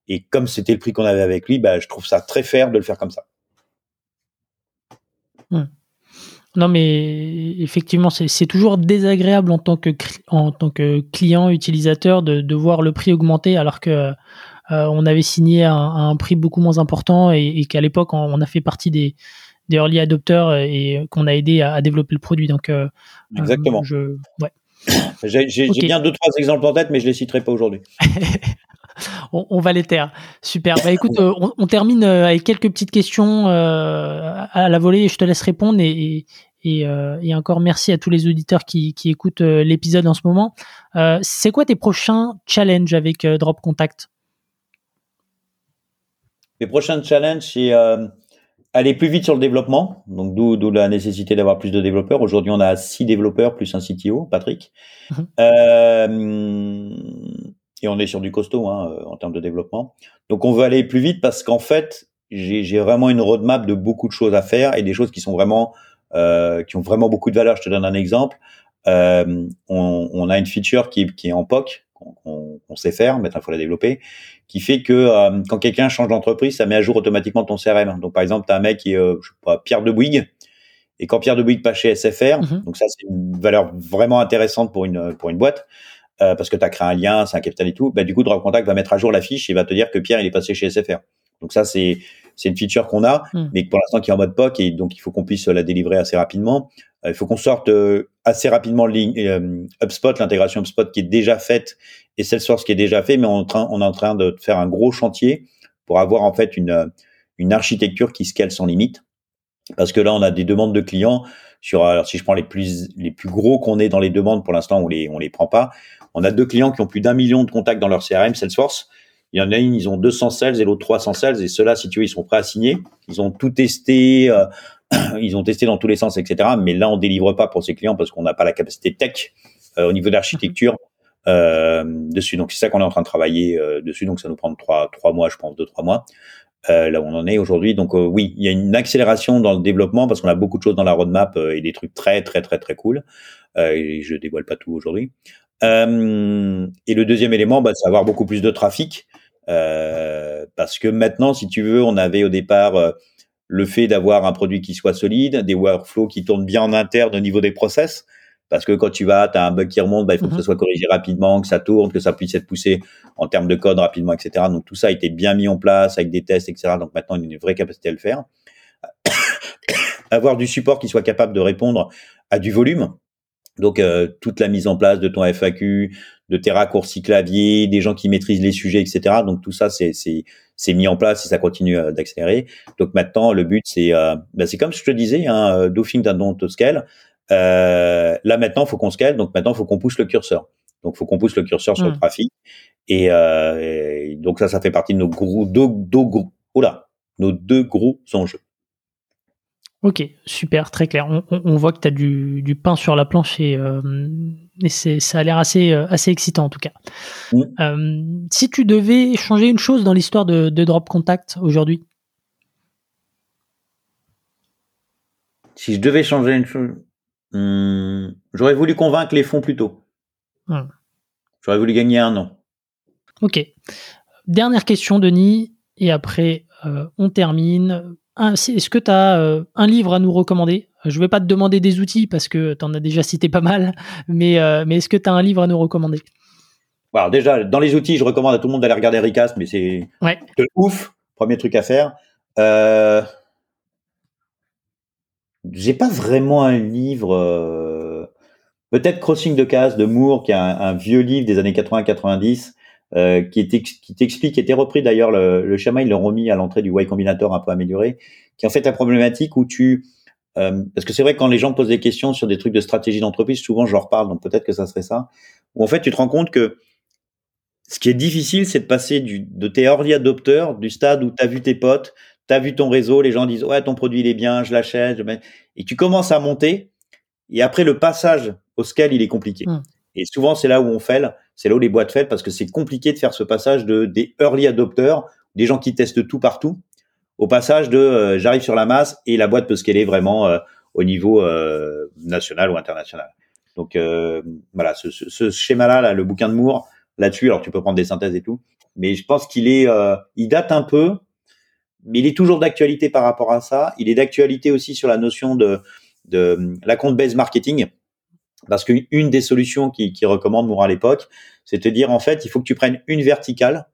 et comme c'était le prix qu'on avait avec lui, bah, je trouve ça très fair de le faire comme ça. Non, mais effectivement, c'est toujours désagréable en tant que, en tant que client, utilisateur, de, voir le prix augmenter alors que euh, on avait signé à un, prix beaucoup moins important et, qu'à l'époque, on, a fait partie des, des early adopters et qu'on a aidé à, développer le produit. Donc, euh, Exactement. je, ouais. (coughs) J'ai bien deux, trois exemples en tête, mais je les citerai pas aujourd'hui. (laughs) on, va les taire. Super. Bah écoute, (coughs) euh, on, termine euh, avec quelques petites questions euh, à la volée. Je te laisse répondre et, et, encore merci à tous les auditeurs qui, qui écoutent l'épisode en ce moment. c'est quoi tes prochains challenges avec Drop Contact? Les prochains challenges, c'est aller plus vite sur le développement. Donc d'où la nécessité d'avoir plus de développeurs. Aujourd'hui, on a six développeurs plus un CTO, Patrick. Mhm. Euh, et on est sur du costaud hein, euh, en termes de développement. Donc on veut aller plus vite parce qu'en fait, j'ai vraiment une roadmap de beaucoup de choses à faire et des choses qui sont vraiment euh, qui ont vraiment beaucoup de valeur. Je te donne un exemple. Euh, on, on, a une feature qui, qui est en POC, qu'on sait faire, maintenant il faut la développer, qui fait que euh, quand quelqu'un change d'entreprise, ça met à jour automatiquement ton CRM. Donc par exemple, tu as un mec qui est, euh, je sais pas, Pierre de Bouygues, et quand Pierre de Bouygues passe chez SFR, mhm. donc ça c'est une valeur vraiment intéressante pour une pour une boîte, euh, parce que tu as créé un lien, c'est un capital et tout, bah, du coup, Drop Contact va mettre à jour la fiche et va te dire que Pierre, il est passé chez SFR. Donc ça, c'est c'est une feature qu'on a, hmm. mais pour l'instant qui est en mode POC et donc il faut qu'on puisse la délivrer assez rapidement. Euh, il faut qu'on sorte euh, assez rapidement euh, HubSpot, l'intégration HubSpot qui est déjà faite et Salesforce qui est déjà fait, mais on est en train, on est en train de faire un gros chantier pour avoir en fait une une architecture qui scale sans limite. Parce que là, on a des demandes de clients sur, alors si je prends les plus les plus gros qu'on ait dans les demandes, pour l'instant on les on les prend pas. On a deux clients qui ont plus d'un million de contacts dans leur CRM Salesforce. Il y en a une, ils ont 200 sales et l'autre 300 sales. Et ceux-là, si tu veux, ils sont prêts à signer. Ils ont tout testé, euh, (clears throat) ils ont testé dans tous les sens, etc. Mais là, on délivre pas pour ces clients parce qu'on n'a pas la capacité tech euh, au niveau de l'architecture euh, dessus. Donc c'est ça qu'on est en train de travailler dessus. Donc ça nous prend trois trois mois, je pense, deux trois mois. là où on en est aujourd'hui. Donc oui, il y a une accélération dans le développement parce qu'on a beaucoup de choses dans la roadmap et des trucs très très très très cool. et je dévoile pas tout aujourd'hui. Euh, et le deuxième élément, bah, c'est avoir beaucoup plus de trafic. Euh, parce que maintenant, si tu veux, on avait au départ euh, le fait d'avoir un produit qui soit solide, des workflows qui tournent bien en interne au niveau des process. Parce que quand tu vas, tu as un bug qui remonte, bah, il faut que ça mhm. soit corrigé rapidement, que ça tourne, que ça puisse être poussé en termes de code rapidement, etc. Donc tout ça a été bien mis en place avec des tests, etc. Donc maintenant, on a une vraie capacité à le faire. (coughs) Avoir du support qui soit capable de répondre à du volume. Donc euh, toute la mise en place de ton FAQ, de tes raccourcis clavier, des gens qui maîtrisent les sujets, etc. Donc tout ça c'est c'est mis en place et ça continue euh, d'accélérer. Donc maintenant le but c'est euh, ben, c'est comme je te disais, hein, euh, do d'un don to scale. Euh, là maintenant faut qu'on scale, donc maintenant faut qu'on pousse le curseur. Donc faut qu'on pousse le curseur sur le mmh. trafic et, et, donc ça ça fait partie de nos gros deux, deux, oh là, nos deux gros enjeux. Ok, super, très clair. On, voit que tu as du, pain sur la planche et, euh, ça a l'air assez, euh, assez excitant en tout cas. Euh, si tu devais changer une chose dans l'histoire de, Drop Contact aujourd'hui? Si je devais changer une chose, hmm, j'aurais voulu convaincre les fonds plus tôt. J'aurais voulu gagner un an. Ok. Dernière question, Denis, et après on termine est-ce que tu as euh, un livre à nous recommander? Je ne vais pas te demander des outils parce que tu en as déjà cité pas mal, mais, euh, mais est-ce que tu as un livre à nous recommander? Alors déjà, dans les outils, je recommande à tout le monde d'aller regarder Recast, mais c'est ouais. ouf, premier truc à faire. Euh... J'ai pas vraiment un livre. Peut-être Crossing de Case de Moore, qui est un vieux livre des années 80-90 euh, qui, t'explique, qui était repris d'ailleurs, le, le schéma, ils l'ont remis à l'entrée du Y Combinator un peu amélioré, qui est en fait la problématique où tu... Euh, parce que c'est vrai que quand les gens posent des questions sur des trucs de stratégie d'entreprise, souvent je leur parle, donc peut-être que ça serait ça, où en fait tu te rends compte que ce qui est difficile, c'est de passer du, de tes early adopteurs, du stade où tu as vu tes potes, tu as vu ton réseau, les gens disent ouais ton produit il est bien, je l'achète, et tu commences à monter. Et après le passage au scale, il est compliqué. Hmm. Et souvent c'est là où on fait, c'est là où les boîtes font parce que c'est compliqué de faire ce passage de des early adopters, des gens qui testent tout partout, au passage de euh, j'arrive sur la masse et la boîte peut scaler vraiment euh, au niveau euh, national ou international. Donc voilà, ce, ce, schéma-là, là, le bouquin de Moore, là-dessus, alors tu peux prendre des synthèses et tout, mais je pense qu'il est, il date un peu, mais il est toujours d'actualité par rapport à ça. Il est d'actualité aussi sur la notion de, de la compte base marketing. Parce qu'une des solutions qui, qui recommande Moore à l'époque, c'est de te dire en fait, il faut que tu prennes une verticale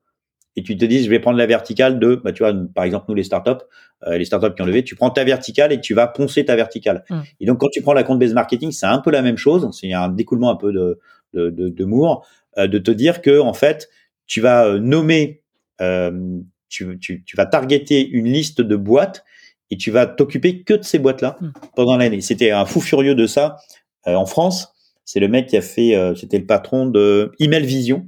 et tu te dis je vais prendre la verticale de, bah, tu vois, par exemple nous les startups, euh, les startups qui ont levé, tu prends ta verticale et tu vas poncer ta verticale. Mmh. Et donc quand tu prends la compte base marketing, c'est un peu la même chose, c'est un découlement un peu de de, de, de Moore, euh, de te dire que en fait tu vas euh, nommer euh, tu, tu, tu, vas targeter une liste de boîtes et tu vas t'occuper que de ces boîtes-là hmm. pendant l'année. C'était un fou furieux de ça en France. C'est le mec qui a fait, euh, c'était le patron de Email Vision.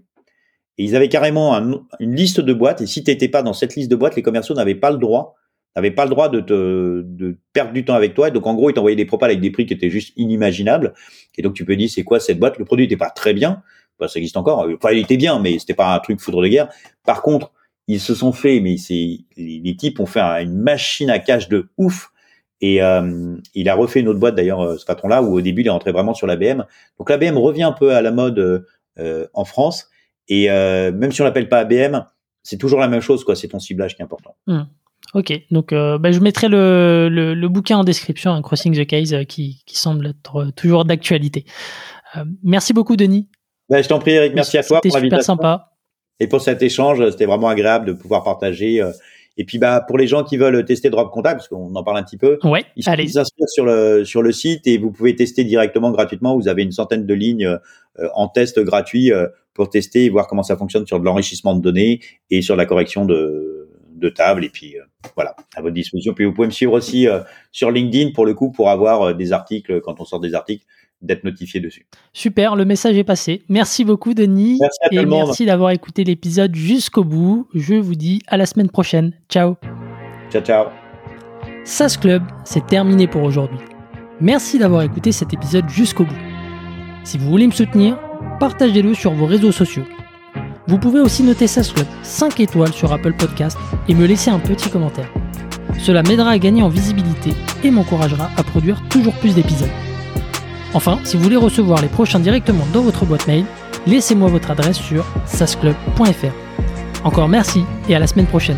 Et ils avaient carrément une liste de boîtes. Et si tu n'étais pas dans cette liste de boîtes, les commerciaux n'avaient pas le droit, n'avaient pas le droit de te de perdre du temps avec toi. Et donc en gros, ils t'envoyaient des propals avec des prix qui étaient juste inimaginables. Et donc tu peux dire, c'est quoi cette boîte? Le produit n'était pas très bien. Bah, ça existe encore. Enfin, il était bien, mais c'était pas un truc foudre de guerre. Par contre, ils se sont fait, mais c'est les, types ont fait une machine à cash de ouf. Et euh, il a refait une autre boîte d'ailleurs, euh, ce patron-là, où au début il est rentré vraiment sur l'ABM. Donc l'ABM revient un peu à la mode euh, en France. Et même si on l'appelle pas ABM, c'est toujours la même chose, quoi. C'est ton ciblage qui est important. Hmm. Ok, donc bah, je mettrai le, le, bouquin en description, un Crossing the Case, qui, qui, semble être toujours d'actualité. merci beaucoup, Denis. Bah, je t'en prie, Eric. Merci à toi pour l'invitation. super sympa et pour cet échange. C'était vraiment agréable de pouvoir partager. Euh, et puis bah pour les gens qui veulent tester Drop Contact, parce qu'on en parle un petit peu, ouais, ils s'inscrire sur le sur le site et vous pouvez tester directement gratuitement. Vous avez une centaine de lignes euh, en test gratuit euh, pour tester et voir comment ça fonctionne sur de l'enrichissement de données et sur la correction de de table. Et puis voilà, à votre disposition. Puis vous pouvez me suivre aussi sur LinkedIn pour le coup pour avoir des articles quand on sort des articles d'être notifié dessus. Super, le message est passé. Merci beaucoup Denis. Merci à et merci d'avoir écouté l'épisode jusqu'au bout. Je vous dis à la semaine prochaine. Ciao. Ciao ciao. SAS Club, c'est terminé pour aujourd'hui. Merci d'avoir écouté cet épisode jusqu'au bout. Si vous voulez me soutenir, partagez-le sur vos réseaux sociaux. Vous pouvez aussi noter SAS Club 5 étoiles sur Apple Podcast et me laisser un petit commentaire. Cela m'aidera à gagner en visibilité et m'encouragera à produire toujours plus d'épisodes. Enfin, si vous voulez recevoir les prochains directement dans votre boîte mail, laissez-moi votre adresse sur sasclub.fr. Encore merci et à la semaine prochaine.